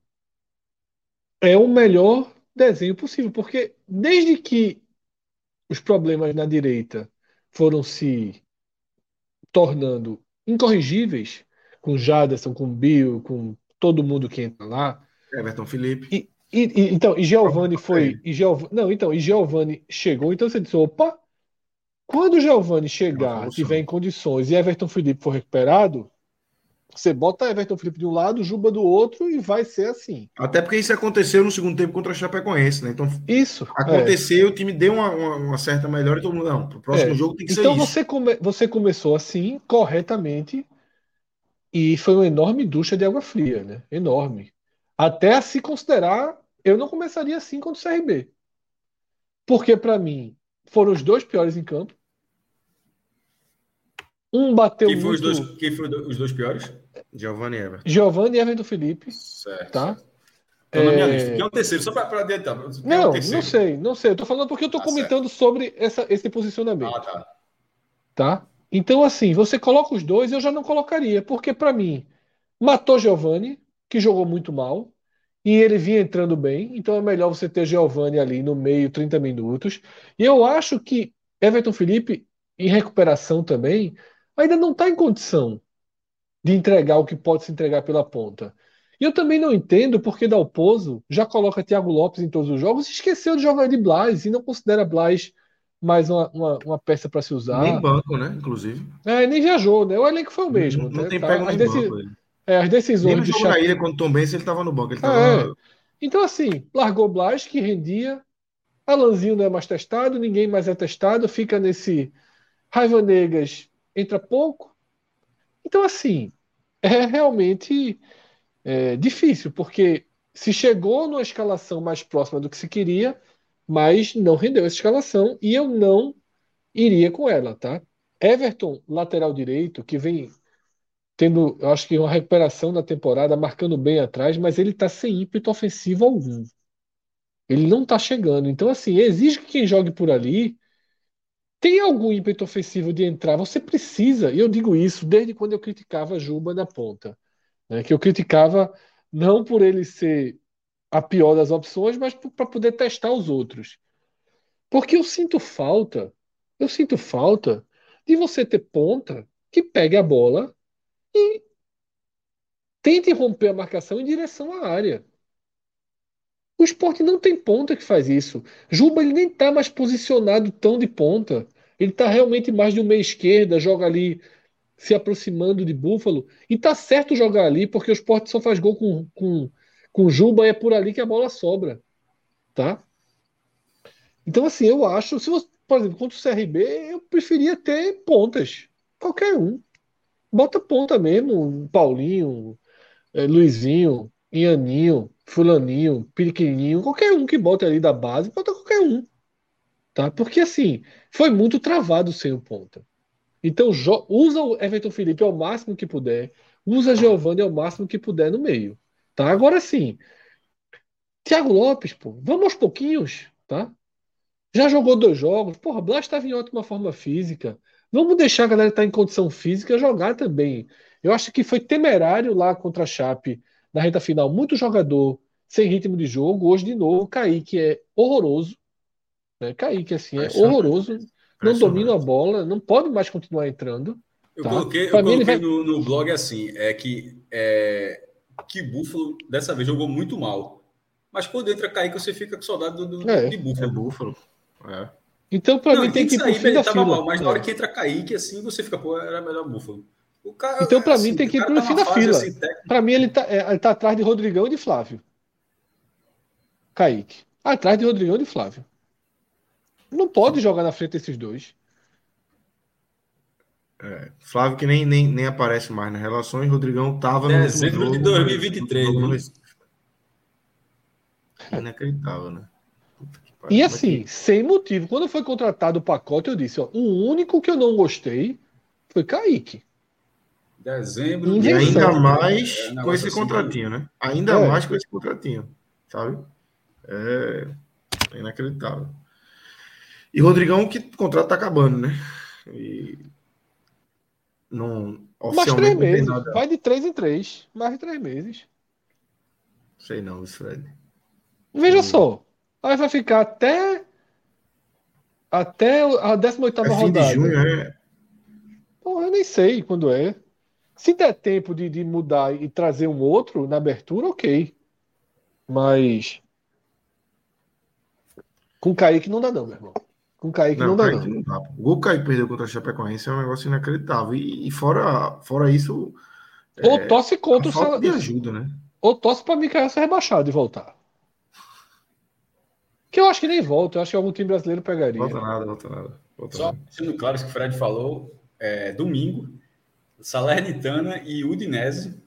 é o melhor desenho possível. Porque desde que os problemas na direita foram se tornando incorrigíveis, com Jaderson, com Bill, com todo mundo que entra lá. Everton Felipe. E, e, e, então, e Giovanni foi. E Giovanni, não, então, e Giovanni chegou, então você disse: opa, quando o Giovanni chegar, tiver em condições e Everton Felipe for recuperado, você bota Everton Felipe de um lado, Juba do outro e vai ser assim. Até porque isso aconteceu no segundo tempo contra a Chapecoense, né? Então, isso. Aconteceu, é. o time deu uma, uma, uma, certa melhora e todo mundo, não, pro próximo é. jogo tem que então ser você isso. Come, você começou assim, corretamente, e foi uma enorme ducha de água fria, né? Enorme. Até a se considerar, eu não começaria assim contra o CRB. Porque, para mim, foram os dois piores em campo. Um bateu quem muito... Foi os dois, quem foram os dois piores? Giovanni e Everton. Giovanni e Everton Felipe. Certo. Tá? Então, é... na minha lista. Quem é o terceiro? Só para adiantar. Não, é não sei, não sei. Eu tô falando porque eu tô ah, comentando certo. sobre essa, esse posicionamento. Ah, tá. Tá? Então, assim, você coloca os dois, eu já não colocaria, porque para mim, matou Giovanni, que jogou muito mal, e ele vinha entrando bem, então é melhor você ter Giovanni ali no meio, 30 minutos. E eu acho que Everton Felipe, em recuperação também, ainda não está em condição de entregar o que pode se entregar pela ponta. E eu também não entendo porque Dalpozo já coloca Thiago Lopes em todos os jogos e esqueceu de jogar de Blas e não considera Blas mais uma, uma, uma peça para se usar. Nem banco, né? Inclusive. É, nem viajou, né? O elenco foi o mesmo. Não, não né? tem tá? pego as, deci... banco, é, as decisões. Nem no jogo da ilha, quando Tom Benz, ele estava no banco. Ele tava... é. Então, assim, largou Blas, que rendia. Alanzinho não é mais testado, ninguém mais é testado, fica nesse. Raiva Negas entra pouco. Então, assim, é realmente é, difícil, porque se chegou numa escalação mais próxima do que se queria, mas não rendeu essa escalação e eu não iria com ela, tá? Everton, lateral direito, que vem tendo, eu acho que uma recuperação na temporada, marcando bem atrás, mas ele tá sem ímpeto ofensivo algum. Ele não tá chegando. Então, assim, exige que quem jogue por ali tem algum ímpeto ofensivo de entrar. Você precisa, e eu digo isso desde quando eu criticava Juba na ponta. Né? Que eu criticava não por ele ser a pior das opções, mas para poder testar os outros. Porque eu sinto falta, eu sinto falta de você ter ponta que pegue a bola e tente romper a marcação em direção à área. O esporte não tem ponta que faz isso. Juba ele nem está mais posicionado tão de ponta. Ele está realmente mais de um meia esquerda, joga ali se aproximando de Búfalo. E tá certo jogar ali, porque o Sport só faz gol com, com, com Juba e é por ali que a bola sobra. Tá? Então, assim, eu acho, se você, por exemplo, contra o CRB, eu preferia ter pontas. Qualquer um. Bota ponta mesmo, Paulinho, é, Luizinho, Ianinho, Fulaninho, Periquininho, qualquer um que bota ali da base, bota qualquer um. Tá? Porque assim, foi muito travado sem o ponta. Então usa o Everton Felipe ao máximo que puder, usa Giovanni ao máximo que puder no meio. Tá? Agora sim, Thiago Lopes, pô, vamos aos pouquinhos, tá? Já jogou dois jogos, porra, Blas estava em ótima forma física. Vamos deixar a galera que está em condição física jogar também. Eu acho que foi temerário lá contra a Chape na reta final. Muito jogador sem ritmo de jogo. Hoje, de novo, Kaique é horroroso. Né? Kaique, assim, é horroroso. Não domina a bola, não pode mais continuar entrando. Eu tá? coloquei, eu coloquei vai... no, no, blog assim, é que, é, que Búfalo dessa vez jogou muito mal. Mas quando entra Kaique, você fica com saudade do, do é. de Búfalo. É Búfalo. É. Então, para mim, tem que ir pro fim da fila. Mal, mas na hora é. que entra Kaique, assim, você fica, pô, era melhor Búfalo. Cara, então, para assim, mim, tem que ir pro tá fim da fila. Assim, para mim, ele tá, é, ele tá atrás de Rodrigão e de Flávio. Kaique. Atrás de Rodrigão e de Flávio. Não pode jogar na frente desses dois. É, Flávio que nem, nem, nem aparece mais nas relações, Rodrigão tava no dezembro jogo, de 2023. No, no, Inacreditável, né? E assim, sem motivo. Quando foi contratado o pacote, eu disse: ó, o único que eu não gostei foi Kaique. Dezembro. E ainda mais é, com esse assim, contratinho, né? Ainda é. mais com esse contratinho, sabe? É, é inacreditável. E Rodrigão, que o contrato tá acabando, né? E não. Mais três meses. Nada... Vai de três em três. Mais de três meses. Sei não, Fred. Veja hum. só. Aí vai ficar até. Até a 18 é rodada. De junho, é... Pô, eu nem sei quando é. Se der tempo de, de mudar e trazer um outro na abertura, ok. Mas. Com o Kaique não dá, não, meu irmão. Com o Kaique não, não dá, Kaique não. não dá. O gol que o Kaique perdeu contra a Chapecoense é um negócio inacreditável. E, e fora, fora isso. Ou é, tosse contra o Salado. de ajuda, né? Ou tosse para Mikael ser rebaixado e voltar. Que eu acho que nem volta, eu acho que algum time brasileiro pegaria. Volta nada, volta nada. Volta Só sendo claro isso que o Fred falou, é, domingo, Salernitana e Udinese,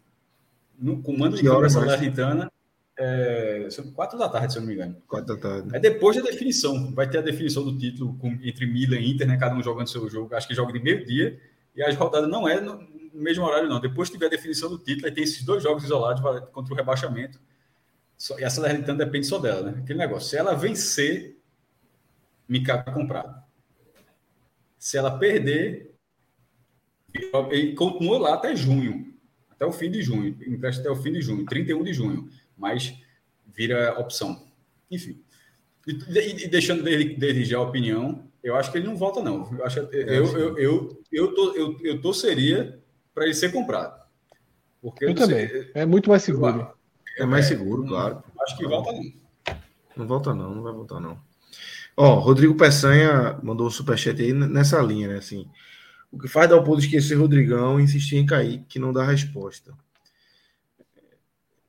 no comando de campo Salernitana, é, quatro da tarde, se eu não me engano. Quatro da tarde. É depois da definição. Vai ter a definição do título com, entre Milan e Inter, né? Cada um jogando seu jogo. Acho que joga de meio-dia. E a rodada não é no, no mesmo horário, não. Depois tiver a definição do título, aí tem esses dois jogos isolados contra o rebaixamento. Só, e a Salernitana depende só dela, né? Aquele negócio. Se ela vencer, Mika tá comprado. Se ela perder, ele continua lá até junho. Até o fim de junho. Empresta até o fim de junho, 31 de junho. Mas vira opção. Enfim. E, e, deixando dele, dele já a opinião, eu acho que ele não volta, não. Eu, acho, eu, eu, eu, eu, eu, tô, eu, eu torceria para ele ser comprado. Porque eu também. Sei, é muito mais seguro. É mais seguro, claro. Acho que volta não. Não volta não, não vai voltar não. Ó, Rodrigo Peçanha mandou um superchat aí nessa linha, né? Assim, o que faz dar o ponto esquecer Rodrigão e insistir em cair, que não dá resposta.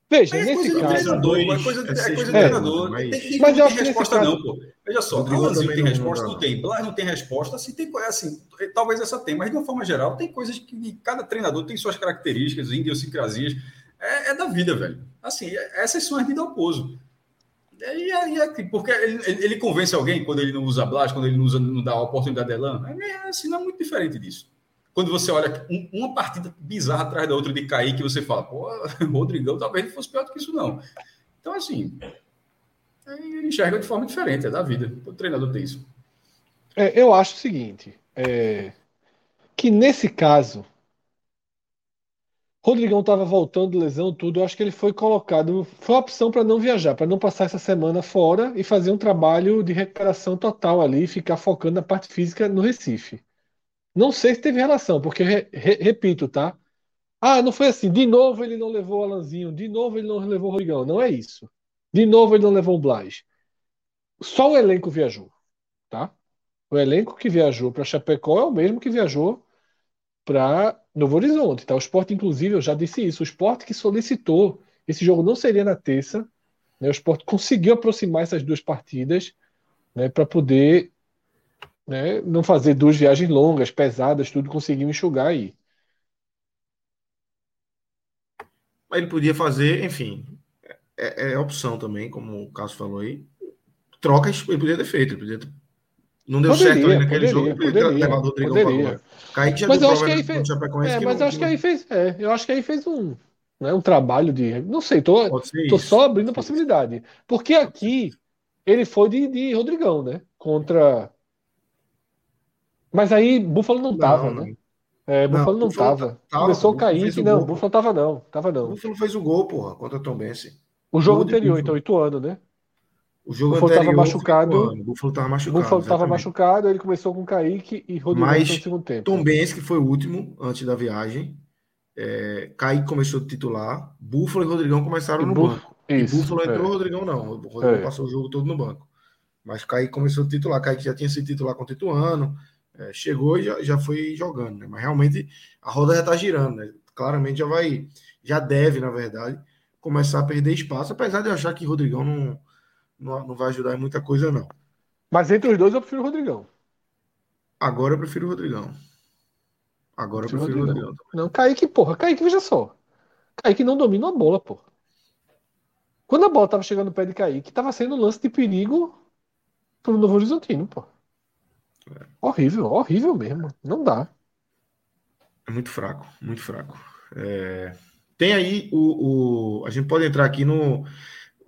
Veja, é nesse caso. Treinador, é coisa, é coisa de treinador. Mas, tem, mas não tem resposta, caso... não, pô. Veja só, Alanzinho tem resposta, não, tem. Blas não tem resposta. Assim, tem, assim, talvez essa tem, mas de uma forma geral, tem coisas que cada treinador tem suas características, idiosincrasias. É, é da vida, velho. Assim, é, essas são as de Dalpozo. E aí, é, porque ele, ele, convence alguém quando ele não usa Blas, quando ele não, usa, não dá a oportunidade de Elan. É, assim, não é muito diferente disso. Quando você olha um, uma partida bizarra atrás da outra de cair, que você fala, pô, Rodrigão talvez não fosse pior do que isso, não. Então, assim, ele enxerga de forma diferente, é da vida. O treinador tem isso. É, eu acho o seguinte, é, que nesse caso, Rodrigão estava voltando lesão, tudo. Eu acho que ele foi colocado. Foi a opção para não viajar, para não passar essa semana fora e fazer um trabalho de recuperação total ali ficar focando na parte física no Recife. Não sei se teve relação, porque, re, re, repito, tá? Ah, não foi assim. De novo ele não levou o Alanzinho, de novo ele não levou o Rodrigão. Não é isso. De novo ele não levou o Blas. Só o elenco viajou, tá? O elenco que viajou para Chapecó é o mesmo que viajou para Novo Horizonte. Tá? O esporte, inclusive, eu já disse isso, o esporte que solicitou, esse jogo não seria na terça, né? o esporte conseguiu aproximar essas duas partidas né, para poder né, não fazer duas viagens longas, pesadas, tudo, conseguiu enxugar aí. Ele podia fazer, enfim, é, é opção também, como o Cássio falou aí. Trocas, ele podia ter feito, ele podia ter não deu Poderia, certo ali naquele poderia, jogo, ele poderia, levado o Rodrigão poderia. Kaique já Mas deu eu acho que aí fez- É, mas não- acho que aí fez, é, eu acho que aí fez um, né, um trabalho de, não sei, tô, tô isso. só abrindo a possibilidade, porque aqui ele foi de, de Rodrigão, né, contra, mas aí Búfalo não tava, Não, né, é, Não, Búfalo não Búfalo tava, tava, começou o fez Kaique, o não, gol, Búfalo tava não, tava O não, Búfalo fez o gol, porra, contra o Tom Bense. o jogo de anterior, então, Ituano, né, O jogo tava anterior foi machucado. O Búfalo tava machucado. Tava exatamente. machucado, ele começou com Kaique e Rodrigão Mas no segundo tempo. Tom Benz, que foi o último antes da viagem. É, Kaique começou a titular. Búfalo e Rodrigão começaram E no Bú- banco. E Isso, Búfalo é. entrou, Rodrigão não. O Rodrigão É. passou o jogo todo no banco. Mas Kaique começou a titular. Kaique já tinha sido titular contra o Ituano. É, chegou e já, já foi jogando, né? Mas realmente a roda já tá girando, né? Claramente já vai, já deve, na verdade, começar a perder espaço, apesar de eu achar que Rodrigão não, não, não vai ajudar em muita coisa, não. Mas entre os dois eu prefiro o Rodrigão. Agora eu prefiro o Rodrigão. Agora eu Prefiro o prefiro o Rodrigão. Rodrigão. Não, Kaique, porra, Kaique, veja só. Kaique não domina a bola, porra. Quando a bola tava chegando no pé de Kaique, tava sendo um lance de perigo pro Novo Horizontino, Horrível, horrível mesmo. Não dá. É muito fraco, muito fraco. É, Tem aí o, o- A gente pode entrar aqui no.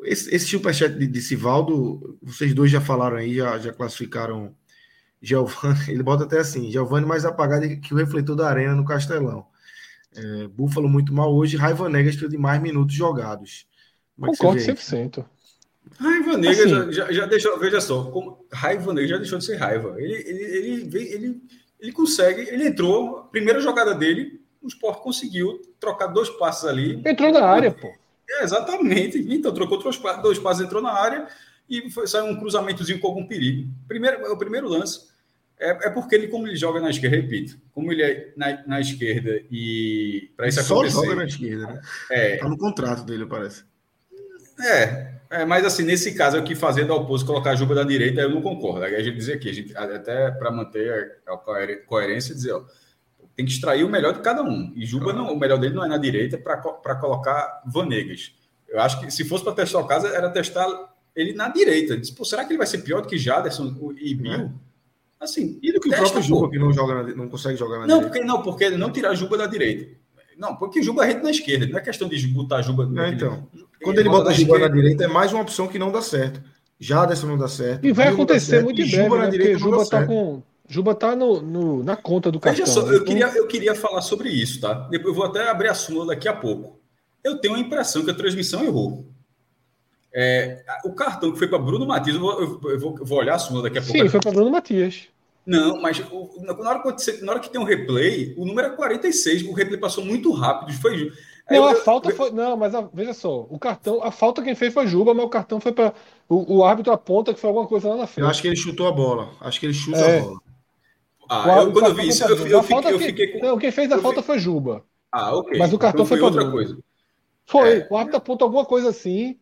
Esse, esse superchat de, de Sivaldo, vocês dois já falaram aí, já, já classificaram Giovanni. Ele bota até assim: Giovanni mais apagado que o refletor da arena no Castelão. É, Búfalo muito mal hoje, Raiva que de mais minutos jogados. Como é Concordo você vê? 100%. Raiva Negra Assim. já, já, deixou, veja só, como, Raiva Negra já deixou de ser raiva. Ele, ele, ele, ele, ele consegue, ele entrou, primeira jogada dele, o Sport conseguiu trocar dois passes ali. Entrou na área, pô. É, exatamente. Então, trocou dois, pa- dois passes, entrou na área e foi, saiu um cruzamentozinho com algum perigo. Primeiro, é o primeiro lance é, é porque ele, como ele joga na esquerda, repito, como ele é na, na esquerda e para isso Só acontecer. joga na esquerda, né? É, Tá no contrato dele, parece. é, é, mas assim, nesse caso, é o que fazer da oposto, colocar a Juba da direita, eu não concordo. Aí a gente dizer aqui, a gente, até para manter a, a coer- coerência, dizer, ó, tem que extrair o melhor de cada um. E Juba, não, o melhor dele não é na direita para colocar Vanegas. Eu acho que se fosse para testar o caso, era testar ele na direita. Diz, pô, será que ele vai ser pior do que Jaderson e Bill? Assim, E do que o testa, próprio pô. Juba, que não, joga na- não consegue jogar na Não, direita. porque não, porque não tirar Juba da direita. Não, porque Juba é rede na esquerda. Não é questão de botar Juba. Não, naquele- então. Quando ele bota a Juba na direita, é mais uma opção que não dá certo. Jaderson não dá certo. E vai acontecer muito e em Juba breve, na né? direita Porque não dá Juba tá certo. com. Juba tá no, no- na conta do cartão. Veja só, né? eu queria, eu queria falar sobre isso, tá? Depois eu vou até abrir a súmula daqui a pouco. Eu tenho a impressão que a transmissão errou. É, o cartão que foi para Bruno Matias, eu vou, eu vou- eu vou- eu vou olhar a súmula daqui a pouco. Sim, foi para Bruno Matias. Não, mas o- na, hora que, na hora que tem um replay, o número é 46, o replay passou muito rápido. Foi, Não, eu- a eu- falta foi. Não, mas a- veja só, o cartão, a falta quem fez foi Juba, mas o cartão foi para. O, o árbitro aponta que foi alguma coisa lá na frente. Eu acho que ele chutou a bola. Acho que ele chuta É. a bola. Ah, eu- quando eu tá vi isso, eu, Juba. eu fiquei, eu que- fiquei com. Não, quem fez a eu falta foi Juba. Ah, ok. Mas o cartão Então foi foi outra Bruno. coisa. Foi. É. O árbitro aponta alguma coisa assim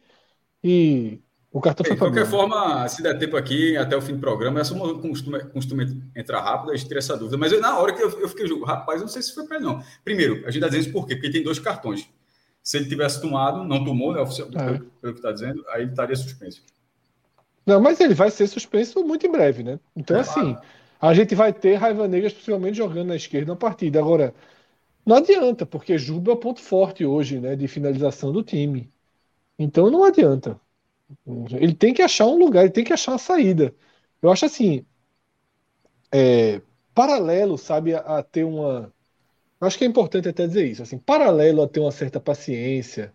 e o cartão De foi para qualquer Bruno. forma, se der tempo aqui, até o fim do programa, essa uma costuma, costuma entrar rápido, a gente tira essa dúvida. Mas eu, na hora que eu, eu fiquei, eu, rapaz, eu não sei se foi para ele, não. Primeiro, a gente está dizendo isso por quê? Porque ele tem dois cartões. Se ele tivesse tomado, não tomou, né, oficial, É. pelo, pelo que está dizendo, aí ele estaria suspenso. Não, mas ele vai ser suspenso muito em breve, né? Então, assim, a gente vai ter Raiva Negras possivelmente jogando na esquerda na partida. Agora, não adianta, porque Juba é o ponto forte hoje, né, de finalização do time. Então, não adianta. Ele tem que achar um lugar, ele tem que achar uma saída. Eu acho assim, é, paralelo, sabe, a, a ter uma. Acho que é importante até dizer isso, assim, paralelo a ter uma certa paciência,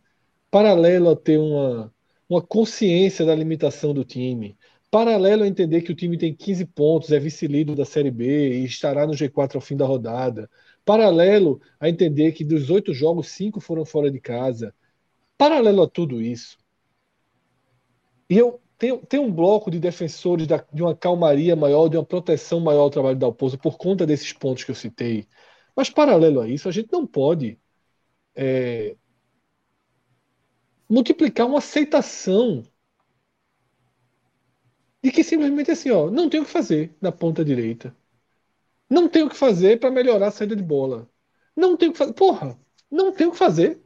paralelo a ter uma uma consciência da limitação do time. Paralelo a entender que o time tem 15 pontos, é vice-líder da Série B e estará no G4 ao fim da rodada. Paralelo a entender que dos oito jogos, cinco foram fora de casa. Paralelo a tudo isso. E eu tenho, tenho um bloco de defensores da- de uma calmaria maior, de uma proteção maior ao trabalho da Alpozo por conta desses pontos que eu citei. Mas, paralelo a isso, a gente não pode é, multiplicar uma aceitação de que simplesmente assim, ó, não tem o que fazer na ponta direita. Não tem o que fazer para melhorar a saída de bola. Não tem o que fazer. Porra, não tem o que fazer.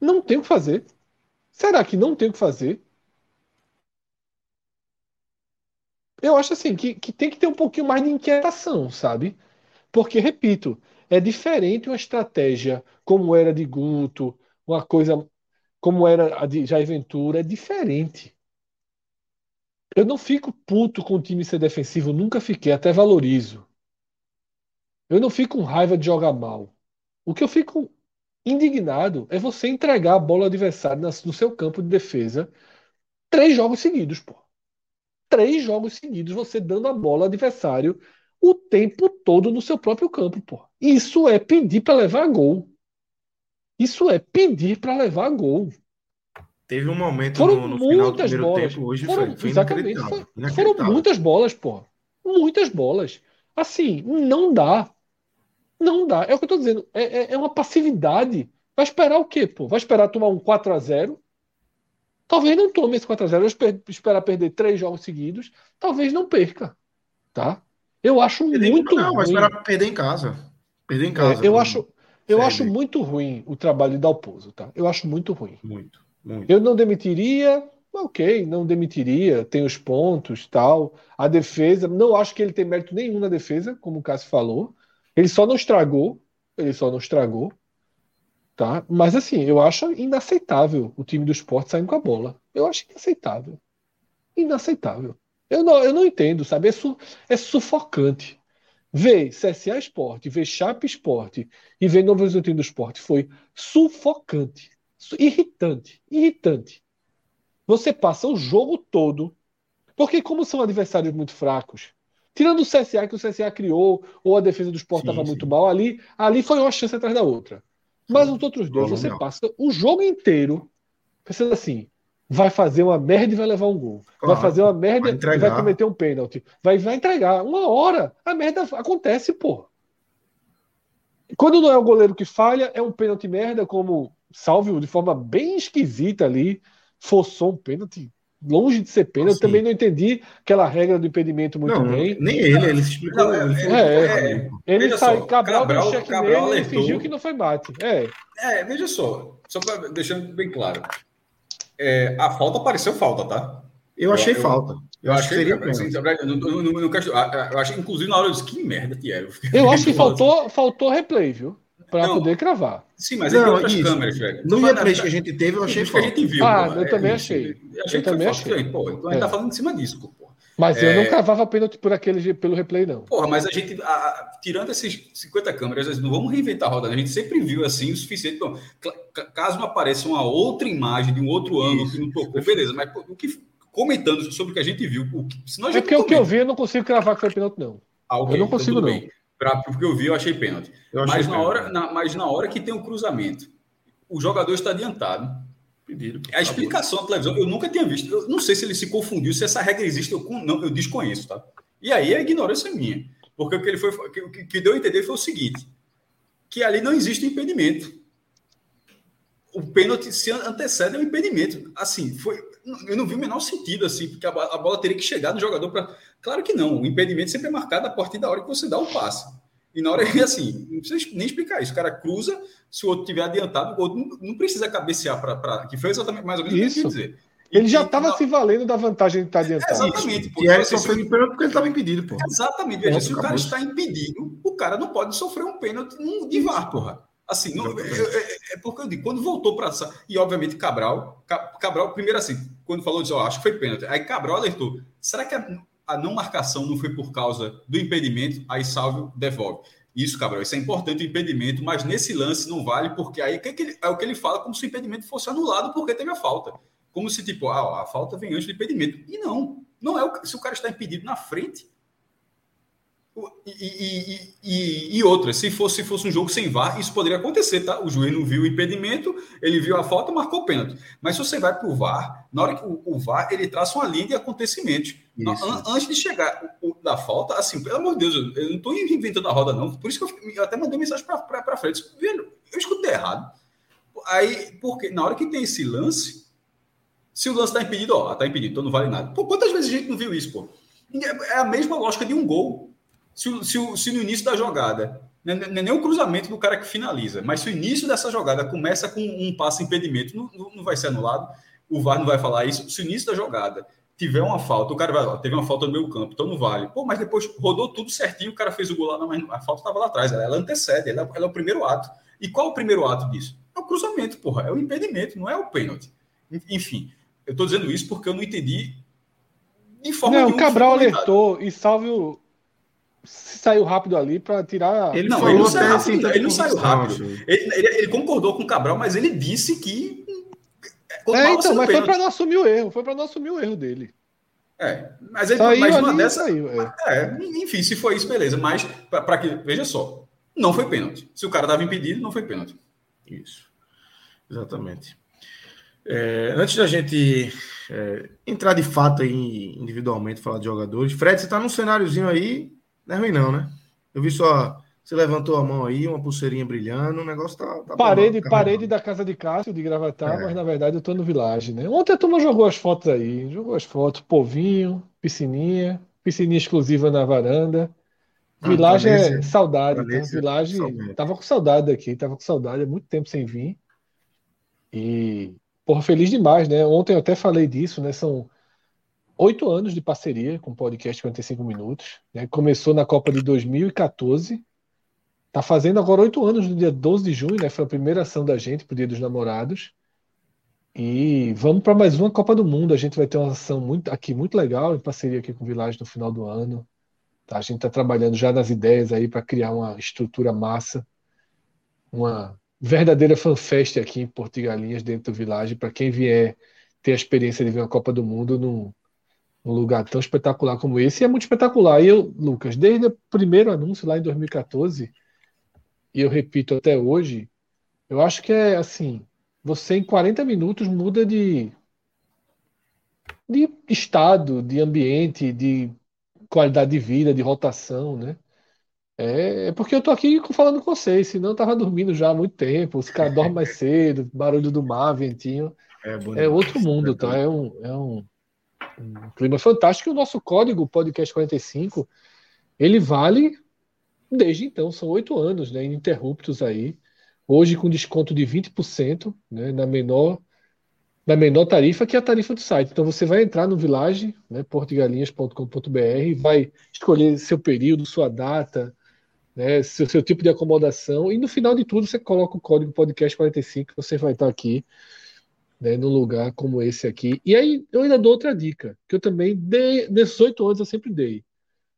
Não tem o que fazer. Será que não tem o que fazer? Eu acho assim que, que tem que ter um pouquinho mais de inquietação, sabe? Porque, repito, é diferente uma estratégia como era de Guto, uma coisa como era a de Jair Ventura, é diferente. Eu não fico puto com o time ser defensivo, nunca fiquei, até valorizo. Eu não fico com raiva de jogar mal. O que eu fico indignado é você entregar a bola ao adversário no seu campo de defesa três jogos seguidos, pô. Três jogos seguidos você dando a bola ao adversário o tempo todo no seu próprio campo, pô. Isso é pedir para levar gol. Isso é pedir para levar gol. Teve um momento foram no, no final do bolas. tempo hoje, foram, foi, foi exatamente, foi, foram muitas bolas, pô. Muitas bolas. Assim, não dá. Não dá. É o que eu tô dizendo. É, é, é uma passividade. Vai esperar o quê, pô? Vai esperar tomar um 4 a 0 Talvez não tome esse 4 a 0 Vai esperar perder três jogos seguidos. Talvez não perca. Tá? Eu acho perder muito não, ruim. Vai esperar perder em casa. Perder em casa. É, eu acho, eu acho muito ruim o trabalho de Dalpozo, tá? Eu acho muito ruim. Muito. Muito. Eu não demitiria, ok, não demitiria, tem os pontos, tal. A defesa, não acho que ele tem mérito nenhum na defesa, como o Cássio falou. Ele só não estragou, ele só não estragou, tá? Mas assim, eu acho inaceitável o time do esporte saindo com a bola. Eu acho inaceitável. Inaceitável. Eu não, eu não entendo, sabe? É, su, é sufocante. Ver CSA Esporte, ver Chape Esporte e ver Novo Horizontino do Esporte foi sufocante. Irritante, irritante. Você passa o jogo todo, porque como são adversários muito fracos, tirando o CSA que o CSA criou, ou a defesa do esporte estava muito mal, ali, ali foi uma chance atrás da outra. Mas os outros dois, você passa o jogo inteiro pensando assim, vai fazer uma merda e vai levar um gol. Claro, vai fazer uma merda vai e vai cometer um pênalti. Vai, vai entregar. Uma hora, a merda acontece, pô. Quando não é o goleiro que falha, é um pênalti merda, como Salvio de forma bem esquisita ali, forçou um pênalti longe de ser pênalti. Assim. Eu também não entendi aquela regra do impedimento muito não, bem. Nem ele, ele se explicou. Não, ele, é, é, ele sai, Cabral, Cabral cheque Cabral nele e fingiu que não foi bate. É, é veja só, só para deixando bem claro. É, a falta pareceu falta, tá? Eu achei eu, falta. Eu, eu acho que seria assim, no, eu achei, inclusive, na hora eu disse, que merda que era. Eu, eu acho que faltou, faltou replay, viu? Para poder cravar. Sim, mas não, outras isso. câmeras, velho. No replay que a gente teve, eu achei que a gente viu. Ah, pô, eu é, também achei. Eu achei eu também achei. Pô, então a gente é. tá falando em cima disso, pô. Mas é... eu não cravava pênalti por aquele, pelo replay, não. Porra, mas a gente, a, tirando esses 50 câmeras, não vamos reinventar a roda, né? a gente sempre viu assim o suficiente. Bom, caso não apareça uma outra imagem de um outro ângulo que não tocou, beleza, mas o que, comentando sobre o que a gente viu, o que, senão a gente é porque o que eu vi, eu não consigo cravar que foi pênalti, não. Ah, okay, eu não então consigo, então, não. Bem. Pra, porque eu vi, eu achei pênalti. Eu achei mas, pênalti. Na hora, na, mas na hora que tem um cruzamento, o jogador está adiantado. Pedido, a explicação da televisão, eu nunca tinha visto. Eu não sei se ele se confundiu, se essa regra existe, eu, não, eu desconheço, tá? E aí é ignorância minha. Porque o que ele foi, o que, que deu a entender foi o seguinte: que ali não existe impedimento. O pênalti se antecede ao impedimento. Assim, foi. Eu não vi o menor sentido, assim, porque a, a bola teria que chegar no jogador para Claro que não. O impedimento sempre é marcado a partir da hora que você dá o passe. E na hora que, assim, não precisa nem explicar isso. O cara cruza, se o outro tiver adiantado, o outro não, não precisa cabecear para. Que foi exatamente mais ou menos isso. o que eu dizer. Ele já estava se valendo da vantagem de estar adiantado. Exatamente. E aí sofreu de pênalti porque ele estava impedido, pô. Exatamente. Veja, se o cara está impedido, o cara não pode sofrer um pênalti de VAR, porra. Assim, não, é, é, é, porque eu digo, quando voltou para. E obviamente Cabral, Cabral, primeiro assim, quando falou disso, oh, acho que foi pênalti. Aí Cabral alertou: será que a, a não marcação não foi por causa do impedimento, aí Salvio devolve. Isso, Cabral, isso é importante o impedimento, mas nesse lance não vale, porque aí que que ele, é o que ele fala como se o impedimento fosse anulado porque teve a falta. Como se, tipo, ah, a falta vem antes do impedimento. E não, não é o, se o cara está impedido na frente. E, e, e, e, outra, se fosse, se fosse um jogo sem VAR, isso poderia acontecer, tá? O juiz não viu o impedimento, ele viu a falta, marcou o pênalti. Mas se você vai para o VAR, na hora que o, o VAR ele traça uma linha de acontecimentos Isso. Antes de chegar da falta, assim, pelo amor de Deus, eu, não estou inventando a roda, não. Por isso que eu, eu até mandei mensagem para frente. Velho, eu escutei errado. Aí, porque na hora que tem esse lance, se o lance está impedido, ó, está impedido, então não vale nada. Pô, quantas vezes a gente não viu isso, pô? É a mesma lógica de um gol. Se, se, se no início da jogada, não é nem o cruzamento do cara que finaliza, mas se o início dessa jogada começa com um passe impedimento, não, não vai ser anulado. O VAR não vai falar isso. Se o início da jogada tiver uma falta, o cara vai lá, teve uma falta no meu campo, então não vale. Pô, mas depois rodou tudo certinho, o cara fez o gol lá, não, mas a falta estava lá atrás, ela, ela antecede, ela, ela, é o primeiro ato. E qual é o primeiro ato disso? É o cruzamento, porra, é o impedimento, não é o pênalti. Enfim, eu estou dizendo isso porque eu não entendi de forma Não, o Cabral alertou e Salvio saiu rápido ali para tirar. Ele não, ele não, saiu rápido, assim, ele não saiu rápido. Ele, ele, ele, concordou com o Cabral, mas ele disse que é, então, mas foi para não assumir o erro, foi para não assumir o erro dele. É, mas ele saiu mais uma dessa. Saiu, é. é. enfim, se foi isso, beleza. Mas para que veja só, não foi pênalti. Se o cara estava impedido, não foi pênalti. Isso, exatamente. É, antes da gente é, entrar de fato aí individualmente, falar de jogadores, Fred, você está num cenáriozinho aí, não é ruim não, né? Eu vi só você levantou a mão aí, uma pulseirinha brilhando, o negócio tá. tá parede, parede da casa de Cássio, de Gravatar, é. mas na verdade eu tô no Village, né? Ontem a turma jogou as fotos aí, jogou as fotos, povinho, piscininha, piscininha exclusiva na varanda. Ah, Village tá é saudade, tá né? Village tava com saudade daqui, tava com saudade, há muito tempo sem vir. E, porra, feliz demais, né? Ontem eu até falei disso, né? São oito anos de parceria com o podcast 45 Minutos. Né? Começou na Copa de 2014 Tá fazendo agora oito anos, no dia 12 de junho, né? Foi a primeira ação da gente pro Dia dos Namorados. E vamos para mais uma Copa do Mundo. A gente vai ter uma ação muito, aqui muito legal, em parceria aqui com o Village no final do ano. Tá? A gente está trabalhando já nas ideias aí para criar uma estrutura massa, uma verdadeira fanfest aqui em Porto Galinhas, dentro do Village, para quem vier ter a experiência de ver uma Copa do Mundo num, num lugar tão espetacular como esse. E é muito espetacular. E eu, Lucas, desde o primeiro anúncio lá em 2014 e eu repito até hoje, eu acho que é assim, você em 40 minutos muda de, de estado, de ambiente, de qualidade de vida, de rotação, né? É, é porque eu tô aqui falando com vocês, senão eu tava dormindo já há muito tempo, os caras dormem mais cedo, barulho do mar, ventinho. É, é outro mundo, tá? É um, é um, um clima fantástico. E o nosso código, podcast 45, ele vale Desde então, são oito anos né, ininterruptos aí. Hoje com desconto de 20% né, na menor na menor tarifa, que é a tarifa do site. Então você vai entrar no Village, né, portogalinhas.com.br, vai escolher seu período, sua data, né, seu, seu tipo de acomodação, e no final de tudo você coloca o código podcast 45, você vai estar aqui né, num lugar como esse aqui. E aí eu ainda dou outra dica, que eu também dei, nesses oito anos eu sempre dei.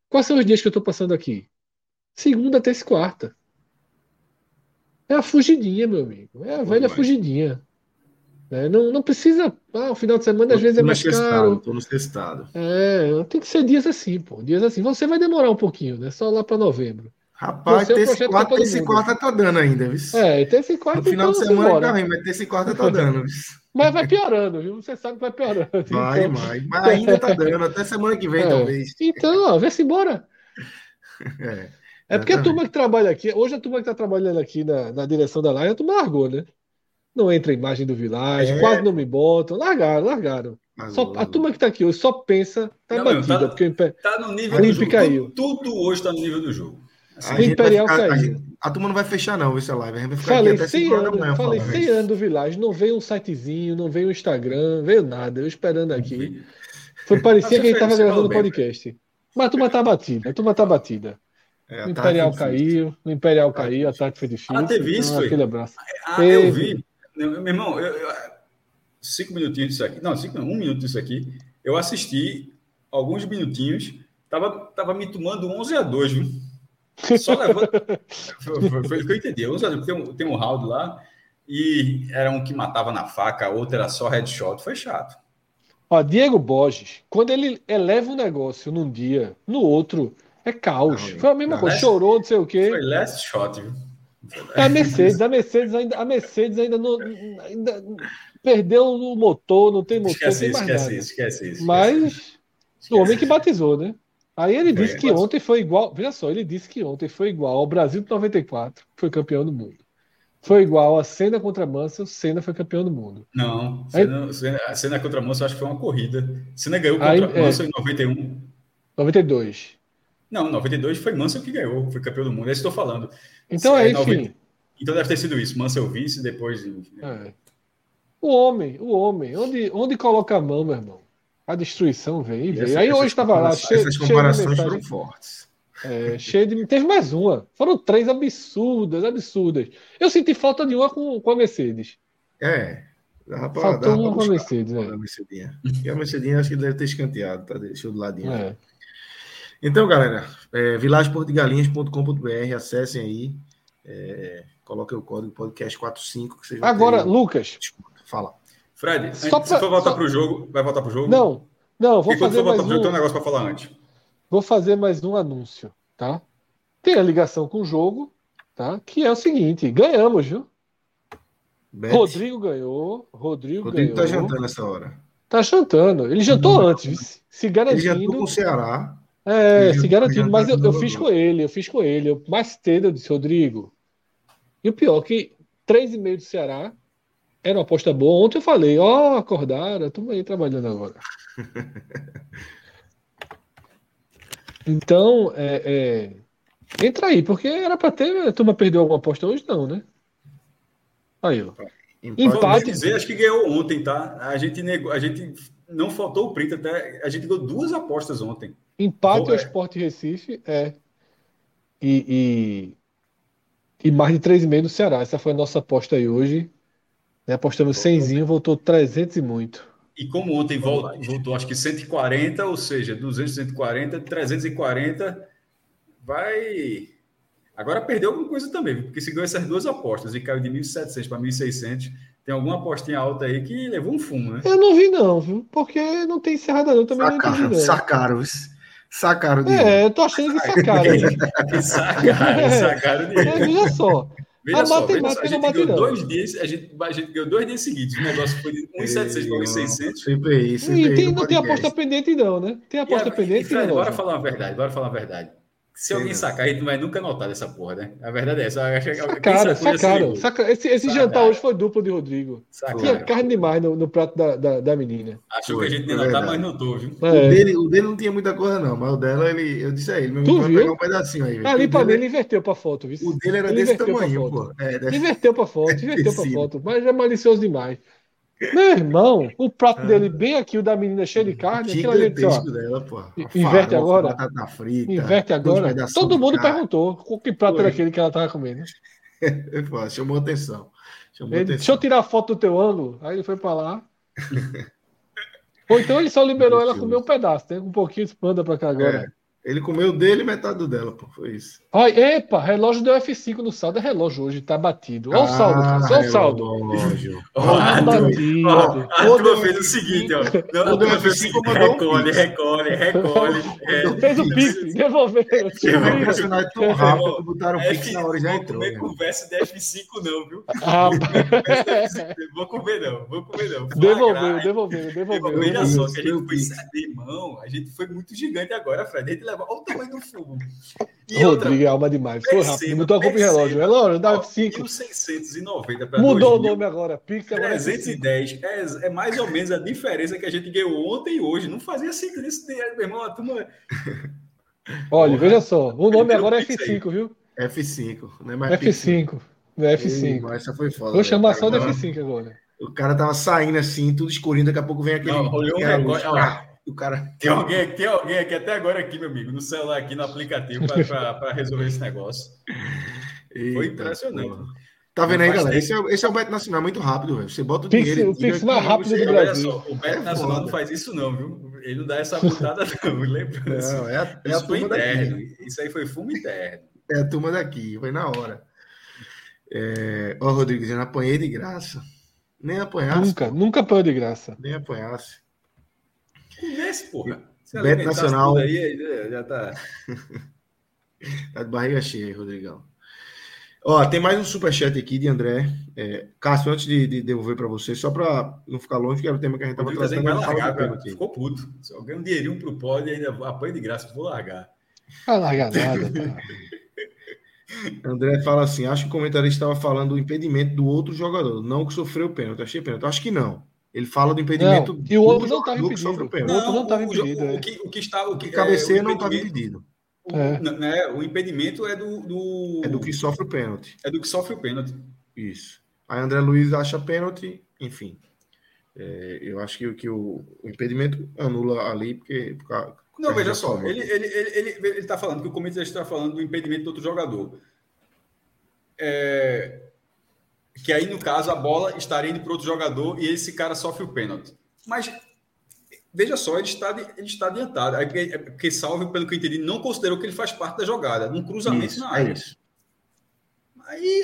Quais são os dias que eu estou passando aqui? Segunda, terça e quarta. É a fugidinha, meu amigo. É a velha fugidinha. É, não, não precisa. Ah, o final de semana às vezes é mais caro. Tô no testado. É, tem que ser dias assim, pô. Dias assim. Você vai demorar um pouquinho, né? Só lá para novembro. Rapaz, é terça e quarta, tá dando ainda, viu? É, terça e quarta. No final então, de semana tá ruim, mas terça e quarta tá dando. mas vai piorando, viu? Você sabe que vai piorando. Vai, então... vai. Mas ainda tá dando, até semana que vem, é. talvez. Então, ó, vê-se embora. É. É porque a turma que trabalha aqui, hoje a turma que está trabalhando aqui na, na direção da live, a turma largou, né? Não entra a imagem do Village, é. quase não me botam. Largaram, largaram. Só, a turma que está aqui hoje só pensa, tá não, batida, tá, porque o Impé... tá no nível do jogo. Caiu. Tudo, tudo hoje está no nível do jogo. Assim, o Imperial ficar, caiu. A, gente, a, turma não vai fechar, não, essa live. A gente vai ficar falei aqui até 100 anos, manhã, Falei 100 anos do Village, não veio um sitezinho, não veio um Instagram, veio nada. Eu esperando aqui. Foi, parecia que a gente estava gravando podcast. Mas a turma está batida, a turma está batida. É, o Imperial caiu, o Imperial ah, caiu, o ataque foi difícil. Ah, teve isso, então, Aquele abraço. Ah, eu vi. Meu irmão, eu, eu, cinco minutinhos disso aqui. Não, cinco, um minuto disso aqui. Eu assisti alguns minutinhos. Tava, tava me tomando 11 a 2, viu? Só levando. foi, o que eu entendi. 11 a 2, tem, um, tem um round lá. E era um que matava na faca, outro era só headshot. Foi chato. Ó, Diego Borges, quando ele eleva um negócio num dia, no outro, é caos. Não, foi a mesma coisa. Last, Chorou, não sei o quê. Foi last shot, viu? É a Mercedes, a Mercedes ainda, a Mercedes ainda, não, ainda perdeu o motor, não tem motor, esquece tem isso, nada. Esquece isso, esquece isso. Mas O homem que batizou, né? Aí ele disse É, que mas- ontem foi igual. Veja só, ele disse que ontem foi igual ao Brasil de 94, que foi campeão do mundo. Foi igual a Senna contra Mansell, Senna foi campeão do mundo. Não, Aí- Senna, Senna, a Senna contra Mansell acho que foi uma corrida. Senna ganhou Aí, contra é. Mansell em 91. 92. Não, 92 foi Mansell que ganhou, foi campeão do mundo. É isso que eu estou falando. Então É, é, enfim. 90. Então deve ter sido isso. Mansell vice, depois. é. O homem, o homem, onde, onde coloca a mão, meu irmão? A destruição vem e vem. essa- Aí hoje estava lá, cheio, Essas cheio comparações mensagem. foram fortes. É, cheio de. Teve mais uma. Foram três absurdas, absurdas. Eu senti falta de uma com, com a Mercedes. É. Dava pra, Faltou dava uma com a Mercedes, a é. Mercedinha. E a Mercedinha acho que deve ter escanteado, tá? Deixou do ladinho. É. Então, galera, é, vilageportogalinhas.com.br, acessem aí. É, coloquem o código podcast45 que vocês Agora, ter Lucas. Fala. Fred, Só se pra- for voltar só- para o jogo, vai voltar para o jogo? Não, não, vou quando fazer mais o jogo, tem um um. negócio para falar antes. Vou fazer mais um anúncio, tá? Tem a ligação com o jogo, tá? Que é o seguinte: ganhamos, viu? Bet. Rodrigo ganhou, Rodrigo, Rodrigo ganhou. tá jantando essa hora. Tá jantando. Ele jantou antes, viu? se Ele garantindo. jantou com o Ceará. É, se garantindo, mas eu, eu fiz com ele, eu fiz com ele. Eu, mais cedo eu disse, Rodrigo. E o pior, que 3,5 do Ceará era uma aposta boa. Ontem eu falei, ó, acordaram, estamos aí trabalhando agora. Então, é, é, entra aí, porque era pra ter. A turma perdeu alguma aposta hoje, não, né? Aí, ó. Empate. Dizer, acho que ganhou ontem, tá? A gente negou, a gente não faltou o print até. A gente ganhou duas apostas ontem. Empate ao. Sport Recife, é. E, e, e mais de 3,5 do Ceará. Essa foi a nossa aposta aí hoje. Né? Apostamos 100, voltou 300 e muito. E como ontem vol- voltou, acho que 140, ou seja, 200, 140, 340, vai. Agora perdeu alguma coisa também, porque se ganhou essas duas apostas e caiu de 1.700 para 1.600, tem alguma apostinha alta aí que levou um fumo, né? Eu não vi, não, viu? Porque não tem encerrada, não. Também não entendi, Sacaram, não. sacaram. Sacaram o dinheiro. É, eu tô achando que sacaram. Que sacaram, sacaram de É, veja só. Veja A só, matemática veja só, a não gente bate, ganhou não. dois dias, a gente, a gente ganhou dois dias seguidos. O negócio foi de 1.700 para 1.600. Sempre aí, sempre E aí tem, não tem aposta pendente, não, né? Tem aposta E a- pendente, e, Fred, né, bora falar uma verdade, bora falar uma verdade. Se Sei alguém sacar, a gente não vai nunca notar dessa porra, né? A verdade é essa. Eu acho que- quem Sacaram, se sacaram. saca- Esse, esse Sacaram. jantar hoje foi duplo de Rodrigo. Sacaram. Tinha carne demais no, no prato da, da, da menina. Achou que a gente é ia notar, verdade. mas notou, viu? O, É. dele, o dele não tinha muita coisa, não, mas o dela, ele, eu disse a ele, meu Tu viu? pegar um pedacinho aí. Ali o, pra mim, dele, ele inverteu pra foto, viu? o dele era Ele desse tamanho, foto. pô. É, deve- Inverteu pra foto, inverteu pra foto. Mas é malicioso demais. Meu irmão, o prato dele bem aqui, o da menina cheio de carne, aquilo ali, disse, ó, dela, pô. Inverte agora. Batata frita. inverte agora. Todo mundo carne. perguntou qual que prato Foi. era aquele que ela tava comendo. Pô, chamou atenção. Chamou Ele, atenção. deixa eu tirar a foto do teu ângulo. Aí ele foi pra lá. Ou então ele só liberou ela comer um pedaço, tem um pouquinho, manda pra cá agora. É, ele comeu o dele e metade do dela, pô. Foi isso. Olha, epa, relógio deu F5 no saldo. É relógio hoje, tá batido. Olha o saldo, Ah, cara. Olha o saldo. relógio. Ó, Tá a turma- batido. ó, a turma deu fez o F5, seguinte, ó. Não, deu turma fez o F5, seguinte, mandou um recolhe, recolhe, recolhe. é. Fez o Pix, devolveu. Chegou a impressionar tão rápido que botaram o É, Pix na hora e já vou entrou. comer né? conversa de F5 não, viu? Ah, Vou comer não, vou comer não. devolveu, devolveu, devolveu. Veja só, que a gente foi saber, irmão. A gente foi muito gigante agora, Fred. A gente leva. Olha o tamanho do fumo. E outra, Rodrigo é alma demais. Foi rápido. Botou a culpa em relógio. Relógio, dá ó, F5. 1.690 para Mudou o nome agora. Pix agora é F5. 310 é, é mais ou menos a diferença que a gente ganhou ontem e hoje. Não fazia sentido isso, meu irmão. A turma. Olha, veja só. O nome agora é deu Pix aí. F5, viu? F5, não é mais Pix. F5. Não é Ei, F5. mas Essa foi foda. Vou chamar só de Agora- F5 agora. O cara tava saindo assim, tudo escurinho, daqui a pouco vem aquele. Não, olhou um negócio, o cara. Tem alguém, tem alguém aqui até agora aqui, meu amigo, no celular aqui no aplicativo para resolver esse negócio. Foi Eita, impressionante. porra. Tá vendo aí, galera? Esse é, esse é o Beto Nacional muito rápido, velho. Você bota o Pix- dinheiro. o tira Pix mais rápido você- do Brasil. só, o Beto É Nacional foda. não faz isso, não, viu? Ele não dá essa botada, não. Lembra? Não, é a, é a Isso foi turma interno. daqui. Isso aí foi fumo interno. É a turma daqui, foi na hora. É... Ó, Rodrigo dizendo, apanhei de graça. Nem apanhasse. Nunca, nunca apanhou de graça. Nem apanhasse. Comece, porra. Se Beto Nacional. Aí, já tá. Tá de barriga cheia, aí, Rodrigão. Ó, tem mais um superchat aqui de André. É, Cássio, antes de, de devolver para você, só para não ficar longe, que era o tema que a gente estava trazendo. Vai largar, cara, ficou puto. Se alguém um dinheirinho pro pódio ainda apanha de graça, vou largar. Vai largar nada, cara. André fala assim: acho que o comentarista estava falando do impedimento do outro jogador, não que sofreu o pênalti. Achei pênalti. Acho que não. Ele fala do impedimento. Não, e o outro não estava impedido. O outro não estava impedido. O, é. o, que, o que está. O que, o cabeceio é, não estava impedido. O, é. né, o impedimento é do, do, É do que sofre o pênalti. É do que sofre o pênalti. Isso. Aí André Luiz acha pênalti, enfim. É, eu acho que, que o, o, impedimento anula ali, porque. porque não, veja só, ele está ele, ele, ele, ele tá falando que o comitê está falando do impedimento do outro jogador. É, que aí, no caso, a bola estaria indo para outro jogador e esse cara sofre o pênalti. Mas veja só, ele está, ele está adiantado. É porque, é porque Salve, pelo que eu entendi, não considerou que ele faz parte da jogada, num cruzamento isso, na área. É isso. Aí.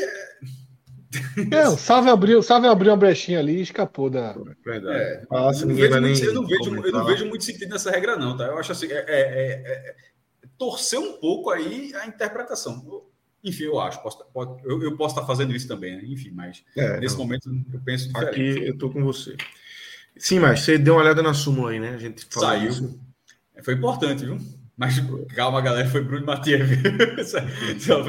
Não, Salve abriu, Salve abriu uma brechinha ali e escapou da. Verdade. É, Nossa, eu, não vejo muito, eu, não vejo, eu não vejo muito sentido nessa regra, não, tá? Eu acho assim, é, é, é, torcer um pouco aí a interpretação. Enfim, eu acho. Posso, pode, eu, eu, posso estar fazendo isso também, né? enfim, mas é, nesse não. momento eu penso diferente. Aqui eu estou com você. Sim, mas você deu uma olhada na súmula aí, né? A gente Saiu. Isso. É, foi importante, viu? Mas calma, galera, foi Bruno Matias. Só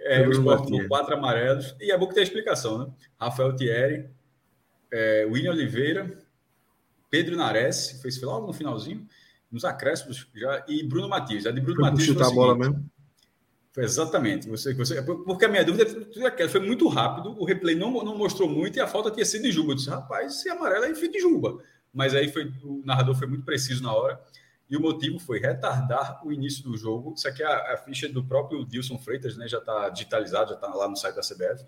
é, o esporte com quatro amarelos. E é bom que tem a explicação, né? Rafael Thierry, é, William Oliveira, Pedro Nares, fez logo no finalzinho, nos acréscimos já, e Bruno Matias. A de Bruno Matias. chutar a bola mesmo? Exatamente. Você, você, porque a minha dúvida é foi muito rápido, o replay não, não mostrou muito e a falta tinha sido de Juba. Eu disse, rapaz, se amarelo é de Juba. Mas aí foi, o narrador foi muito preciso na hora. E o motivo foi retardar o início do jogo. Isso aqui é a, a ficha do próprio Dilson Freitas, né? Já está digitalizado, já está lá no site da CBF.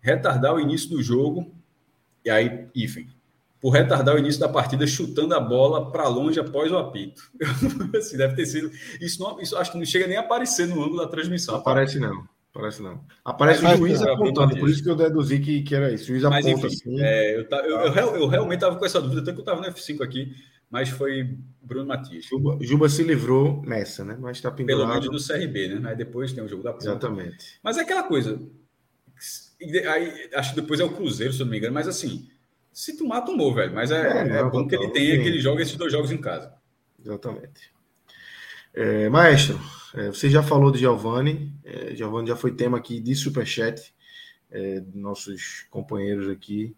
Retardar o início do jogo. E aí, enfim, por retardar o início da partida chutando a bola para longe após o apito. assim, deve ter sido. Isso, não, isso acho que não chega nem a aparecer no ângulo da transmissão. Não aparece não. Aparece não. Aparece o juiz apontando, por isso que eu deduzi que, que era isso. O juiz mas, aponta enfim, assim. É, eu, eu, eu, eu, realmente estava com essa dúvida, até que eu estava no F5 aqui, mas foi Bruno Matias. Juba, Juba se livrou nessa, né? Mas está pendurado. Pelo menos no CRB, né? Aí depois tem o jogo da ponta. Exatamente. Mas é aquela coisa. Aí, acho que depois é o Cruzeiro, se eu não me engano, mas assim se tomar, tomou, velho. Mas é, é, é bom que ele tenha que ele joga esses dois jogos em casa. Exatamente. É, maestro, é, você já falou de Giovanni. É, Giovanni já foi tema aqui de Superchat, é, nossos companheiros aqui.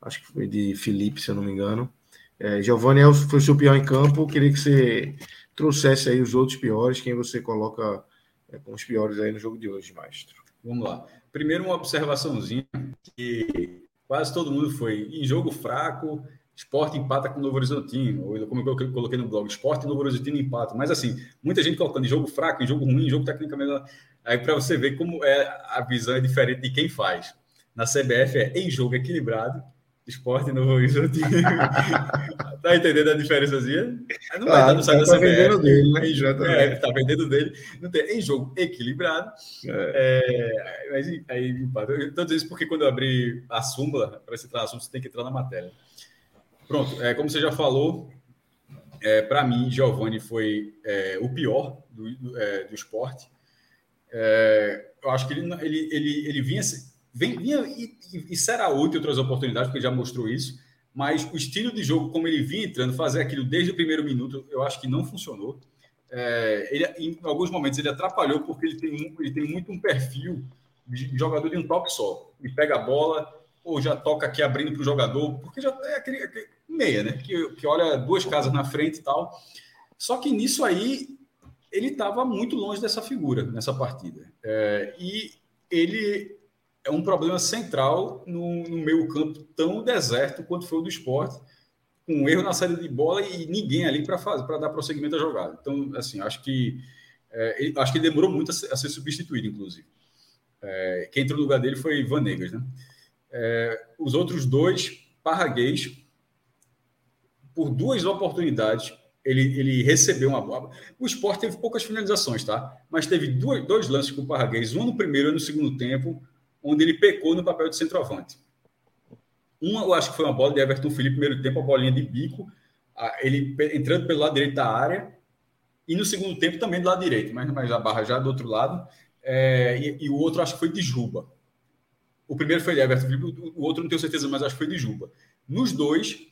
Acho que foi de Felipe, se eu não me engano. É, Giovanni é foi o seu pior em campo. Queria que você trouxesse aí os outros piores, quem você coloca é, com os piores aí no jogo de hoje, maestro. Vamos lá. Primeiro, uma observaçãozinha que quase todo mundo foi em jogo fraco, esporte empata com o Novo Horizontino, ou como eu coloquei no blog, esporte Novo Horizontino empata. Mas assim, muita gente colocando em jogo fraco, em jogo ruim, em jogo tecnicamente. Aí para você ver como é a visão é diferente de quem faz. Na CBF é em jogo equilibrado, esporte Novo Horizontino. tá entendendo a diferençazinha? Não vai estar no site tá da CBF. Vendendo dele, né? Em é, tá vendendo dele. Não tem, em jogo equilibrado. É. É, mas aí, empate. Eu dizendo isso porque quando eu abri a súmula, para na súmula, você tem que entrar na matéria. Pronto, é, como você já falou, é, para mim, Giovanni foi é, o pior do, do, é, do esporte. É, eu acho que ele, ele, ele, ele vinha, vinha e, e, será útil outras oportunidades, porque já mostrou isso, mas o estilo de jogo, como ele vinha entrando, fazer aquilo desde o primeiro minuto, eu acho que não funcionou. É, ele, em alguns momentos ele atrapalhou porque ele tem, ele tem muito um perfil de jogador de um toque só. Ele pega a bola, ou já toca aqui abrindo para o jogador, porque já é aquele, aquele meia, né? Que, que olha duas casas na frente e tal. Só que nisso aí ele estava muito longe dessa figura nessa partida. É, e ele é um problema central no, no meio campo tão deserto quanto foi o do esporte, com um erro na saída de bola e ninguém ali para fazer para dar prosseguimento à jogada. Então, assim, acho que é, ele, acho que ele demorou muito a ser, a ser substituído, inclusive. É, quem entrou no lugar dele foi Ivan Negas, né? É, os outros dois, Parraguês, por duas oportunidades, ele, ele recebeu uma bola. O esporte teve poucas finalizações, tá? Mas teve dois, dois lances com o Parraguês, um no primeiro e no segundo tempo, onde ele pecou no papel de centroavante. Uma, eu acho que foi uma bola de Everton Felipe, primeiro tempo, a bolinha de bico, ele entrando pelo lado direito da área, e no segundo tempo também do lado direito, mas, mas a barra já do outro lado. é, e, e, o outro acho que foi de Juba. O primeiro foi de Everton Felipe, o outro não tenho certeza, mas acho que foi de Juba. Nos dois,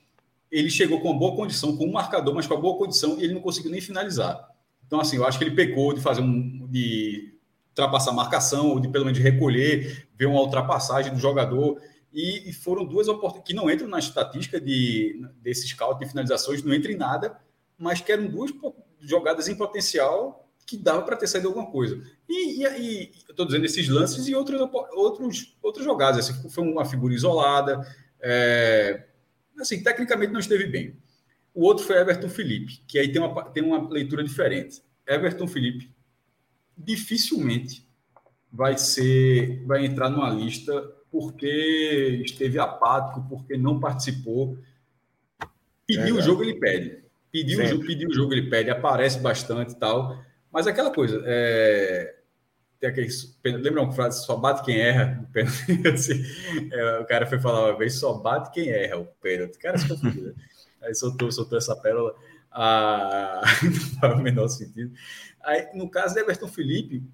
ele chegou com uma boa condição, com um marcador, mas com uma boa condição, e ele não conseguiu nem finalizar. Então, assim, eu acho que ele pecou de fazer um. de ultrapassar a marcação, ou de pelo menos recolher, ver uma ultrapassagem do jogador. E, e foram duas oportunidades que não entram na estatística de, desse scout de finalizações, não entra em nada, mas que eram duas jogadas em potencial que dava para ter saído alguma coisa. E, e, e eu estou dizendo esses lances e outros, outros, outras jogadas. Assim, foi uma figura isolada. É, assim, tecnicamente não esteve bem. O outro foi Everton Felipe, que aí tem uma, tem uma leitura diferente. Everton Felipe dificilmente vai ser, vai entrar numa lista porque esteve apático, porque não participou. Pediu é o jogo, ele pede. Pediu o, jogo, pediu o jogo, ele pede, aparece bastante e tal. Mas aquela coisa, é... tem aqueles. Lembra uma frase? Só bate quem erra. É, o cara foi falar uma vez: só bate quem erra o pênalti. O cara se confundiu. Né? Aí soltou, soltou essa pérola. Ah, não faz o menor sentido. Aí, no caso de Everton Felipe,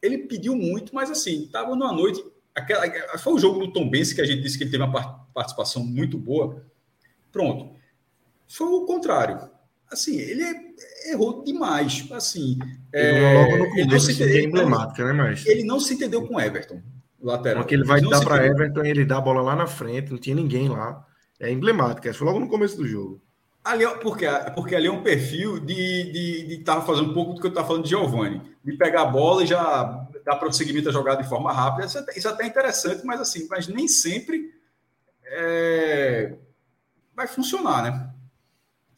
ele pediu muito, mas assim, estava numa noite. Aquela, foi o jogo do Tom Benz que a gente disse que ele teve uma participação muito boa. Pronto. Foi o contrário. Assim, ele é, errou demais. Assim, é, logo no começo, ele, é emblemática, né, mas ele não se entendeu com Everton, lateral. Porque ele vai ele dar para Everton e ele dá a bola lá na frente, não tinha ninguém lá. É emblemática, foi logo no começo do jogo. Ali, é porque, porque ali é um perfil de estar de, de fazendo um pouco do que eu estava falando de Giovanni, de pegar a bola e já dar prosseguimento à jogada de forma rápida. Isso, é, isso é até interessante, mas assim, mas nem sempre é, vai funcionar, né?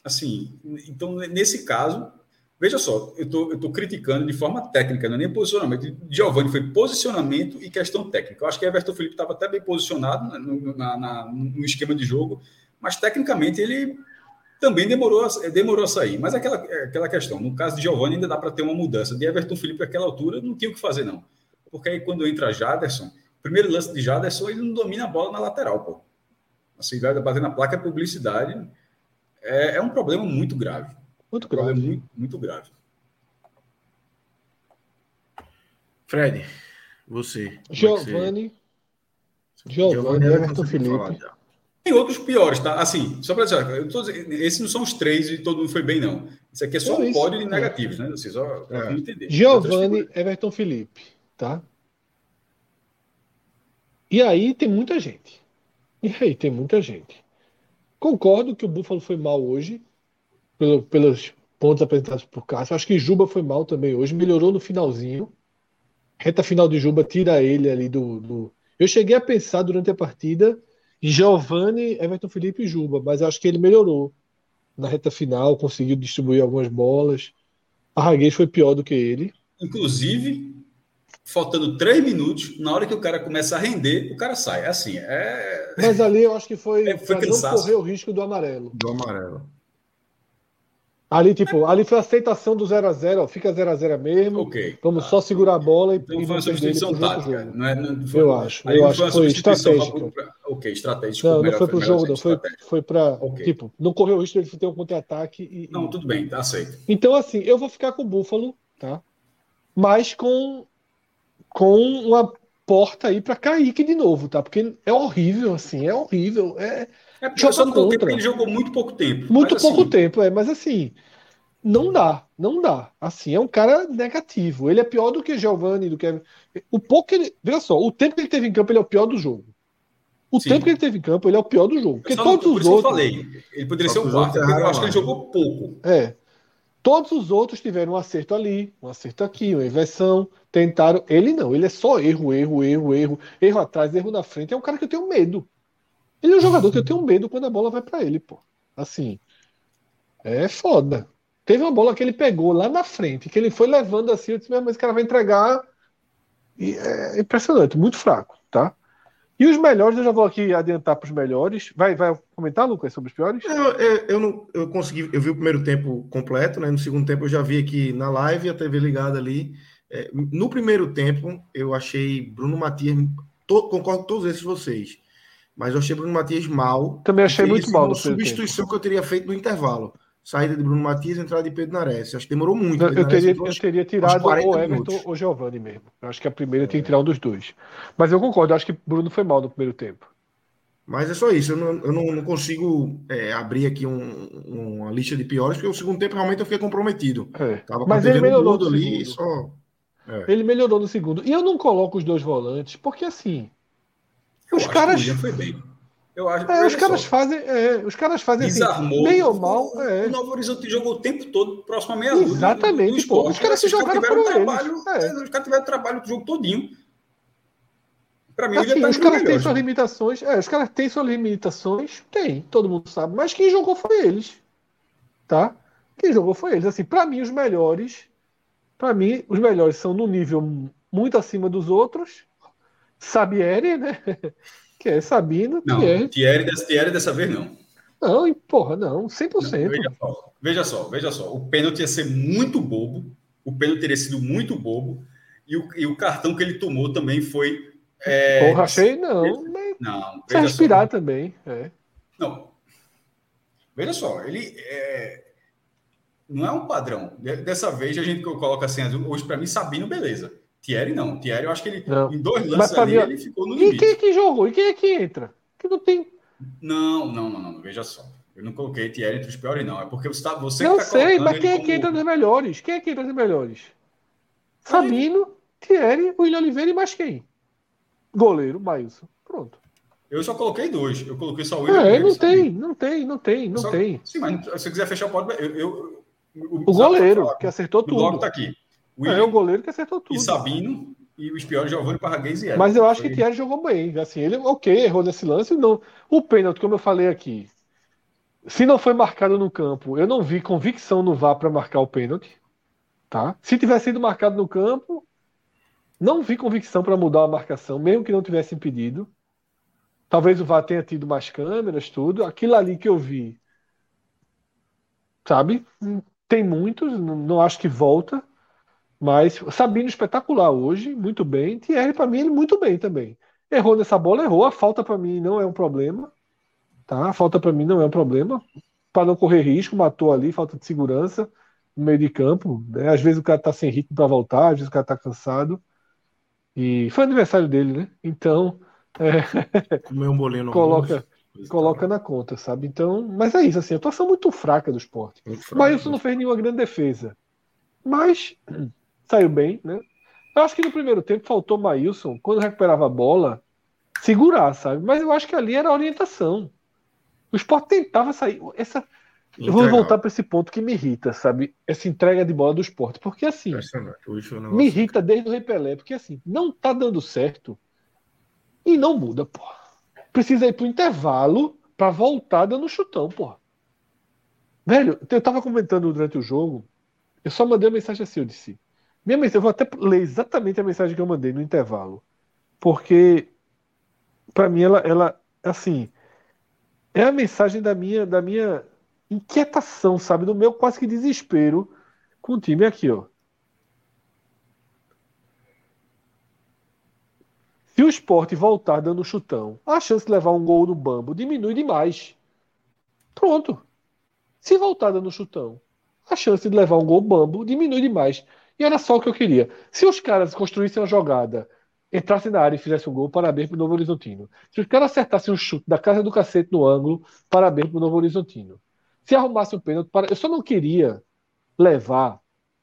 Assim, então nesse caso, veja só, eu tô, estou tô criticando de forma técnica, não é nem posicionamento. Giovanni foi posicionamento e questão técnica. Eu acho que Everton Felipe estava até bem posicionado no, na, na, no esquema de jogo, mas tecnicamente ele também demorou, demorou a sair. Mas aquela, aquela questão, no caso de Giovanni, ainda dá para ter uma mudança. De Everton Felipe, naquela altura, não tinha o que fazer, não. Porque aí, quando entra Jaderson, primeiro lance de Jaderson, ele não domina a bola na lateral, pô. Assim, vai bater na placa é publicidade. É, é um problema muito grave. Muito grave. Muito, muito grave. Fred, você. É Giovanni. Giovanni, Everton Felipe. Tem outros piores, tá? Assim, só para dizer, eu tô dizendo, esses não são os três e todo mundo foi bem, não. Isso aqui é só um pódio de negativos, né? Assim, só é. entender. Giovanni, Everton Felipe, tá? E aí tem muita gente. E aí tem muita gente. Concordo que o Buffalo foi mal hoje, pelo, pelos pontos apresentados por Cássio. Acho que Juba foi mal também hoje, melhorou no finalzinho. Reta final de Juba tira ele ali do, do... Eu cheguei a pensar durante a partida Giovanni, Everton Felipe e Juba, mas acho que ele melhorou na reta final, conseguiu distribuir algumas bolas. Arraguês foi pior do que ele. Inclusive, faltando três minutos, na hora que o cara começa a render, o cara sai. É assim, é. Mas ali eu acho que foi, é, foi para não correr o risco do amarelo. Do amarelo. Ali, tipo, ali foi a aceitação do 0x0, fica 0x0 mesmo. Ok. Vamos só segurar a bola e, então, foi uma substituição tática. Não é, não foi, eu acho. Eu acho que foi estratégica. Pra, ok, estratégico. Não, não foi pro jogo, não. Foi, foi para. Okay. Tipo, não correu o risco de ter um contra-ataque. E, não, tudo bem, tá aceito. Então, assim, eu vou ficar com o Búfalo, tá? Mas com, com uma porta aí para Kaique de novo, tá? Porque é horrível, assim, é horrível. É, é porque só no tempo ele jogou muito pouco tempo. Muito pouco assim... tempo, é, mas assim, não dá, não dá. Assim, é um cara negativo. Ele é pior do que Giovanni, do que. O pouco que ele. Veja só, o tempo que ele teve em campo, ele é o pior do jogo. O Sim. tempo que ele teve em campo, ele é o pior do jogo. Porque todos os outros. Eu falei, ele poderia ser o quarto, eu acho que ele jogou pouco. É. Todos os outros tiveram um acerto ali, um acerto aqui, uma inversão, tentaram. Ele não, ele é só erro, erro, erro, erro, erro atrás, erro na frente. É um cara que eu tenho medo. Ele é um jogador que eu tenho medo quando a bola vai para ele, pô. Assim, é foda. Teve uma bola que ele pegou lá na frente, que ele foi levando assim, eu disse, mas esse cara vai entregar. E é impressionante, muito fraco, tá? E os melhores, eu já vou aqui adiantar para os melhores. Vai, vai comentar, Lucas, sobre os piores? Eu, eu, eu, não, eu consegui, eu vi o primeiro tempo completo, né? No segundo tempo eu já vi aqui na live, a TV ligada ali. É, no primeiro tempo, eu achei Bruno Matias, to, concordo com todos esses vocês, mas eu achei Bruno Matias mal. Também achei muito mal. Uma substituição que eu teria feito no intervalo. saída de Bruno Matias, entrada de Pedro Nares. Acho que demorou muito. Não, eu, teria, eu teria tirado 40 ou Everton minutos. ou Giovanni mesmo. Eu acho que a primeira tinha que tirar um dos dois. Mas eu concordo, eu acho que Bruno foi mal no primeiro tempo. Mas é só isso. Eu não, eu não, não consigo é, abrir aqui um- uma lista de piores, porque o segundo tempo realmente eu fiquei comprometido. É. Tava com Mas ele melhorou no ali, segundo. só. É. Ele melhorou no segundo. E eu não coloco os dois volantes, porque assim. Os caras- foi bem. Eu acho, É, os caras só, fazem. é, os caras fazem assim, bem ou mal. É. O Novo Horizonte jogou o tempo todo próximo à meia lua. Exatamente, do, do esporte. Os caras que Esses jogaram tiveram foram trabalho. É. é, Os caras tiveram trabalho o jogo todinho. Pra mim, Assim, tá os caras têm suas limitações. É, os caras têm suas limitações. Tem, todo mundo sabe. Mas quem jogou foi eles. Tá? Quem jogou foi eles. Assim, para mim, os melhores. Para mim, os melhores são no nível muito acima dos outros. Sabieri, né? Que é Sabino, Não, Thierry. Thierry dessa, Thierry dessa vez não. Não, e porra, não, Não, 100%. veja só, veja só, veja só. O pênalti ia ser muito bobo. O pênalti teria sido muito bobo. E o, e o cartão que ele tomou também foi. É, Porra, achei não. Mas Não, veja respirar só. também. É. Não. Veja só, ele é, não é um padrão. De- Dessa vez a gente coloca assim, hoje para mim Sabino beleza. Thierry não. Thierry eu acho que ele Não. em dois lances ali ó, ele ficou no E quem é limite. que jogou? E quem é que entra? Que não tem. Não, não, não, não, veja só. Eu não coloquei Thierry entre os piores não, é porque você tá, você Não que tá sei, mas quem é que entra nos melhores? Quem é que entra nos melhores? Sabino, Thierry, William Oliveira e mais quem? Goleiro, Maílson. Pronto. Eu só coloquei dois. Eu coloquei só o William É, Oliveira não tem, não tem, não tem, não Só- tem. Sim, mas se você quiser fechar pode eu, eu, O goleiro, que acertou O bloco tudo. tá aqui. É, William o goleiro que acertou e tudo. Sabino e os piores Giovanni Parraguês e Everton. Mas eu acho que Foi- Thierry jogou bem. Assim, ele, ok, errou nesse lance. Não. O pênalti, como eu falei aqui, se não foi marcado no campo, eu não vi convicção no VAR para marcar o pênalti. Tá? Se tivesse sido marcado no campo, não vi convicção para mudar a marcação, mesmo que não tivesse impedido. Talvez o VAR tenha tido mais câmeras, tudo. Aquilo ali que eu vi, sabe? Tem muitos, não acho que volta. Mas Sabino espetacular hoje, muito bem. Thierry, para mim, ele muito bem também. Errou nessa bola, errou. A falta para mim não é um problema. Tá? A falta para mim não é um problema. Para não correr risco, matou ali, falta de segurança no meio de campo. né? Às vezes o cara tá sem ritmo para voltar, às vezes o cara tá cansado. E foi aniversário dele, né? Então, Comer um bolinho no coloca, almoço, coloca na conta, sabe? Então, mas é isso, assim, a atuação muito fraca do esporte. Muito. Maílson não fez nenhuma grande defesa. Mas saiu bem, né? Eu acho que no primeiro tempo faltou Maílson, quando recuperava a bola, segurar, sabe? Mas eu acho que ali era a orientação. O Sport tentava sair. Essa... Eu vou voltar para esse ponto que me irrita, sabe? Essa entrega de bola do esporte. Porque assim, negócio- me irrita desde o Rei Pelé, porque assim, não tá dando certo e não muda, pô. Precisa ir pro intervalo para voltar dando chutão, pô. Velho, eu tava comentando durante o jogo, eu só mandei uma mensagem assim, eu disse. Minha mensagem, eu vou até ler exatamente a mensagem que eu mandei no intervalo. Porque para mim ela, ela assim, é a mensagem da minha da minha inquietação, sabe, do meu quase que desespero com o time aqui, ó. Se o esporte voltar dando chutão, a chance de levar um gol no bambo diminui demais. Pronto. Se voltar dando chutão, a chance de levar um gol bambo diminui demais. E era só o que eu queria. Se os caras construíssem uma jogada, entrassem na área e fizessem um gol, parabéns pro Novo Horizontino. Se os caras acertassem um chute da casa do cacete no ângulo, parabéns pro Novo Horizontino. Se arrumasse um pênalti, para... eu só não queria levar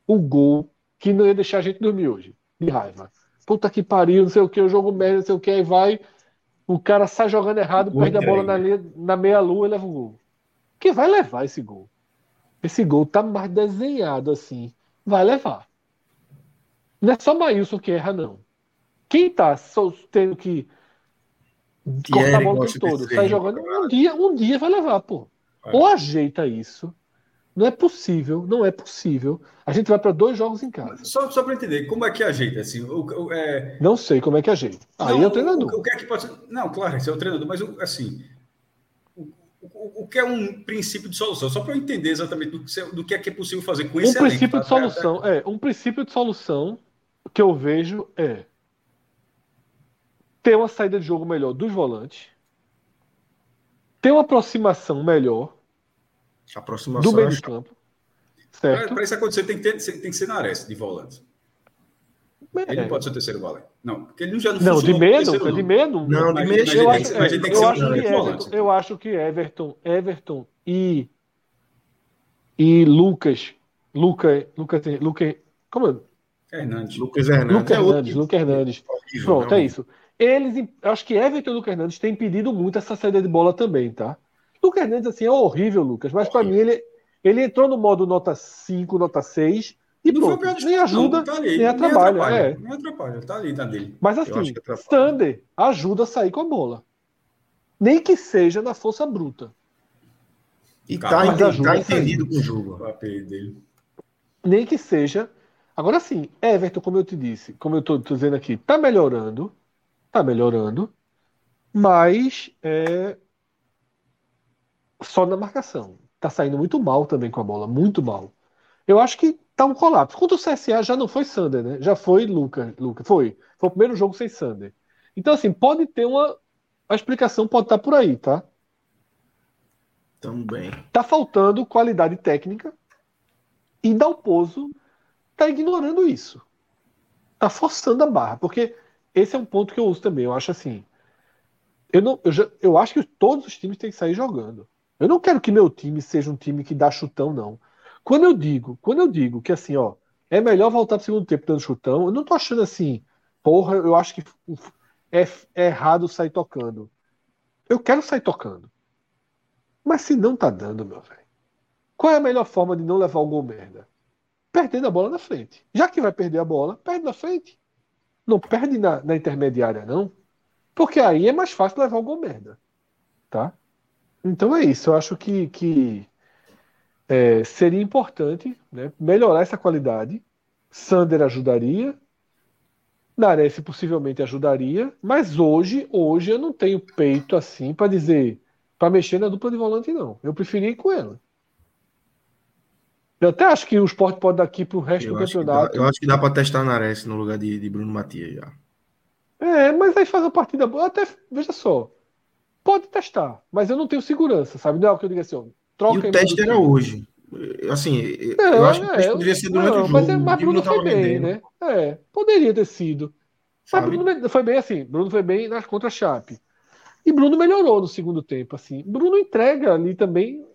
o gol que não ia deixar a gente dormir hoje, de raiva. Puta que pariu, não sei o que, o jogo merda, não sei o que, aí vai, o cara sai jogando errado, perde a bola na, linha- na meia-lua e leva o gol. Quem vai levar esse gol? Esse gol tá mais desenhado assim. Vai levar. Não é só Maílson que erra, não. Quem tá só tendo que cortar a bola o todo, desse sai erro, jogando, um dia, um dia vai levar, pô. É. Ou ajeita isso. Não é possível, não é possível. A gente vai para dois jogos em casa. Só, só para entender, como é que ajeita? Assim, o, o- é, Não sei como é que ajeita. Aí Não, é o treinador. O, o que é que pode? Não, claro, esse é o treinador, mas assim, o, que é um princípio de solução? Só para eu entender exatamente do que, do que é que é possível fazer com Um esse elenco, princípio tá? de solução, é, um princípio de solução que eu vejo é ter uma saída de jogo melhor dos volantes, ter uma aproximação melhor, Aproximação. do meio de campo. Certo? Para isso acontecer, tem que, ter, tem que ser Nares de volante. Ele É. não pode ser o terceiro volante. Não, porque ele já não Não, de meia nunca, de não. meia nunca. Não, de Mas- meia mas eu acho- que eu acho que. Everton, eu acho que Everton, Everton e e Lucas, Luca, Lucas, Luca, como é? Hernandes. Lucas Hernandes. Lucas é Hernandes, Lucas Hernandes. horrível, Pronto, é isso. Eles, eu acho que Everton e Lucas Hernandes têm pedido muito essa saída de bola também, tá? Lucas Hernandes, assim, é horrível, Lucas, mas pra mim ele, ele entrou no modo nota 5, nota 6 e Não foi pronto. pior Nem ajuda, não, tá ali, nem atrapalha. É. Nem atrapalha, tá ali na dele. Mas assim, atrapalha. Sander ajuda a sair com a bola. Nem que seja na força bruta. E tá, tá sair. entendido com o jogo. Dele. Nem que seja. Agora sim, Everton, como eu te disse, como eu tô dizendo aqui, tá melhorando. Tá melhorando. Mas é, só na marcação. Tá saindo muito mal também com a bola, muito mal. Eu acho que tá um colapso. Contra o CSA já não foi Sander, né? Já foi Lucas. Lucas foi. Foi o primeiro jogo sem Sander. Então, assim, pode ter uma. A explicação pode estar por aí, tá? Também. Tá faltando qualidade técnica e Dalpozo tá ignorando isso. Tá forçando a barra, porque esse é um ponto que eu uso também. Eu acho assim, eu não, eu, já- eu acho que todos os times têm que sair jogando. Eu não quero que meu time seja um time que dá chutão, não. Quando eu digo, quando eu digo que assim, ó, é melhor voltar pro segundo tempo dando chutão, eu não tô achando assim, porra, eu acho que é, é errado sair tocando. Eu quero sair tocando. Mas se não tá dando, meu velho, qual é a melhor forma de não levar o gol merda? Perdendo a bola na frente. Já que vai perder a bola, perde na frente. Não perde na, na intermediária, não. Porque aí é mais fácil levar o gol merda. Tá? Então é isso. Eu acho que, que é, seria importante né, melhorar essa qualidade. Sander ajudaria. Nares possivelmente ajudaria. Mas hoje, hoje eu não tenho peito assim para dizer para mexer na dupla de volante, não. Eu preferia ir com ela. Eu até acho que o Sport pode daqui pro resto Eu do dá, campeonato. eu acho que dá pra testar Nares no lugar de, de Bruno Matias já. É, mas aí faz uma partida boa. Até, veja só. Pode testar, mas eu não tenho segurança, sabe? Não é o que eu digo assim, ó, troca E o teste era hoje. Assim, Não, eu acho que o é, teste poderia ser durante não, o jogo. Mas, é, mas o Bruno foi bem, rendendo, né? É, poderia ter sido. Mas sabe? Bruno foi bem assim. Bruno foi bem nas contra Chape. E Bruno melhorou no segundo tempo, assim. Bruno entrega ali também.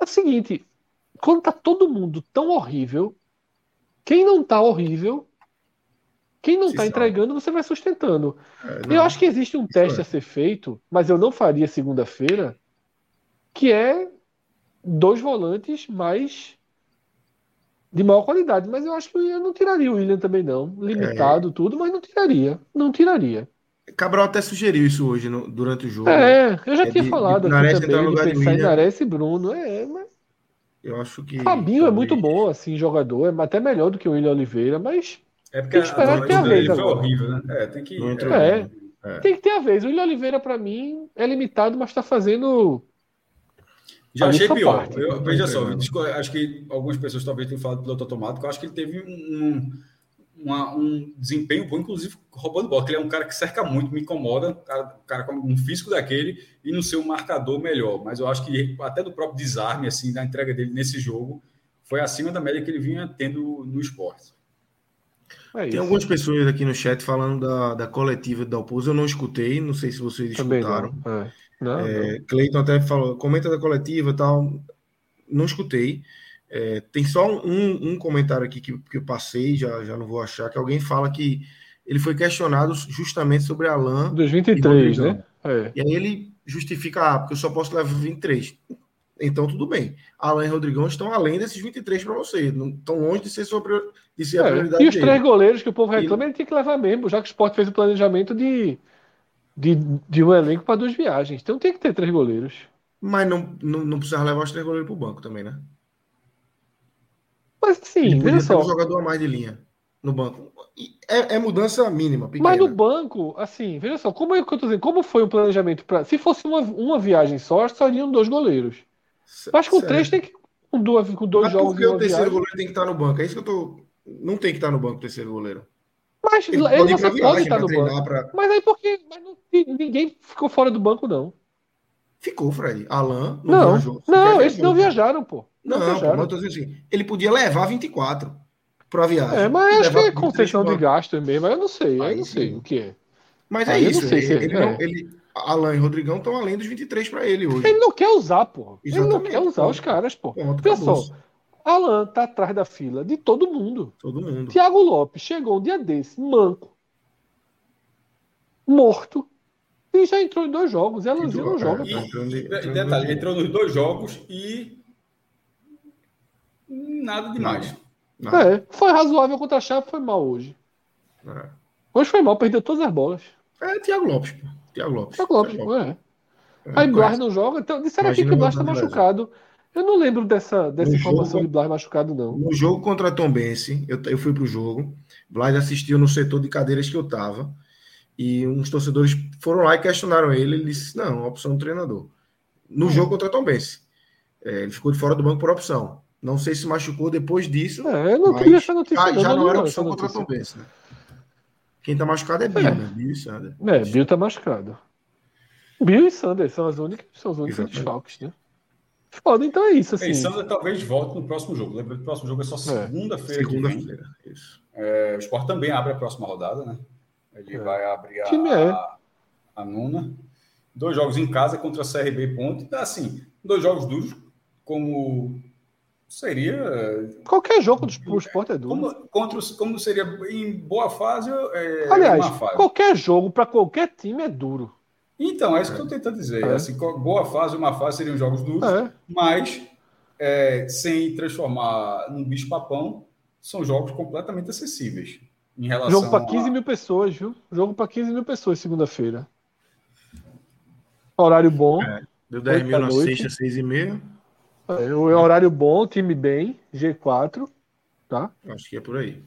É o seguinte, quando tá todo mundo tão horrível, quem não tá horrível, quem não Se tá salva. entregando, você vai sustentando. É, Eu acho que existe um teste é. a ser feito, mas eu não faria segunda-feira, que é dois volantes mais de maior qualidade. Mas eu acho que eu não tiraria o William também, não. É. Limitado, tudo, mas não tiraria. Não tiraria. Cabral até sugeriu isso hoje no- durante o jogo. É, eu já É tinha de- falado de aqui Nares entrar também de de pensar em. Nares e Bruno. É, mas Eu acho que. Fabinho é muito talvez- bom, assim, jogador. É até melhor do que o William Oliveira, mas É porque Tem que esperar a ter a vez dele foi agora. horrível, né? É, tem que. É. bem. É. tem que ter a vez. O William Oliveira, pra mim, é limitado, mas tá fazendo. Já A achei pior. parte. Eu- veja só, disco- acho que algumas pessoas talvez tenham falado piloto automático. Eu acho que ele teve um, uma- um desempenho bom, inclusive roubando bola. Ele é um cara que cerca muito, me incomoda. Um cara, um cara com um físico daquele e não ser um marcador melhor. Mas eu acho que até do próprio desarme, assim, da entrega dele nesse jogo, foi acima da média que ele vinha tendo no esporte. É Tem algumas pessoas aqui no chat falando da, da coletiva da Dalpozo. Eu não escutei, não sei se vocês Também escutaram. não. É. Não, não. É, Cleiton até falou, comenta da coletiva e tal. Não escutei. É, tem só um, um comentário aqui que, que eu passei, já, já não vou achar, que alguém fala que ele foi questionado justamente sobre Alain. Dos e 23, Rodrigão. né? É. E aí ele justifica, ah, porque eu só posso levar 23. Então tudo bem. Alain e Rodrigão estão além desses 23 para você. Não estão longe de ser, sua, de ser a É, prioridade E os dele. três goleiros que o povo reclama, ele tinha que levar mesmo, já que o Sport fez o planejamento de, de, de um elenco para duas viagens. Então tem que ter três goleiros. Mas não, não, não precisa levar os três goleiros para o banco também, né? Mas sim, Ele podia veja ter um só. jogador a mais de linha no banco. É, é mudança mínima, pequena. Mas no banco, assim, veja só, como é que eu tô dizendo, como foi o planejamento para. Se fosse uma, uma viagem só, só iriam dois goleiros. Que o Certo. três tem que. Com, duas, com dois Mas jogos por que o terceiro viagem. goleiro tem que estar no banco? É isso que eu tô. Não tem que estar no banco o terceiro goleiro. Mas Ele ele, pode pode estar no banco. pra... Mas aí porque mas não- ninguém ficou fora do banco, não. Ficou, Fred. Alan Não, viajou. não, esses não viajaram, pô. Não, Não, pô, mas eu tô dizendo assim, ele podia levar 24 para a viagem. É, mas acho que Levar é 23 concessão de gasto mesmo. Eu não sei, eu Aí não sim. sei o que é. Mas é Aí eu não isso. sei se ele, é- ele não- é. ele- Alan e Rodrigão estão além dos 23 para ele hoje. Ele não quer usar, pô. Ele não quer usar pô. os caras, pô. Pronto, só, Alan tá atrás da fila de todo mundo. Todo mundo. Thiago Lopes chegou um dia desse, manco, morto, e já entrou em dois jogos. E Alanzinho não joga, E, em- e em detalhe, ele entrou nos dois jogos e nada demais. Não, É, foi razoável contra a Chape, foi mal hoje. é. Hoje foi mal, perdeu todas as bolas. É Thiago Lopes, pô. Thiago Lopes. Thiago Lopes, Thiago é. É, Aí Blas não joga. Então, disseram aqui que o Blas tá machucado. Eu não lembro dessa, dessa No informação jogo- de Blas machucado, não. No jogo contra a Tombense, eu, eu fui pro jogo. Blas assistiu no setor de cadeiras que eu tava. E uns torcedores foram lá e questionaram ele. Ele disse: não, opção do treinador. No Hum. jogo contra a Tombense. É, ele ficou de fora do banco por opção. Não sei se machucou depois disso. É, eu não mas queria essa notícia, já, não. já não, não era opção contra a. Tombense, né? Quem tá machucado é Bill, É. né? Bill e Sander. É, Bill tá machucado. Bill e Sander são as únicas, são os únicos desfalques, né? Foda, então é isso, assim. Pensando talvez volte no próximo jogo. Lembrando que o próximo jogo é só segunda-feira. vem. Segunda-feira. Isso. É, o Sport também abre a próxima rodada, né? Ele É. vai abrir a, é. a, a nona. Dois jogos em casa contra a CRB e Ponte. Então, assim, dois jogos duros, como seria. Qualquer jogo do pro esporte é duro. Como, contra, os- como seria em boa fase, é, Aliás, fase. qualquer jogo para qualquer time é duro. Então, é isso que eu estou tentando dizer. É. Assim, boa fase e má fase seriam jogos duros, É. mas é, sem transformar num bicho-papão, são jogos completamente acessíveis. Em relação Jogo para a- 15 mil pessoas, viu? Jogo para 15 mil pessoas segunda-feira. Horário bom. Deu 10 mil na sexta, 6 e meia. É, o horário bom, time bem, G4, tá? Acho que é por aí.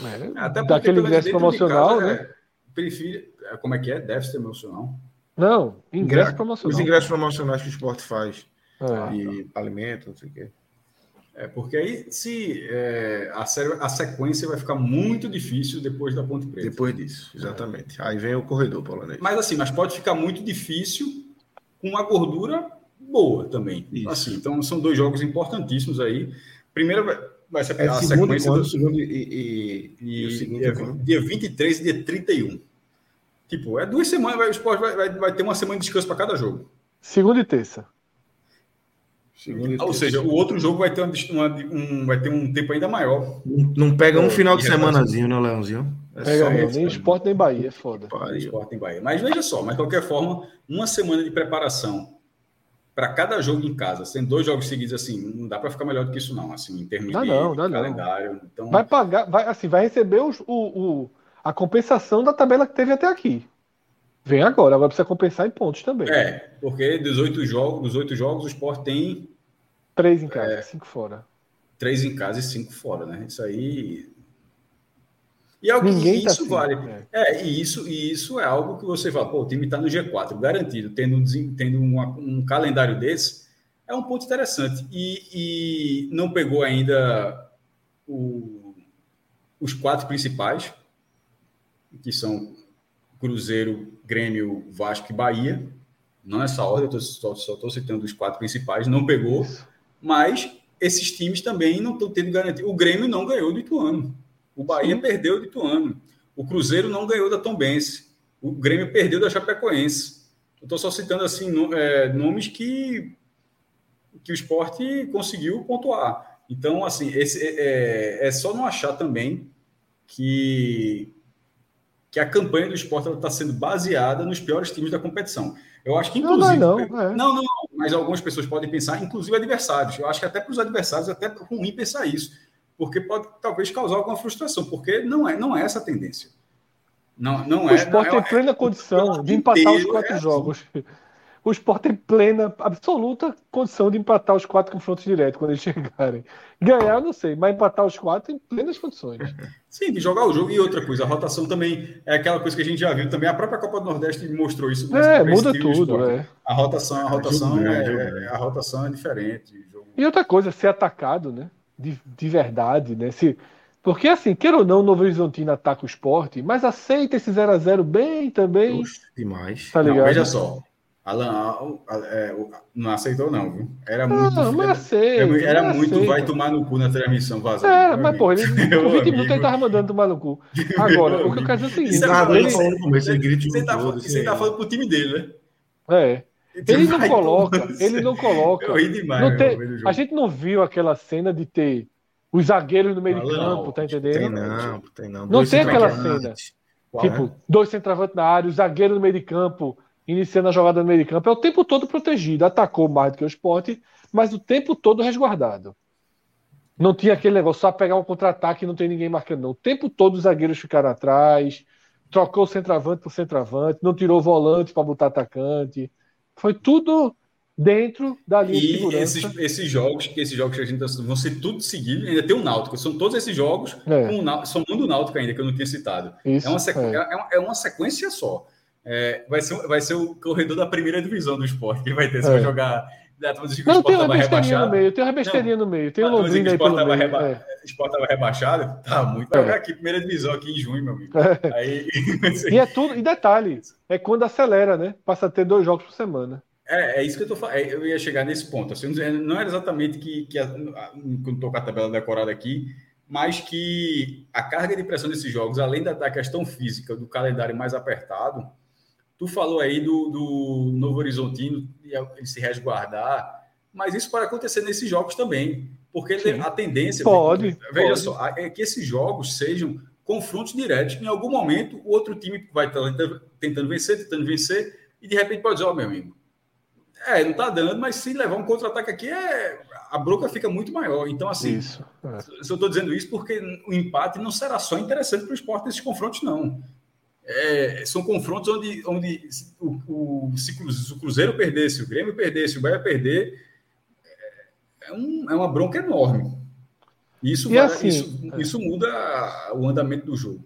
É, Até porque daquele ingresso promocional, casa, né? é, prefiro, é, como é que é? Déficit emocional. Não, ingresso Os promocional. ingressos promocionais que o esporte faz É. de alimento, não sei o quê. É, porque aí se é, a, série- a sequência vai ficar muito difícil depois da Ponte Preta. Depois disso, exatamente. Aí vem o corredor polonês. Mas assim, mas pode ficar muito difícil com uma gordura boa também. Isso. Assim, então são dois jogos importantíssimos aí. Primeiro vai, ser É a segundo e sequência quando, do, segundo e, e, e, e, o seguinte dia, é quando? dia 23 e dia 31. Tipo, é duas semanas, vai, o esporte vai, vai, vai ter uma semana de descanso para cada jogo. Segunda e terça. Segundo Ou seja, o outro jogo vai ter, uma, uma- um, vai ter um tempo ainda maior. não, pega um Pô, final de reverso. semanazinho, né, Leãozinho? É Pega, só não, nem esporte nem Bahia, é foda. Sport em Bahia. Mas veja só, mas de qualquer forma, uma semana de preparação para cada jogo em casa, sendo dois jogos seguidos assim, não dá para ficar melhor do que isso não, assim, em termos Dá de não, dá não. calendário. Então, Vai pagar, vai, assim, vai receber os- o, o- a compensação da tabela que teve até aqui. Vem agora, agora precisa compensar em pontos também. é, porque dos oito jogos, dos oito jogos, o Sport tem Três em casa, É. cinco fora. três em casa e cinco fora, né? Isso aí. E é Ninguém tá isso assim, vale. é. É, e isso, e isso é algo que você fala, pô, o time está no G4, garantido, tendo, um tendo uma- um calendário desse, é um ponto interessante. E, e não pegou ainda o- os quatro principais, que são Cruzeiro, Grêmio, Vasco e Bahia. Não nessa ordem, eu só estou citando os quatro principais, não pegou, mas esses times também não estão tendo garantia. O Grêmio não ganhou do Ituano. O Bahia perdeu do Ituano. O Cruzeiro não ganhou da Tombense. O Grêmio perdeu da Chapecoense. Eu estou só citando assim é, nomes que, que o esporte conseguiu pontuar. Então, assim, esse, é, é- é só não achar também que, que a campanha do esporte está sendo baseada nos piores times da competição. Eu acho que, Não, não é inclusive. não, é. não, não, mas algumas pessoas podem pensar, inclusive adversários. Eu acho que até para os adversários é até ruim pensar isso, porque pode talvez causar alguma frustração, porque não é, não é essa a tendência. Não, não O é. esporte não tem plena condição de empatar os quatro é assim. jogos. O esporte tem plena, absoluta condição de empatar os quatro confrontos diretos quando eles chegarem. Ganhar, eu não sei, mas empatar os quatro tem plenas condições. Sim, de jogar o jogo. E outra coisa, a rotação também é aquela coisa que a gente já viu também. A própria Copa do Nordeste mostrou isso. É, muda tudo. É. A rotação, a rotação, é, jogo grande. a rotação é diferente. Jogo- E outra coisa, ser atacado, né? De, de verdade, né? Se, porque assim, queira ou não, o Novo Horizontino ataca o esporte, mas aceita esse 0x0 bem também. Demais. Tá Não, ligado? veja só. Alan Al- a- é, não aceitou, não, viu? Era muito. Não, mas era, aceita, era muito aceita. vai tomar no cu na transmissão vazada. Era, mas, pô, ele, com 20 minutos ele tava mandando tomar no cu. Agora, o que eu quero dizer é o seguinte: é Você jogo tá, você tá falando pro time dele, né? é, ele não coloca, ele não coloca. Eu ri demais. Não tem- a gente não viu aquela cena de ter os zagueiros no meio de campo, tá Tem entendendo? não, tem não. Não tem aquela centroavantes. Qual é? Tipo, dois centroavantes na área, o zagueiro no meio de campo, iniciando a jogada no meio de campo. É o tempo todo protegido. Atacou mais do que o esporte, mas o tempo todo resguardado. Não tinha aquele negócio, só pegar um contra-ataque e não tem ninguém marcando, não. O tempo todo os zagueiros ficaram atrás, trocou o centroavante por centroavante, não tirou o volante para botar atacante. Foi tudo dentro da linha de E segurança. esses, esses jogos, esses jogos que a gente tá, vão ser tudo seguidos, ainda tem o Náutico. São todos esses jogos, É. com o Náutico, somando o Náutico ainda, que eu não tinha citado. Isso, É uma, sequ... é. é. uma, é uma sequência só. É, vai, ser, vai ser o corredor da primeira divisão do esporte que vai ter. Você É. vai jogar. O Não, tem uma besteirinha no meio, tem uma besteirinha no meio, tem o dizer Londrina aí o pelo meio. reba- é. O Sport estava rebaixado? Tá muito. É. Aqui primeira divisão aqui em junho, meu amigo. Aí, E é tudo, e detalhe, é quando acelera, né? Passa a ter dois jogos por semana. É, é isso que eu tô falando. É, Eu ia chegar nesse ponto. Assim, não era exatamente que, que a, quando estou com a tabela decorada aqui, mas que a carga de pressão desses jogos, além da, da questão física, do calendário mais apertado, tu falou aí do, do Novo Horizontino e ele se resguardar, mas isso pode acontecer nesses jogos também, porque Sim. a tendência, Pode, veja pode. só, é que esses jogos sejam confrontos diretos. Em algum momento, o outro time vai estar tentando, vencer, tentando vencer, e de repente pode dizer, ó, meu amigo, é, não tá dando, mas se levar um contra-ataque aqui, é, a bronca fica muito maior. Então, assim, Isso. é. eu estou dizendo isso porque o empate não será só interessante para o esporte nesses confrontos, não. É, são confrontos onde, onde o, o, se o Cruzeiro perder, se o Grêmio perder, se o Bahia perder, é, um- é uma bronca enorme. Isso, E vai- assim, isso, é. isso muda o andamento do jogo.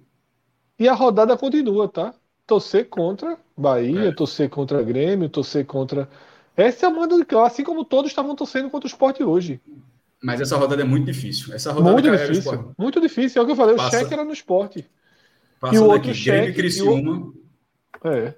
E a rodada continua, tá? Torcer contra Bahia, É. torcer contra Grêmio, torcer contra. Essa é a manda de campo, assim como todos estavam torcendo contra o esporte hoje. Mas essa rodada é muito difícil. Essa rodada Muito o difícil. Muito difícil. É o que eu falei, o Passa- cheque era no esporte. Passando outro aqui, cheque, Grêmio e e Criciúma. É.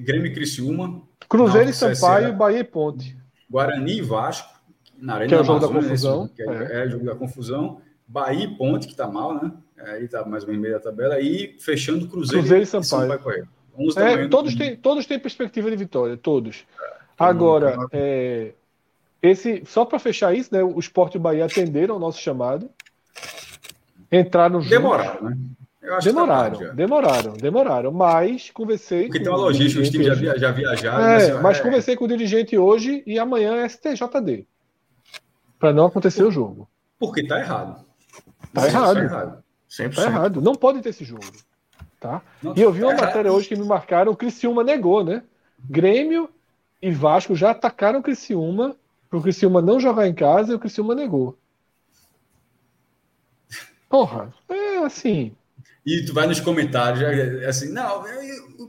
Grêmio e Criciúma. Cruzeiro e Náutico, Sampaio. Bahia e Ponte. Guarani e Vasco, na Arena Que é o jogo da Amazônia, né, confusão, esse- que é, é o jogo da confusão. Bahia e Ponte, que tá mal, né? Aí tá mais ou menos no meio da tabela. E fechando Cruzeiro, Cruzeiro e Sampaio. 11 da É, todos, têm, todos têm perspectiva de vitória, todos. Agora, é, esse, só para fechar isso, né, o Sport e o Bahia atenderam ao nosso chamado. Entraram juntos. Demoraram, né? Tá Demoraram, já. demoraram, demoraram. Mas conversei. Porque tem uma logística, os times já, via- já viajaram. É, assim, mas é, conversei com o dirigente hoje e amanhã é STJD. Para não acontecer o jogo. Porque tá errado. Tá Isso errado. Tá errado. 100%. Tá errado. Não pode ter esse jogo. Tá? E eu vi uma tá errado. matéria hoje que me marcaram, o Criciúma negou, né? Grêmio e Vasco já atacaram o Criciúma para o Criciúma não jogar em casa e o Criciúma negou. Porra, é assim. E tu vai nos comentários, já, é assim, não, é,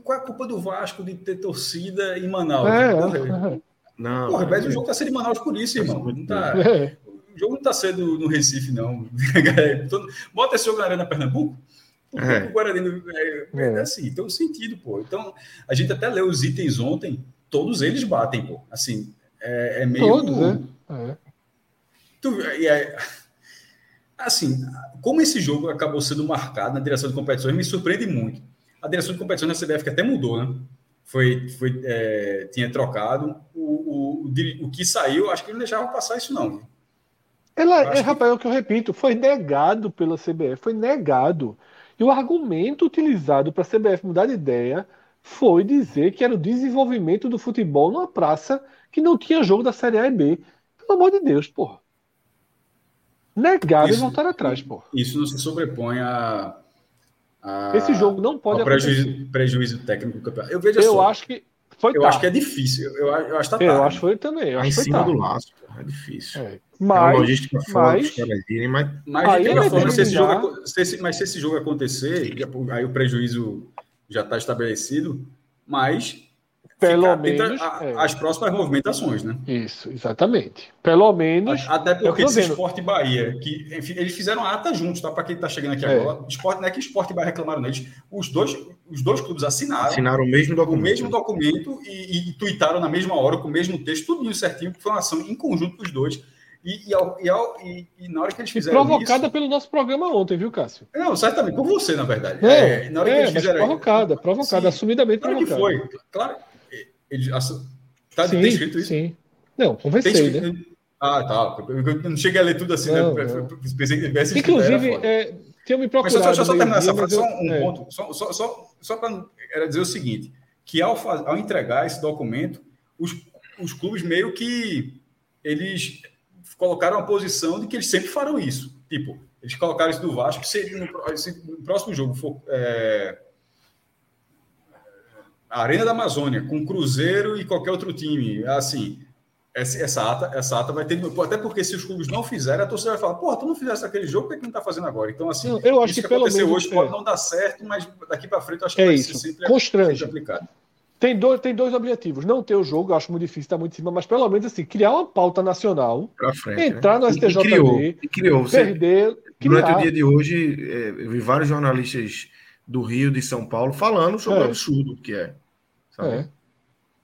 qual é a culpa do Vasco de ter torcida em Manaus? É, Porra, Não, porra, mas o jogo tá sendo em Manaus por isso, irmão. Não tá, é. o jogo não tá sendo no Recife, não. Todo- Bota esse jogo na Arena Pernambuco. É. o Guarani é, é É. assim, tem um sentido, pô. Então, a gente até leu os itens ontem, todos eles batem, pô. Assim, é, é meio. Todos, né? É. Tu- e é- assim, como esse jogo acabou sendo marcado na direção de competições, me surpreende muito. A direção de competições da CBF que até mudou, né? Foi, foi, é, tinha trocado. O, o, o, que saiu, acho que não deixava passar isso, não. Ela, é, que- rapaz, é o que eu repito, foi negado pela CBF, foi negado. E o argumento utilizado para a CBF mudar de ideia foi dizer que era o desenvolvimento do futebol numa praça que não tinha jogo da Série A e B. Pelo amor de Deus, porra. Negaram Isso- e voltaram atrás, porra. Isso não se sobrepõe a. a Esse jogo não pode prejuízo, prejuízo técnico do campeonato. Eu vejo Eu só, acho que foi eu tarde. acho que é difícil. Eu, eu acho que tá Eu acho que foi também. Eu Tá em acho que foi cima tarde. do laço, porra, é difícil. É. É Mas, logística foda mas- irem, mas Mas Aí de qualquer é forma, se esse jogo, se esse- mas se esse jogo acontecer, aí o prejuízo já está estabelecido, mas Pelo ficar menos, a- é. às próximas movimentações, né? Isso, exatamente. Pelo menos. Até é o que porque esse vendo. Esporte e Bahia, que enfim, eles fizeram a ata juntos, tá? Para quem tá chegando aqui É. agora. Esporte, não é que Esporte e Bahia reclamaram neles. Os dois, os dois clubes assinaram, Assinaram o mesmo o documento. mesmo documento e, e, e tuitaram na mesma hora, com o mesmo texto, tudo certinho, que foi uma ação em conjunto dos dois. E, e, ao- e, ao- e- e na hora que eles E fizeram provocada isso... pelo nosso programa ontem, viu, Cássio? Não, certamente, por você, na verdade. É, É, na hora que é, eles mas fizeram provocada, provocada, Sim. assumidamente Claro que provocada. foi. Claro. Ass- tá, sim, tem escrito isso? sim. Não, conversei, né? Ah, tá. Eu não cheguei a ler tudo assim, Não, né? não. Pensei que tivesse Inclusive, é, tinha me Mas procurado. só, só, só, só terminar essa frase, mas só um eu- é. ponto. Só, só, só, só para dizer o seguinte: que ao, faz- ao entregar esse documento, os, os clubes meio que eles colocaram a posição de que eles sempre farão isso. Tipo, eles colocaram isso do Vasco, se no, se no próximo jogo for. é, a Arena da Amazônia, com Cruzeiro e qualquer outro time, assim, essa, essa ata, essa ata vai ter. Até porque se os clubes não fizerem, a torcida vai falar, porra, tu não fizesse aquele jogo, por que que não tá fazendo agora? Então, assim, Não, eu acho isso que que, pelo aconteceu menos, hoje pode é. não dar certo, mas daqui para frente eu acho que É vai isso. ser sempre, Constrange. aplicado. Tem dois, tem dois objetivos. Não ter o jogo, eu acho muito difícil, está muito em cima, mas pelo menos assim, criar uma pauta nacional, Pra frente, entrar no né? E- STJD, E criou. E criou. Você, perder, durante criar. o dia de hoje, é, eu vi vários jornalistas do Rio, de São Paulo, falando sobre É. o absurdo que é. Sabe? É.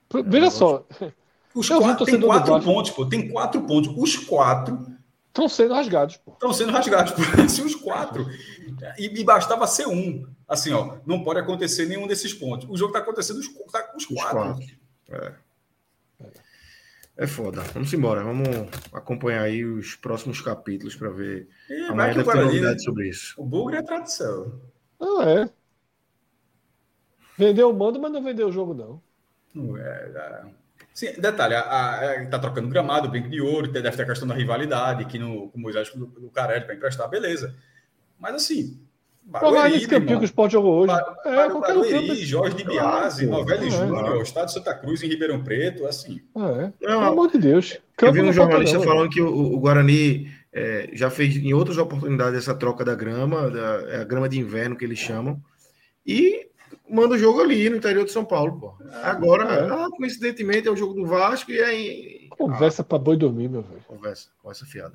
Pro- Veja só, Os quatro, tem quatro pontos, pô. Tem quatro pontos. Os quatro estão sendo rasgados. Pô. estão sendo rasgados. Pô. Se os quatro. E, e bastava ser um. Assim, ó, não pode acontecer nenhum desses pontos. O jogo está acontecendo os, tá com os Os quatro. quatro. É. É foda. Vamos embora. Vamos acompanhar aí os próximos capítulos para ver. Vai Amanhã deve ter novidade sobre isso. o Bugre é tradição. Ah, é. Vendeu o mando, mas não vendeu o jogo, não. Não é, é. Sim, detalhe, a, a, a- tá trocando gramado, o brinco de ouro, tem- deve ter a questão da rivalidade, que no, com o Moisés do, do Carelli para emprestar, beleza. Mas assim, Jogar nesse campinho que o Sport jogou hoje. Ba- é, Barueri, campo. Jorge de Biase, Claro, Novelli é. Júnior, Estado de Santa Cruz em Ribeirão Preto, assim. É. Pelo Não, amor de Deus. eu Campo vi um não jornalista não, falando que o, o Guarani é, já fez em outras oportunidades essa troca da grama, da, é a grama de inverno que eles chamam, e manda o jogo ali no interior de São Paulo. Pô. Agora, é. ah, coincidentemente, é o jogo do Vasco e aí. Conversa pra boi dormir, meu velho. Ah, conversa, conversa fiada.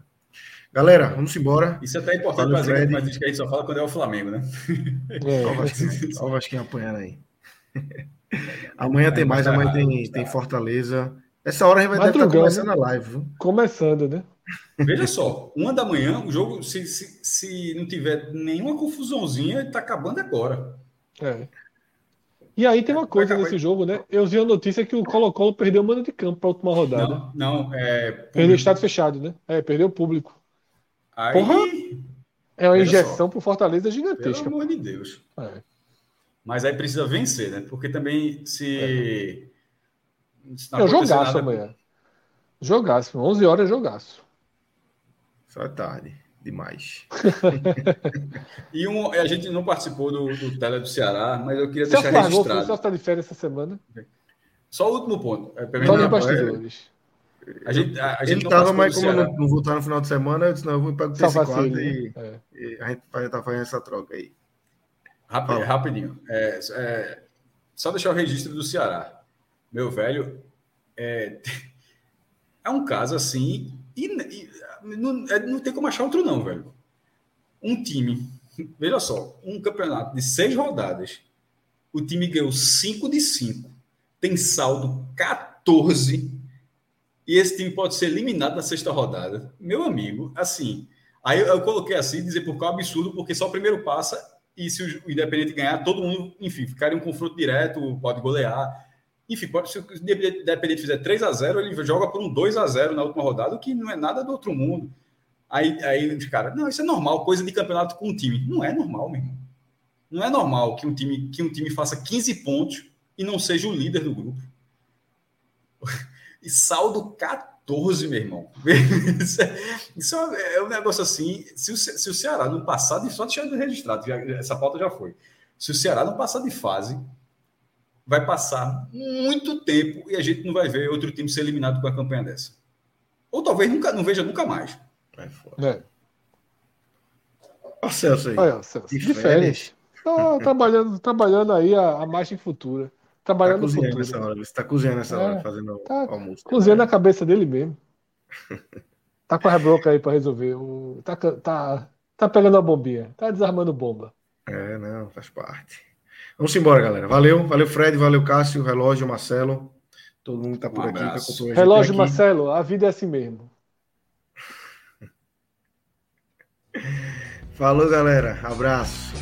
Galera, vamos embora. Isso é até importante fazer, Fred. mas diz que a gente só fala quando é o Flamengo, né? É. Olha o Vasquinho, olha o Vasquinho apanhando aí. Amanhã tem mais, amanhã tem, tá tem. Fortaleza. Essa hora a gente vai estar começando a live, viu? Começando, né? Veja só, uma da manhã, o jogo, se, se, se não tiver nenhuma confusãozinha, ele tá acabando agora. É. E aí tem uma coisa acabar- nesse jogo, né? Eu vi a notícia que o Colo-Colo perdeu o mano de campo para a última rodada. Não, não, é. Perdeu o estádio fechado, né? É, perdeu o público. Aí, Porra! É uma Veja injeção pro Fortaleza pelo gigantesca. amor de Deus. É. Mas aí precisa vencer, né? Porque também se. se não É o acontecer jogaço nada- amanhã. Jogaço. 11 horas é jogaço. Só é tarde. Demais. E um, a gente não participou do, do Tele do Ceará, mas eu queria Celso deixar largou, o registrado. Celso tá de férias essa semana. Só o último ponto. É, Só não, é- bastidores. a gente, a, a gente Ele não tava, participou mas como eu não, não vou estar no final de semana, eu disse, não, eu vou pegar Salvar quadro ele. e, É. e a gente vai estar fazendo essa troca aí. Fala. rapidinho. É, é, só deixar o registro do Ceará. Meu velho, é, é um caso assim. E, e- não, é, não tem como achar outro, não, velho. Um time, veja só, um campeonato de seis rodadas. O time ganhou 5 de 5. Tem saldo 14. E esse time pode ser eliminado na sexta rodada. Meu amigo, assim. Aí eu, eu coloquei assim, dizer por que é um absurdo, porque só o primeiro passa e se o Independente ganhar, todo mundo, enfim, ficar em um confronto direto, pode golear. Enfim, se o Independente fizer 3 a 0 ele joga por um 2 a 0 na última rodada, o que não é nada do outro mundo. Aí, aí os caras, não, isso é normal, coisa de campeonato com um time. Não é normal, meu irmão. Não é normal que um time, que um time faça 15 pontos e não seja o líder do grupo. E saldo 14, meu irmão. Isso é, isso é, é um negócio assim. Se o, se o Ceará não passar de. Só deixar registrado, essa pauta já foi. Se o Ceará não passar de fase, vai passar muito tempo e a gente não vai ver outro time ser eliminado com a campanha dessa. Ou talvez nunca, não veja nunca mais. É foda. É. Olha o Celso aí. Olha, Celso, De de férias. Tá trabalhando, trabalhando aí a, a margem futura. trabalhando tá no cozinhando futuro. nessa hora. Você tá cozinhando nessa É, hora, fazendo tá almoço. Cozinhando a cabeça dele mesmo. Tá com a rebroca aí pra resolver. O- Tá, tá, tá pegando a bombinha. Tá desarmando bomba. É, não, faz parte. Vamos embora, galera. Valeu, valeu, Fred, valeu, Cássio, Relógio, Marcelo. Todo mundo que tá por Um aqui. gente Relógio aqui. Marcelo, a vida é assim mesmo. Falou, galera. Abraço.